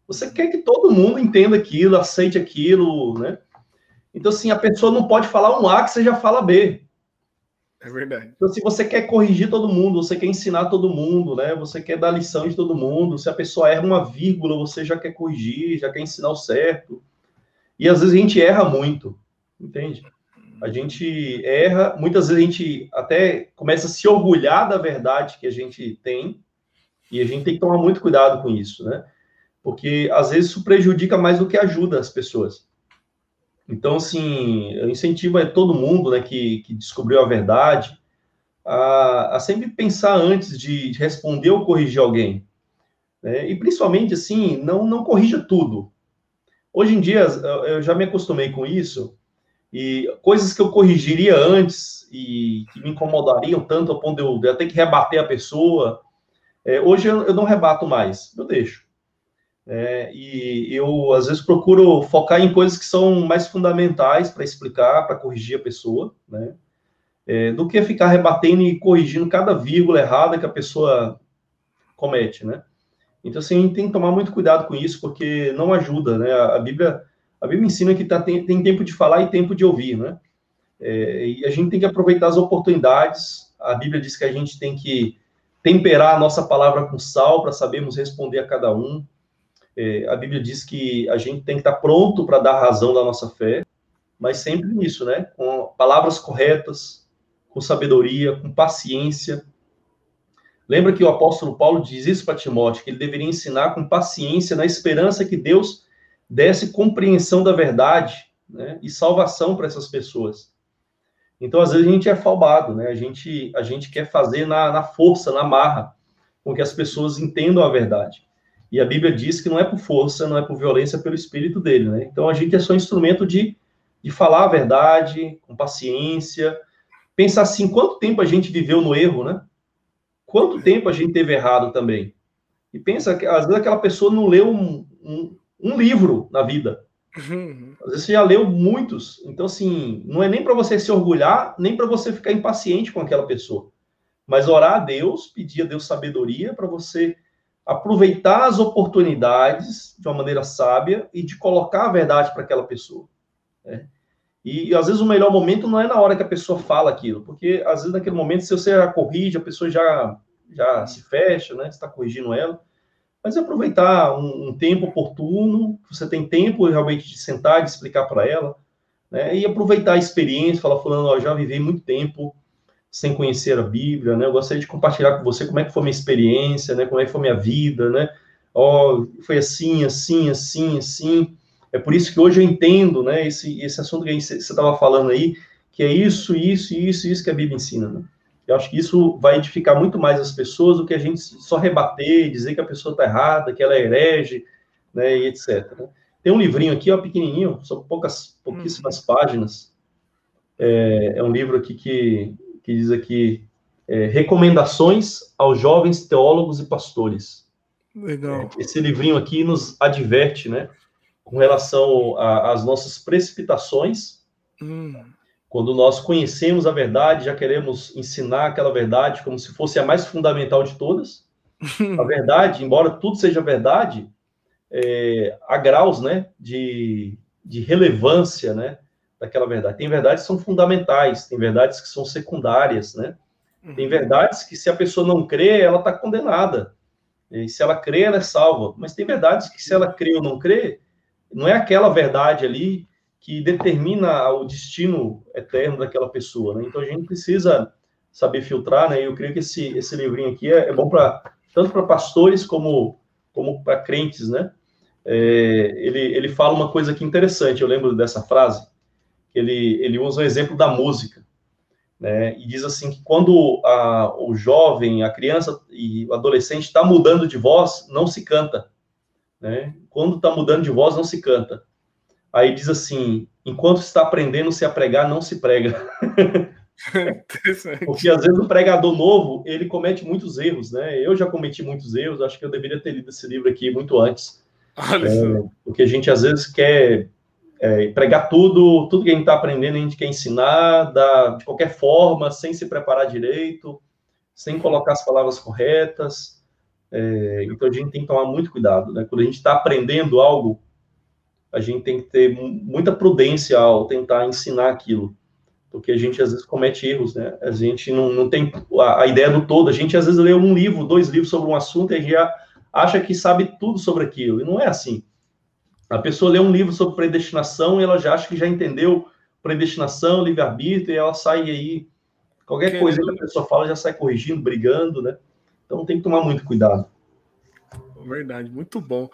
Você quer que todo mundo entenda aquilo, aceite aquilo, né? Então, assim, a pessoa não pode falar um A que você já fala B. É verdade. Então, se você quer corrigir todo mundo, você quer ensinar todo mundo, né? Você quer dar lição de todo mundo. Se a pessoa erra uma vírgula, você já quer corrigir, já quer ensinar o certo. E às vezes a gente erra muito, entende? A gente erra, muitas vezes a gente até começa a se orgulhar da verdade que a gente tem, e a gente tem que tomar muito cuidado com isso, né? Porque às vezes isso prejudica mais do que ajuda as pessoas. Então, assim, eu incentivo a todo mundo né, que, que descobriu a verdade a, a sempre pensar antes de responder ou corrigir alguém. Né? E principalmente, assim, não, não corrija tudo. Hoje em dia, eu já me acostumei com isso, e coisas que eu corrigiria antes e que me incomodariam tanto a ponto de eu, de eu ter que rebater a pessoa, é, hoje eu, eu não rebato mais, eu deixo. É, e eu, às vezes, procuro focar em coisas que são mais fundamentais para explicar, para corrigir a pessoa, né? É, do que ficar rebatendo e corrigindo cada vírgula errada que a pessoa comete, né? Então, assim, tem que tomar muito cuidado com isso, porque não ajuda, né? A Bíblia, a Bíblia ensina que tá, tem, tem tempo de falar e tempo de ouvir, né? É, e a gente tem que aproveitar as oportunidades. A Bíblia diz que a gente tem que temperar a nossa palavra com sal para sabermos responder a cada um. É, a Bíblia diz que a gente tem que estar pronto para dar razão da nossa fé, mas sempre nisso, né? Com palavras corretas, com sabedoria, com paciência. Lembra que o apóstolo Paulo diz isso para Timóteo, que ele deveria ensinar com paciência, na esperança que Deus desse compreensão da verdade né, e salvação para essas pessoas. Então, às vezes, a gente é falbado, né? A gente, a gente quer fazer na, na força, na marra, com que as pessoas entendam a verdade. E a Bíblia diz que não é por força, não é por violência, é pelo Espírito dele, né? Então a gente é só instrumento de, de falar a verdade, com paciência. Pensar assim, quanto tempo a gente viveu no erro, né? quanto tempo a gente teve errado também? E pensa que às vezes aquela pessoa não leu um, um, um livro na vida. Uhum. Às vezes você já leu muitos. Então, assim, não é nem para você se orgulhar, nem para você ficar impaciente com aquela pessoa. Mas orar a Deus, pedir a Deus sabedoria para você aproveitar as oportunidades de uma maneira sábia e de colocar a verdade para aquela pessoa. Né? E, às vezes o melhor momento não é na hora que a pessoa fala aquilo, porque às vezes naquele momento, se você já corrige, a pessoa já, já se fecha, né? Você está corrigindo ela. Mas é aproveitar um, um, tempo oportuno, você tem tempo realmente de sentar, de explicar para ela, né? E aproveitar a experiência, falar, falando, ó, já vivi muito tempo sem conhecer a Bíblia, né? Eu gostaria de compartilhar com você como é que foi minha experiência, né? Como é que foi minha vida, né? Ó, foi assim, assim, assim, assim. É por isso que hoje eu entendo, né, esse, esse assunto que você estava falando aí, que é isso, isso, isso, isso que a Bíblia ensina, né? Eu acho que isso vai edificar muito mais as pessoas do que a gente só rebater, dizer que a pessoa está errada, que ela é herege, né, e etc. Né? Tem um livrinho aqui, ó, pequenininho, são poucas, pouquíssimas uhum. páginas. É, é, um livro aqui que, que diz aqui é, recomendações aos jovens teólogos e pastores. Legal. É, esse livrinho aqui nos adverte, né, com relação às nossas precipitações. Hum. Quando nós conhecemos a verdade, já queremos ensinar aquela verdade como se fosse a mais fundamental de todas. *laughs* a verdade, embora tudo seja verdade, é, há graus né, de, de relevância né, daquela verdade. Tem verdades que são fundamentais, tem verdades que são secundárias, né? Tem uhum. verdades que, se a pessoa não crê, ela está condenada. E se ela crê, ela é salva. Mas tem verdades que, se ela crê ou não crê, não é aquela verdade ali que determina o destino eterno daquela pessoa, né? Então a gente precisa saber filtrar, né? Eu creio que esse, esse livrinho aqui é, é bom para tanto para pastores como como para crentes, né? É, ele, ele fala uma coisa aqui interessante, eu lembro dessa frase, ele, ele usa o exemplo da música, né? E diz assim que quando a, o jovem, a criança e o adolescente está mudando de voz, não se canta, né? Quando está mudando de voz, não se canta. Aí diz assim: enquanto está aprendendo se a pregar, não se prega. Porque às vezes o pregador novo ele comete muitos erros, né? Eu já cometi muitos erros, acho que eu deveria ter lido esse livro aqui muito antes. É, porque a gente às vezes quer é, pregar tudo, tudo que a gente está aprendendo, a gente quer ensinar da, de qualquer forma, sem se preparar direito, sem colocar as palavras corretas. É, então a gente tem que tomar muito cuidado, né? Quando a gente está aprendendo algo, a gente tem que ter muita prudência ao tentar ensinar aquilo, porque a gente às vezes comete erros, né? A gente não, não tem a, a ideia do todo. A gente às vezes lê um livro, dois livros sobre um assunto e já acha que sabe tudo sobre aquilo, e não é assim. A pessoa lê um livro sobre predestinação e ela já acha que já entendeu predestinação, livre-arbítrio, e ela sai aí, qualquer coisa que a pessoa fala já sai corrigindo, brigando, né? Então tem que tomar muito cuidado. Verdade, muito bom.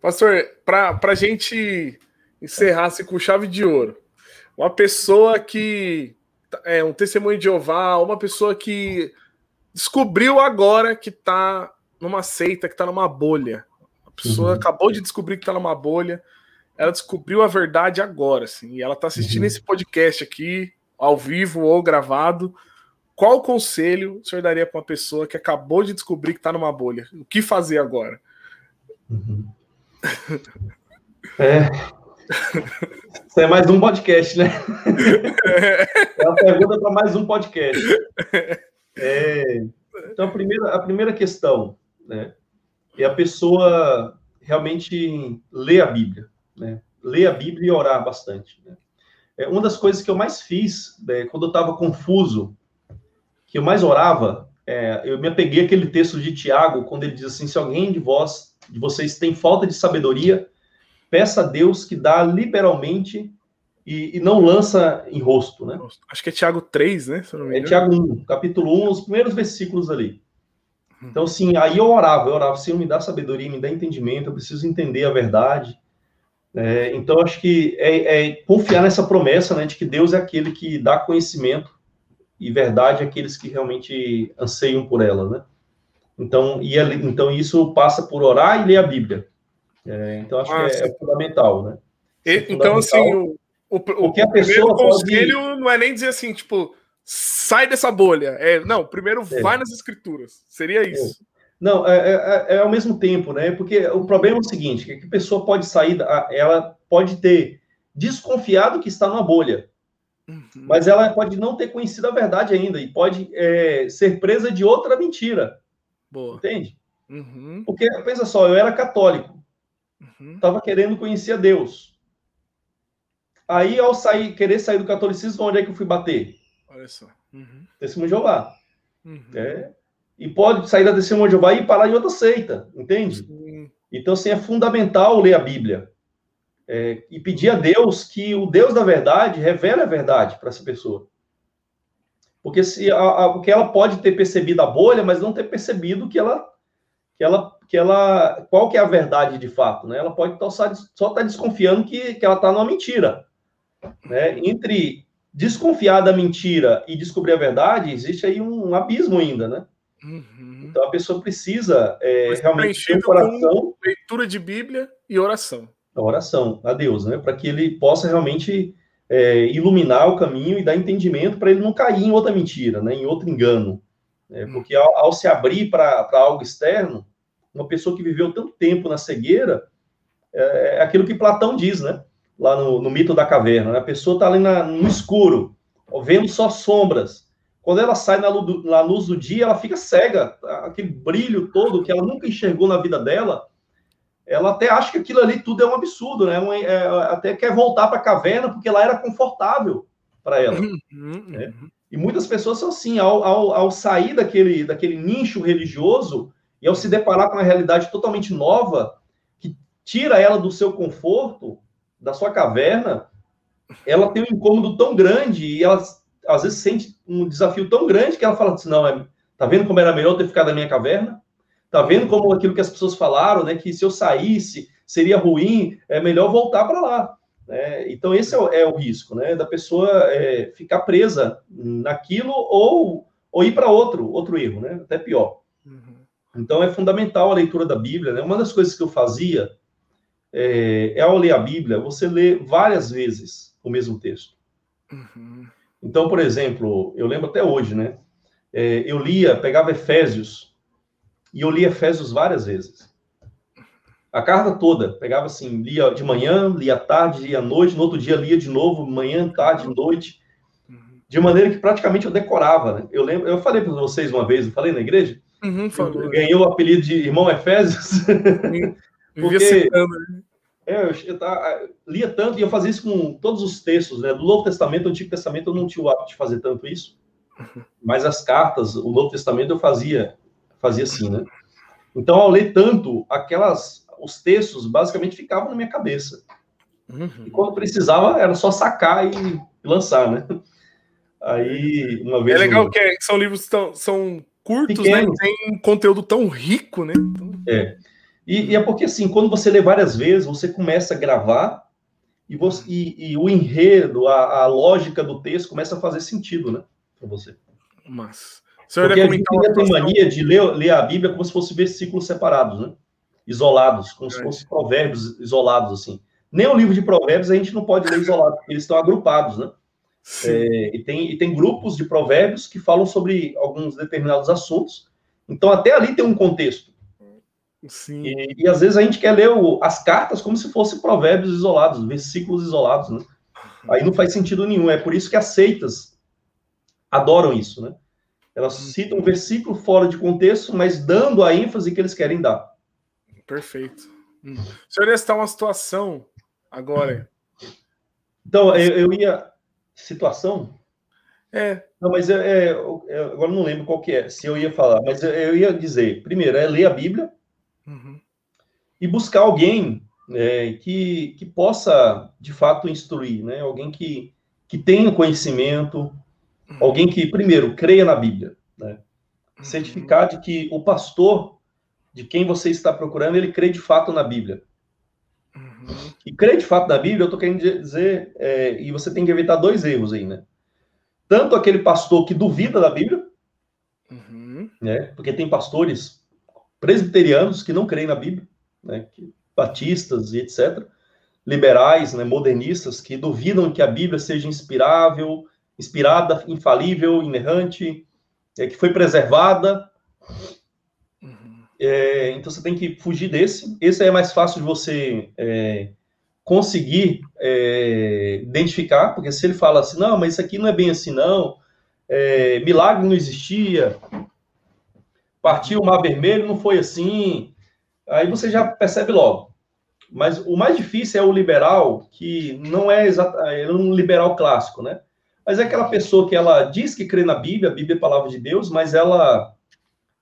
Pastor, para a gente encerrar assim, com chave de ouro, uma pessoa que é um testemunho de Jeová, uma pessoa que descobriu agora que está numa seita, que está numa bolha. Pessoa uhum. acabou de descobrir que está numa bolha, ela descobriu a verdade agora, assim, e ela está assistindo uhum. esse podcast aqui, ao vivo ou gravado. Qual conselho o senhor daria para uma pessoa que acabou de descobrir que está numa bolha? O que fazer agora? Uhum. É. Isso é mais um podcast, né? *laughs* É uma pergunta para mais um podcast. É, então, a primeira, a primeira questão né, é a pessoa realmente ler a Bíblia. Né? Ler a Bíblia e orar bastante. Né? É, uma das coisas que eu mais fiz né, quando eu estava confuso que eu mais orava, é, eu me apeguei àquele texto de Tiago, quando ele diz assim: se alguém de vós, de vocês, tem falta de sabedoria, peça a Deus que dá liberalmente e, e não lança em rosto, né? Acho que é Tiago 3, né? é Tiago 1, capítulo 1, os primeiros versículos ali. Então, assim, aí eu orava, eu orava, Senhor, me dá sabedoria, me dá entendimento, eu preciso entender a verdade. É, então, acho que é, é, confiar nessa promessa, né, de que Deus é aquele que dá conhecimento e verdade àqueles que realmente anseiam por ela, né? Então, e, então isso passa por orar e ler a Bíblia. É, então, acho ah, que é, é, fundamental, né? E, é então, assim, o, o, o, o que a pessoa conselho pode... não é nem dizer assim, tipo, sai dessa bolha. É, não, primeiro é. vai nas escrituras. Seria é. isso. Não, é, é, é, ao mesmo tempo, né? Porque o problema é o seguinte: que a pessoa pode sair, ela pode ter desconfiado que está numa bolha, uhum. mas ela pode não ter conhecido a verdade ainda e pode é, ser presa de outra mentira. Boa. Entende? Uhum. Porque, pensa só, eu era católico, estava uhum. querendo conhecer a Deus. Aí, ao sair, querer sair do catolicismo, onde é que eu fui bater? Olha só. Uhum. Testemunho de Jeová. Uhum. É, e pode sair da testemunha de Jeová e parar em outra seita, entende? Sim. Então, assim, é fundamental ler a Bíblia. É, e pedir a Deus que o Deus da verdade revele a verdade para essa pessoa. Porque se a, a, porque ela pode ter percebido a bolha, mas não ter percebido que ela que ela que ela qual que é a verdade de fato, né? Ela pode só, estar tá desconfiando que, que ela está numa mentira, né? Entre desconfiar da mentira e descobrir a verdade, existe aí um, um abismo ainda, né? Uhum. Então a pessoa precisa é, realmente ter um coração. leitura de Bíblia e oração. A oração a Deus, né? Para que ele possa realmente é, iluminar o caminho e dar entendimento para ele não cair em outra mentira, né? Em outro engano. Né? Porque ao, ao, se abrir para algo externo, uma pessoa que viveu tanto tempo na cegueira, é, é aquilo que Platão diz, né? Lá no, no mito da caverna. Né? A pessoa está ali na, no escuro, vendo só sombras quando ela sai na luz, do, na luz do dia, ela fica cega, aquele brilho todo que ela nunca enxergou na vida dela. Ela até acha que aquilo ali tudo é um absurdo, né? É, é, até quer voltar para a caverna porque lá era confortável para ela. Né? E muitas pessoas são assim, ao, ao, ao, sair daquele, daquele nicho religioso e ao se deparar com uma realidade totalmente nova, que tira ela do seu conforto, da sua caverna, ela tem um incômodo tão grande e ela às vezes sente um desafio tão grande que ela fala assim, não, é, tá vendo como era melhor ter ficado na minha caverna? Tá vendo como aquilo que as pessoas falaram, né, que se eu saísse seria ruim, é melhor voltar para lá. Né? Então esse é o, é o, risco, né, da pessoa é, ficar presa naquilo ou, ou ir para outro, outro erro, né, até pior. Uhum. Então é fundamental a leitura da Bíblia, né? Uma das coisas que eu fazia é, é ao ler a Bíblia, você lê várias vezes o mesmo texto. Uhum. Então, por exemplo, eu lembro até hoje, né? É, eu lia, pegava Efésios, e eu lia Efésios várias vezes. A carta toda, pegava assim, lia de manhã, lia à tarde, lia à noite, no outro dia lia de novo, manhã, tarde, noite, de maneira que praticamente eu decorava, né? Eu lembro, eu falei para vocês uma vez, eu falei na igreja, uhum, falou, ganhei o apelido de irmão Efésios, *laughs* porque, citando, né? É, eu, eu, eu, lia tanto e eu fazia isso com todos os textos, né? Do Novo Testamento, do Antigo Testamento, eu não tinha o hábito de fazer tanto isso, *laughs* mas as cartas, o Novo Testamento, eu fazia, fazia assim, né? Então, ao ler tanto, aquelas, os textos basicamente ficavam na minha cabeça. Uhum. E quando precisava, era só sacar e lançar, né? Aí, uma vez. É legal eu... que é, são livros tão, são curtos, né? Pequenos. né? Tem um conteúdo tão rico, né? Então... É. E, e, é porque, assim, quando você lê várias vezes, você começa a gravar e, você, e, e o enredo, a, a, lógica do texto começa a fazer sentido, né? Para você. Mas. Porque a gente ainda tem mania de ler, ler a Bíblia como se fossem versículos separados, né? Isolados, como é. se fossem provérbios isolados, assim. Nem o livro de provérbios a gente não pode ler isolado, porque eles estão agrupados, né? É, e, tem, e tem grupos de provérbios que falam sobre alguns determinados assuntos. Então, até ali tem um contexto. Sim. E, e, às vezes a gente quer ler o, as cartas como se fossem provérbios isolados, versículos isolados, né? Aí não faz sentido nenhum. É por isso que as seitas adoram isso, né? Elas uhum. citam um versículo fora de contexto, mas dando a ênfase que eles querem dar. Perfeito. Hum. O senhor está uma situação agora. Então, eu, eu ia. Situação? É. Não, mas é, é, eu, agora não lembro qual que é, se eu ia falar, mas eu, eu ia dizer, primeiro, é ler a Bíblia, Uhum. E buscar alguém é, que, que possa, de fato, instruir, né? Alguém que, que tenha conhecimento, uhum. alguém que, primeiro, creia na Bíblia, né? Uhum. Certificar de que o pastor de quem você está procurando, ele crê de fato na Bíblia. Uhum. E crê de fato na Bíblia, eu estou querendo dizer, é, e você tem que evitar dois erros aí, né? Tanto aquele pastor que duvida da Bíblia, uhum. né? Porque tem pastores presbiterianos que não creem na Bíblia, né, batistas e etc., liberais, né, modernistas, que duvidam que a Bíblia seja inspirável inspirada, infalível, inerrante, é, que foi preservada. Uhum. É, então você tem que fugir desse. Esse é mais fácil de você é, conseguir é, identificar, porque se ele fala assim, não, mas isso aqui não é bem assim, não, é, milagre não existia, partiu o mar vermelho, não foi assim, aí você já percebe logo. Mas o mais difícil é o liberal, que não é exatamente é um liberal clássico, né? Mas é aquela pessoa que ela diz que crê na Bíblia, a Bíblia é a palavra de Deus, mas ela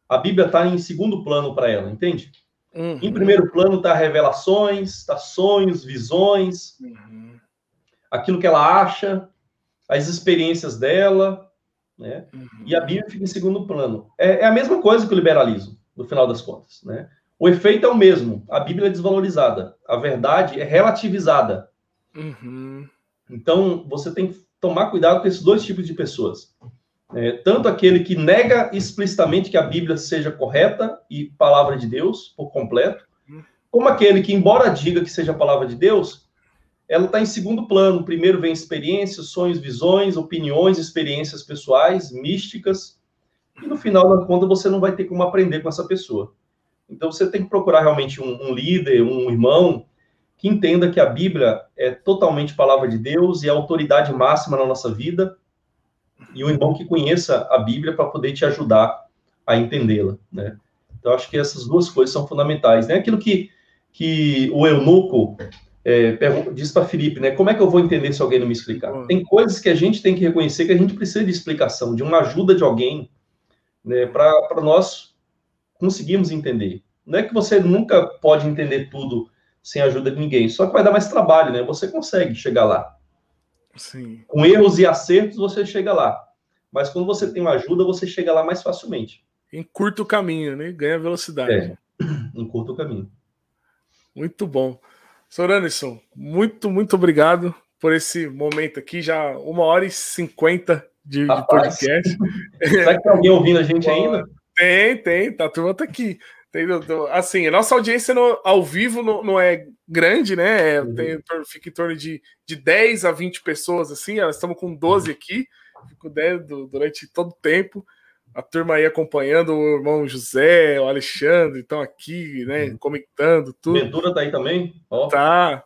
a Bíblia está em segundo plano para ela, entende? Uhum. Em primeiro plano está revelações, está sonhos, visões, uhum. aquilo que ela acha, as experiências dela, né? Uhum. E a Bíblia fica em segundo plano. É, é, a mesma coisa que o liberalismo, no final das contas, né? O efeito é o mesmo. A Bíblia é desvalorizada, a verdade é relativizada. Uhum. Então você tem que tomar cuidado com esses dois tipos de pessoas. É, tanto aquele que nega explicitamente que a Bíblia seja correta e palavra de Deus por completo, como aquele que, embora diga que seja a palavra de Deus, ela está em segundo plano. Primeiro vem experiências, sonhos, visões, opiniões, experiências pessoais, místicas, e no final da conta você não vai ter como aprender com essa pessoa. Então você tem que procurar realmente um, um líder, um irmão, que entenda que a Bíblia é totalmente palavra de Deus e a autoridade máxima na nossa vida e um irmão que conheça a Bíblia para poder te ajudar a entendê-la, né? Então, acho que essas duas coisas são fundamentais, né? Aquilo que, que o eunuco é, diz para Felipe, né? Como é que eu vou entender se alguém não me explicar? Hum. Tem coisas que a gente tem que reconhecer que a gente precisa de explicação, de uma ajuda de alguém, né? Para nós conseguirmos entender. Não é que você nunca pode entender tudo sem a ajuda de ninguém, só que vai dar mais trabalho, né? Você consegue chegar lá. Sim. Com erros e acertos, você chega lá. Mas quando você tem uma ajuda, você chega lá mais facilmente. Encurta o caminho, né? Ganha velocidade. É, *clears throat* encurta o caminho. Muito bom. Sr. Anderson, muito, muito obrigado por esse momento aqui. Já uma hora e cinquenta de, de podcast. *laughs* Será que tem alguém ouvindo a gente ainda? Tem, tem. Tá, a turma tá aqui. Assim, a nossa audiência no, ao vivo não, não, é grande, né? É, uhum. Tem, fica em torno de, de 10 a 20 pessoas, assim. Nós estamos com 12 aqui, fico 10 durante todo o tempo. A turma aí acompanhando, o irmão José, o Alexandre estão aqui, né? Uhum. Comentando tudo. Ventura tá aí também? Oh. Tá,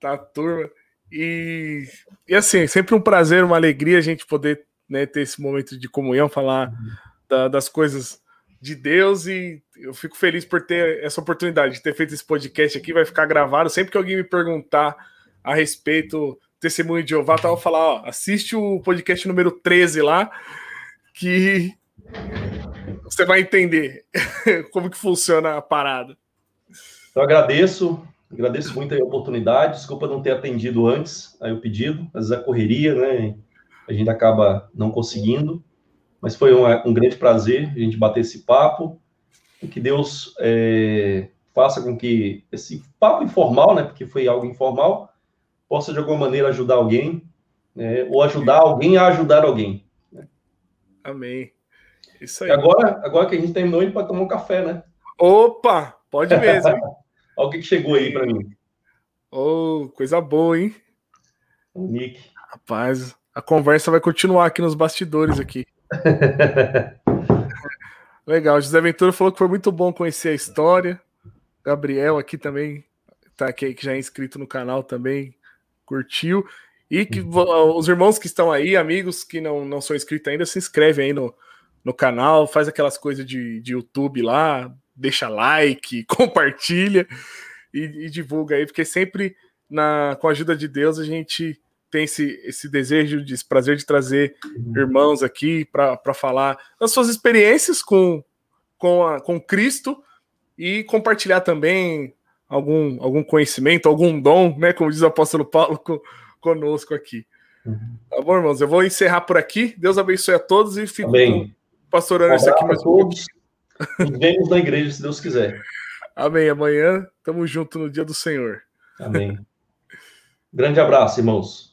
tá a turma. E, e assim, sempre um prazer, uma alegria a gente poder né, ter esse momento de comunhão, falar uhum. da, das coisas de Deus e eu fico feliz por ter essa oportunidade de ter feito esse podcast aqui, vai ficar gravado. Sempre que alguém me perguntar a respeito do testemunho de Jeová, tá, eu vou falar, ó, assiste o podcast número 13 lá, que você vai entender *laughs* como que funciona a parada. Eu agradeço, agradeço muito a oportunidade, desculpa não ter atendido antes aí o pedido, às vezes a correria, né, a gente acaba não conseguindo, mas foi um, um grande prazer a gente bater esse papo. E que Deus é, faça com que esse papo informal, né, porque foi algo informal, possa de alguma maneira ajudar alguém, né, ou ajudar alguém a ajudar alguém. Né? Amém. Isso aí. E agora, agora que a gente terminou, a gente pode tomar um café, né? Opa! Pode mesmo. *laughs* Olha o que chegou aí para mim. Oh, coisa boa, hein? O Nick. Rapaz, a conversa vai continuar aqui nos bastidores aqui. *laughs* Legal, José Ventura falou que foi muito bom conhecer a história. Gabriel aqui também tá aqui, que já é inscrito no canal também, curtiu. E que os irmãos que estão aí, amigos que não, não são inscritos ainda, se inscreve aí no, no canal, faz aquelas coisas de, de YouTube lá, deixa like, *laughs* compartilha e, e divulga aí, porque sempre na, com a ajuda de Deus a gente tem esse, esse desejo, esse prazer de trazer uhum. irmãos aqui para falar das suas experiências com, com, a, com Cristo e compartilhar também algum, algum conhecimento, algum dom, né? Como diz o apóstolo Paulo com, conosco aqui. Uhum. Tá bom, irmãos? Eu vou encerrar por aqui. Deus abençoe a todos e fico Amém. Pastor Anderson aqui mais um pouco. Nos vemos na igreja, se Deus quiser. *laughs* Amém. Amanhã estamos juntos no dia do Senhor. Amém. Grande abraço, irmãos.